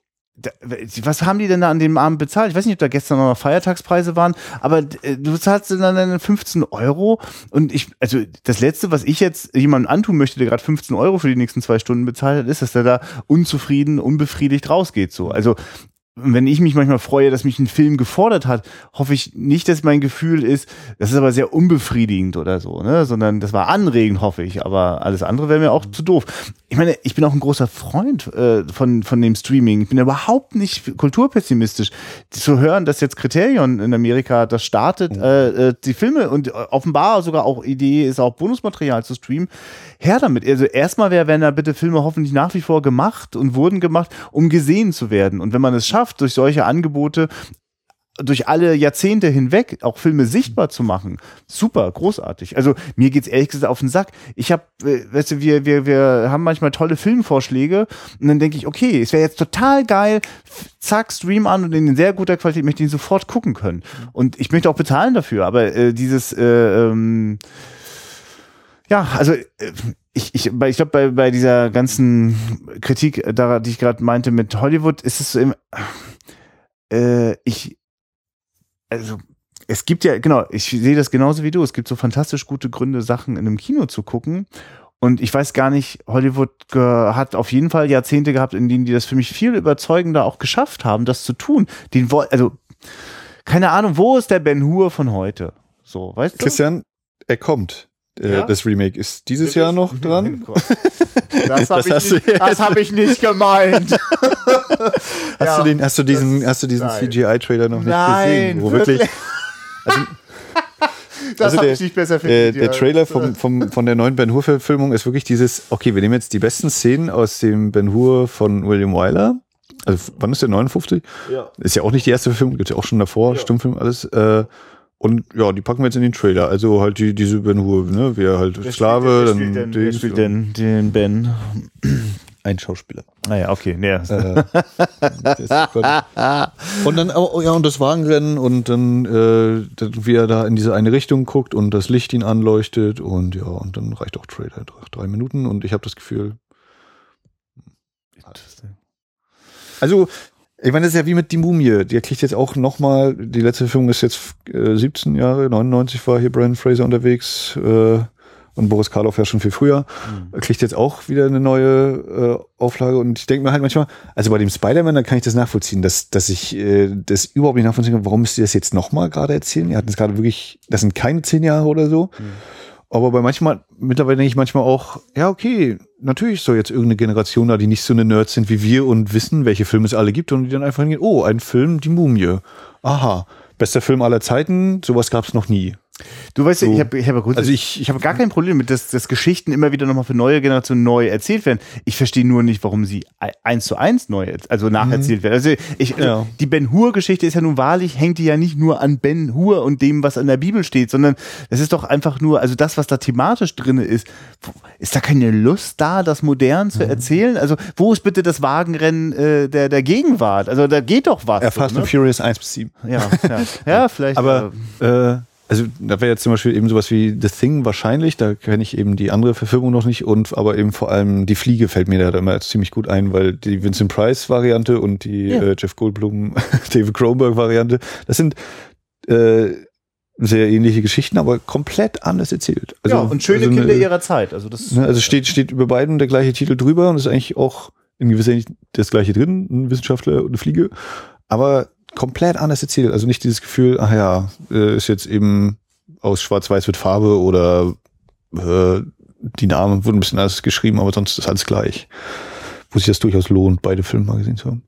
was haben die denn da an dem Abend bezahlt? Ich weiß nicht, ob da gestern noch Feiertagspreise waren, aber äh, du zahlst dann deine 15 Euro und ich, also das Letzte, was ich jetzt jemandem antun möchte, der gerade 15 Euro für die nächsten zwei Stunden bezahlt hat, ist, dass der da unzufrieden, unbefriedigt rausgeht. So, also wenn ich mich manchmal freue, dass mich ein Film gefordert hat, hoffe ich nicht, dass mein Gefühl ist, das ist aber sehr unbefriedigend oder so, ne? Sondern das war anregend, hoffe ich. Aber alles andere wäre mir auch zu doof. Ich meine, ich bin auch ein großer Freund äh, von, von dem Streaming. Ich bin überhaupt nicht kulturpessimistisch. Zu hören, dass jetzt Kriterion in Amerika das startet, äh, äh, die Filme und offenbar sogar auch Idee ist, auch Bonusmaterial zu streamen, her damit. Also erstmal wäre, werden da bitte Filme hoffentlich nach wie vor gemacht und wurden gemacht, um gesehen zu werden. Und wenn man es schafft, durch solche Angebote durch alle Jahrzehnte hinweg auch Filme sichtbar zu machen, super, großartig. Also mir geht's ehrlich gesagt auf den Sack. Ich habe, äh, weißt du, wir, wir, wir haben manchmal tolle Filmvorschläge und dann denke ich, okay, es wäre jetzt total geil, zack, Stream an und in sehr guter Qualität möchte ich ihn sofort gucken können. Und ich möchte auch bezahlen dafür, aber äh, dieses äh, ähm, ja, also äh, ich, ich, ich glaube, bei, bei dieser ganzen Kritik, äh, da, die ich gerade meinte mit Hollywood, ist es so im, äh, ich, also es gibt ja, genau, ich sehe das genauso wie du. Es gibt so fantastisch gute Gründe, Sachen in einem Kino zu gucken. Und ich weiß gar nicht, Hollywood hat auf jeden Fall Jahrzehnte gehabt, in denen die das für mich viel überzeugender auch geschafft haben, das zu tun. Den, also, keine Ahnung, wo ist der Ben Hur von heute? So, weißt du? Christian, er kommt. Äh, ja? Das Remake ist dieses Jahr noch dran. Das habe ich, nicht, hab ich nicht gemeint. hast, ja. du den, hast du diesen, hast du diesen CGI-Trailer noch nicht Nein, gesehen? Wo wirklich. wirklich also, das also der, ich nicht besser findet, der, der Trailer vom, vom, von der neuen Ben Hur-Verfilmung ist wirklich dieses, okay, wir nehmen jetzt die besten Szenen aus dem Ben Hur von William Wyler. Also wann ist der 59? Ja. Ist ja auch nicht die erste Verfilmung, gibt ja auch schon davor, ja. Stummfilm, alles. Äh, und ja, die packen wir jetzt in den Trailer. Also halt die, diese Ben Hur, ne? Wer halt wer Sklave, spielt, wer dann. Spielt denn, wer spielt denn den Ben? Ein Schauspieler. Ah ja, okay. Nee, äh, und dann, oh, ja, und das Wagenrennen und dann, äh, wie er da in diese eine Richtung guckt und das Licht ihn anleuchtet und ja, und dann reicht auch Trailer. Drei Minuten und ich habe das Gefühl. Also, ich meine, das ist ja wie mit die Mumie. Die kriegt jetzt auch nochmal, die letzte Filmung ist jetzt äh, 17 Jahre, 99 war hier Brian Fraser unterwegs äh, und Boris Karloff ja schon viel früher. Mhm. Kriegt jetzt auch wieder eine neue äh, Auflage und ich denke mir halt manchmal, also bei dem Spider-Man, da kann ich das nachvollziehen, dass, dass ich äh, das überhaupt nicht nachvollziehen kann, warum müsst ihr das jetzt nochmal gerade erzählen? Ihr hatten es gerade wirklich, das sind keine zehn Jahre oder so. Mhm. Aber bei manchmal, mittlerweile denke ich manchmal auch, ja, okay, natürlich soll jetzt irgendeine Generation da, die nicht so eine Nerds sind wie wir und wissen, welche Filme es alle gibt und die dann einfach hingehen, oh, ein Film, die Mumie. Aha, bester Film aller Zeiten, sowas gab es noch nie. Du weißt, so. ich habe ich hab also ich, ich habe gar kein Problem mit, dass, dass Geschichten immer wieder nochmal für neue Generationen neu erzählt werden. Ich verstehe nur nicht, warum sie eins zu eins neu, also nacherzählt mhm. werden. Also ich, ja. die Ben Hur Geschichte ist ja nun wahrlich, hängt die ja nicht nur an Ben Hur und dem, was in der Bibel steht, sondern es ist doch einfach nur, also das, was da thematisch drin ist, ist da keine Lust da, das modern zu mhm. erzählen? Also wo ist bitte das Wagenrennen äh, der, der Gegenwart? Also da geht doch was. Ja, Fast so, ne? and Furious 1 bis 7. Ja, ja, ja vielleicht. Aber äh, also da wäre jetzt zum Beispiel eben sowas wie The Thing wahrscheinlich, da kenne ich eben die andere Verfilmung noch nicht und aber eben vor allem die Fliege fällt mir da immer ziemlich gut ein, weil die Vincent Price Variante und die ja. äh, Jeff Goldblum, David Cronenberg Variante, das sind äh, sehr ähnliche Geschichten, aber komplett anders erzählt. Also, ja, und schöne also Kinder eine, ihrer Zeit. Also das ne, also steht steht über beiden der gleiche Titel drüber und ist eigentlich auch in gewisser Hinsicht das gleiche drin, ein Wissenschaftler und eine Fliege, aber komplett anders erzählt. Also nicht dieses Gefühl, ach ja, äh, ist jetzt eben aus Schwarz-Weiß mit Farbe oder äh, die Namen wurden ein bisschen anders geschrieben, aber sonst ist alles gleich. Wo sich das durchaus lohnt, beide Filme mal gesehen zu haben.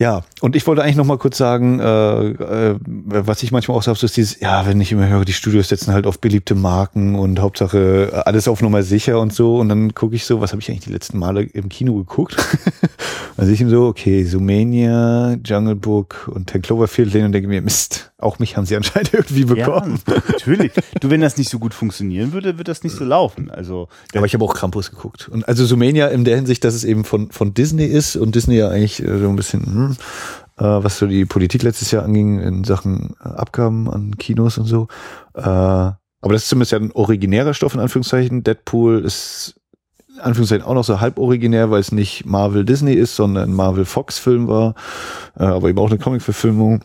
Ja, und ich wollte eigentlich noch mal kurz sagen, äh, äh, was ich manchmal auch sage, ist dieses, ja, wenn ich immer höre, die Studios setzen halt auf beliebte Marken und Hauptsache äh, alles auf Nummer sicher und so. Und dann gucke ich so, was habe ich eigentlich die letzten Male im Kino geguckt? also ich so, okay, Sumania, Jungle Book und Ten Cloverfield Lane und denke mir, Mist, auch mich haben sie anscheinend irgendwie bekommen. Ja, natürlich. Du, wenn das nicht so gut funktionieren würde, wird das nicht so laufen. Also, aber ich habe auch Krampus geguckt. Und also Sumania in der Hinsicht, dass es eben von, von Disney ist und Disney ja eigentlich äh, so ein bisschen, hm, äh, was so die Politik letztes Jahr anging in Sachen äh, Abgaben an Kinos und so. Äh, aber das ist zumindest ja ein originärer Stoff in Anführungszeichen. Deadpool ist in Anführungszeichen auch noch so halb originär, weil es nicht Marvel Disney ist, sondern ein Marvel Fox Film war, äh, aber eben auch eine Comic-Verfilmung.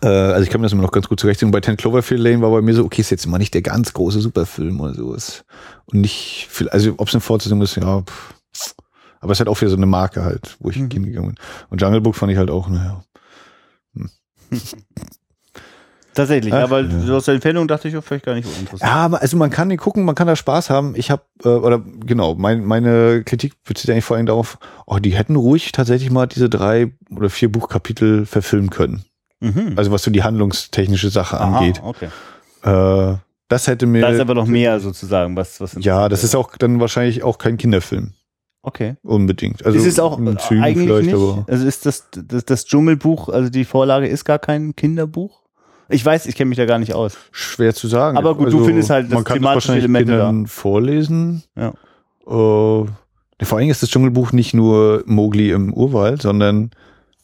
Äh, also ich kann mir das immer noch ganz gut zurechtziehen. Bei Ten Cloverfield Lane war bei mir so, okay, ist jetzt immer nicht der ganz große Superfilm oder sowas. Und nicht viel, also ob es eine Fortsetzung ist, ja, pff, aber es ist halt auch wieder so eine Marke halt, wo ich mhm. hingegangen bin. Und Jungle Book fand ich halt auch, naja. Hm. Tatsächlich, Ach, aber ja. aus der Empfehlung dachte ich auch vielleicht gar nicht uninteressant. Ja, aber also man kann den gucken, man kann da Spaß haben. Ich habe äh, oder genau, mein, meine Kritik bezieht eigentlich vor allem darauf, oh, die hätten ruhig tatsächlich mal diese drei oder vier Buchkapitel verfilmen können. Mhm. Also was so die handlungstechnische Sache Aha, angeht. Okay. Äh, das hätte mir. Da ist aber noch mehr sozusagen, was was. Ja, das ist auch dann wahrscheinlich auch kein Kinderfilm. Okay. Unbedingt. Also ist es auch äh, eigentlich vielleicht, nicht? Also ist das, das das Dschungelbuch, also die Vorlage ist gar kein Kinderbuch? Ich weiß, ich kenne mich da gar nicht aus. schwer zu sagen. Also, Aber gut, du findest halt das man kann thematische Elemente da. Vorlesen. Ja. Äh, vor allem ist das Dschungelbuch nicht nur Mowgli im Urwald, sondern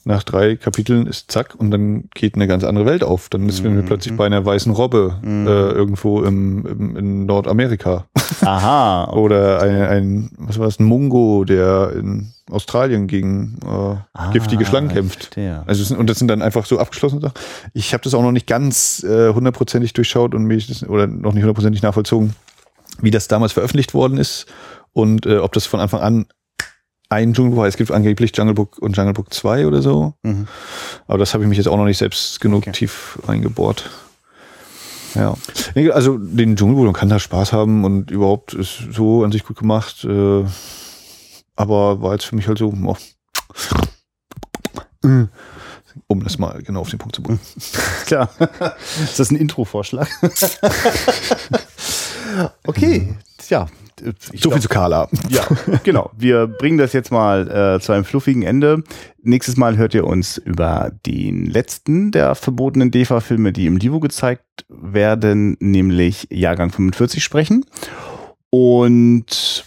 nach drei Kapiteln ist zack und dann geht eine ganz andere Welt auf. Dann sind wir Mhm. plötzlich bei einer weißen Robbe Mhm. äh, irgendwo im, im, in Nordamerika. Aha. okay. Oder ein, ein, was war das, ein Mungo, der in Australien gegen äh, Ah, giftige Schlangen kämpft. Also es sind, und das sind dann einfach so abgeschlossene Sachen. Ich habe das auch noch nicht ganz äh, hundertprozentig durchschaut und mich das, oder noch nicht hundertprozentig nachvollzogen, wie das damals veröffentlicht worden ist und äh, ob das von Anfang an ein Dschungelbuch, es gibt angeblich Jungle Book und Jungle Book 2 oder so, Mhm. aber das habe ich mich jetzt auch noch nicht selbst genug Okay. tief reingebohrt. Ja. Also den Dschungelbuch, man kann da Spaß haben und überhaupt ist so an sich gut gemacht, äh, aber war jetzt für mich halt so, oh, um das mal genau auf den Punkt zu bringen. Klar. ist das ein Intro-Vorschlag? okay. Tja. Ich So viel zu Carla. Ja, genau. Wir bringen das jetzt mal äh, zu einem fluffigen Ende. Nächstes Mal hört ihr uns über den letzten der verbotenen DEFA-Filme, die im Livo gezeigt werden, nämlich Jahrgang 45 sprechen. Und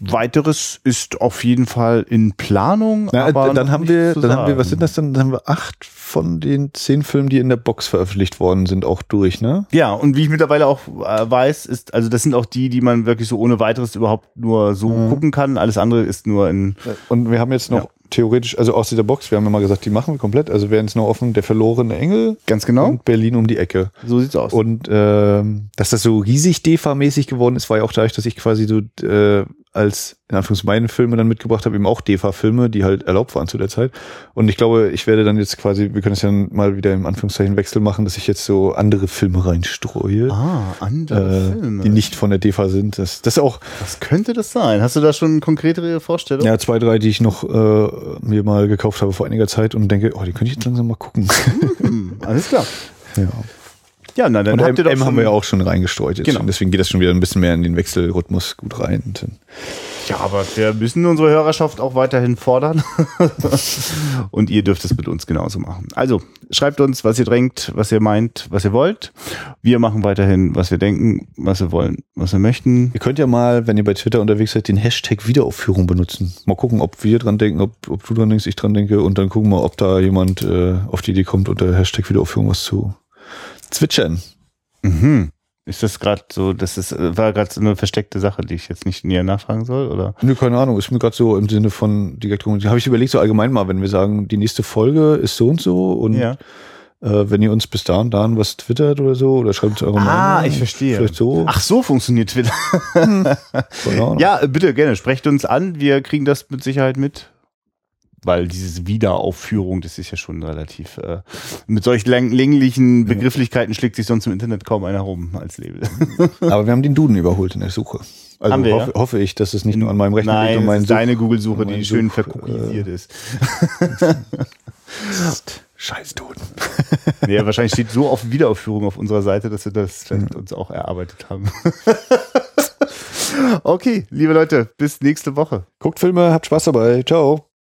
weiteres ist auf jeden Fall in Planung. Na, aber dann haben wir, dann haben wir, was sagen. sind das denn? Dann haben wir acht von den zehn Filmen, die in der Box veröffentlicht worden sind, auch durch, ne? Ja, und wie ich mittlerweile auch äh, weiß, ist, also das sind auch die, die man wirklich so ohne weiteres überhaupt nur so Mhm. gucken kann. Alles andere ist nur in Und wir haben jetzt noch Ja. Theoretisch, also aus dieser Box, wir haben ja mal gesagt, die machen wir komplett, also wären es noch offen, der verlorene Engel ganz genau. und Berlin um die Ecke. so sieht's aus. Und ähm, dass das so riesig DEFA-mäßig geworden ist, war ja auch dadurch, dass ich quasi so äh, als in Anführungszeichen meine Filme dann mitgebracht habe, eben auch DEFA-Filme, die halt erlaubt waren zu der Zeit. Und ich glaube, ich werde dann jetzt quasi, wir können es ja mal wieder im Anführungszeichen Wechsel machen, dass ich jetzt so andere Filme reinstreue, ah, andere äh, Filme. die nicht von der DEFA sind. Das, das auch Was könnte das sein? Hast du da schon konkretere Vorstellungen? ja zwei, drei, die ich noch äh, mir mal gekauft habe vor einiger Zeit und denke, oh, die könnte ich jetzt langsam mal gucken. Hm, alles klar. ja. Ja, na, dann Und habt M, ihr doch M haben wir ja auch schon reingestreut jetzt. Genau. Und deswegen geht das schon wieder ein bisschen mehr in den Wechselrhythmus gut rein. Ja, aber wir müssen unsere Hörerschaft auch weiterhin fordern. Und ihr dürft es mit uns genauso machen. Also, schreibt uns, was ihr drängt, was ihr meint, was ihr wollt. Wir machen weiterhin, was wir denken, was wir wollen, was wir möchten. Ihr könnt ja mal, wenn ihr bei Twitter unterwegs seid, den Hashtag Wiederaufführung benutzen. Mal gucken, ob wir dran denken, ob, ob du dran denkst, ich dran denke und dann gucken wir, ob da jemand äh, auf die Idee kommt, unter Hashtag Wiederaufführung was zu zwitschern. Mhm. Ist das gerade so, das ist, äh, war gerade so eine versteckte Sache, die ich jetzt nicht näher nachfragen soll, oder? Nö, keine Ahnung, ist mir gerade so im Sinne von direkt habe ich überlegt, so allgemein mal, wenn wir sagen, die nächste Folge ist so und so und Ja. äh, wenn ihr uns bis dahin, dahin was twittert oder so oder schreibt uns eure Ah, Meinung. ich verstehe. Vielleicht so. Ach, so funktioniert Twitter. Ja, äh, bitte gerne, sprecht uns an. Wir kriegen das mit Sicherheit mit. Weil diese Wiederaufführung, das ist ja schon relativ, äh, mit solch länglichen Begrifflichkeiten schlägt sich sonst im Internet kaum einer rum als Label. Aber wir haben den Duden überholt in der Suche. Also Haben wir, hoffe, hoffe ich, dass es nicht nur an meinem Rechner Nein, liegt und das mein ist deine Google-Suche, die schön Such- verkookiert ist. Scheiß Duden. Nee, wahrscheinlich steht so auf Wiederaufführung auf unserer Seite, dass wir das vielleicht uns auch erarbeitet haben. okay, liebe Leute, bis nächste Woche. Guckt Filme, habt Spaß dabei. Ciao.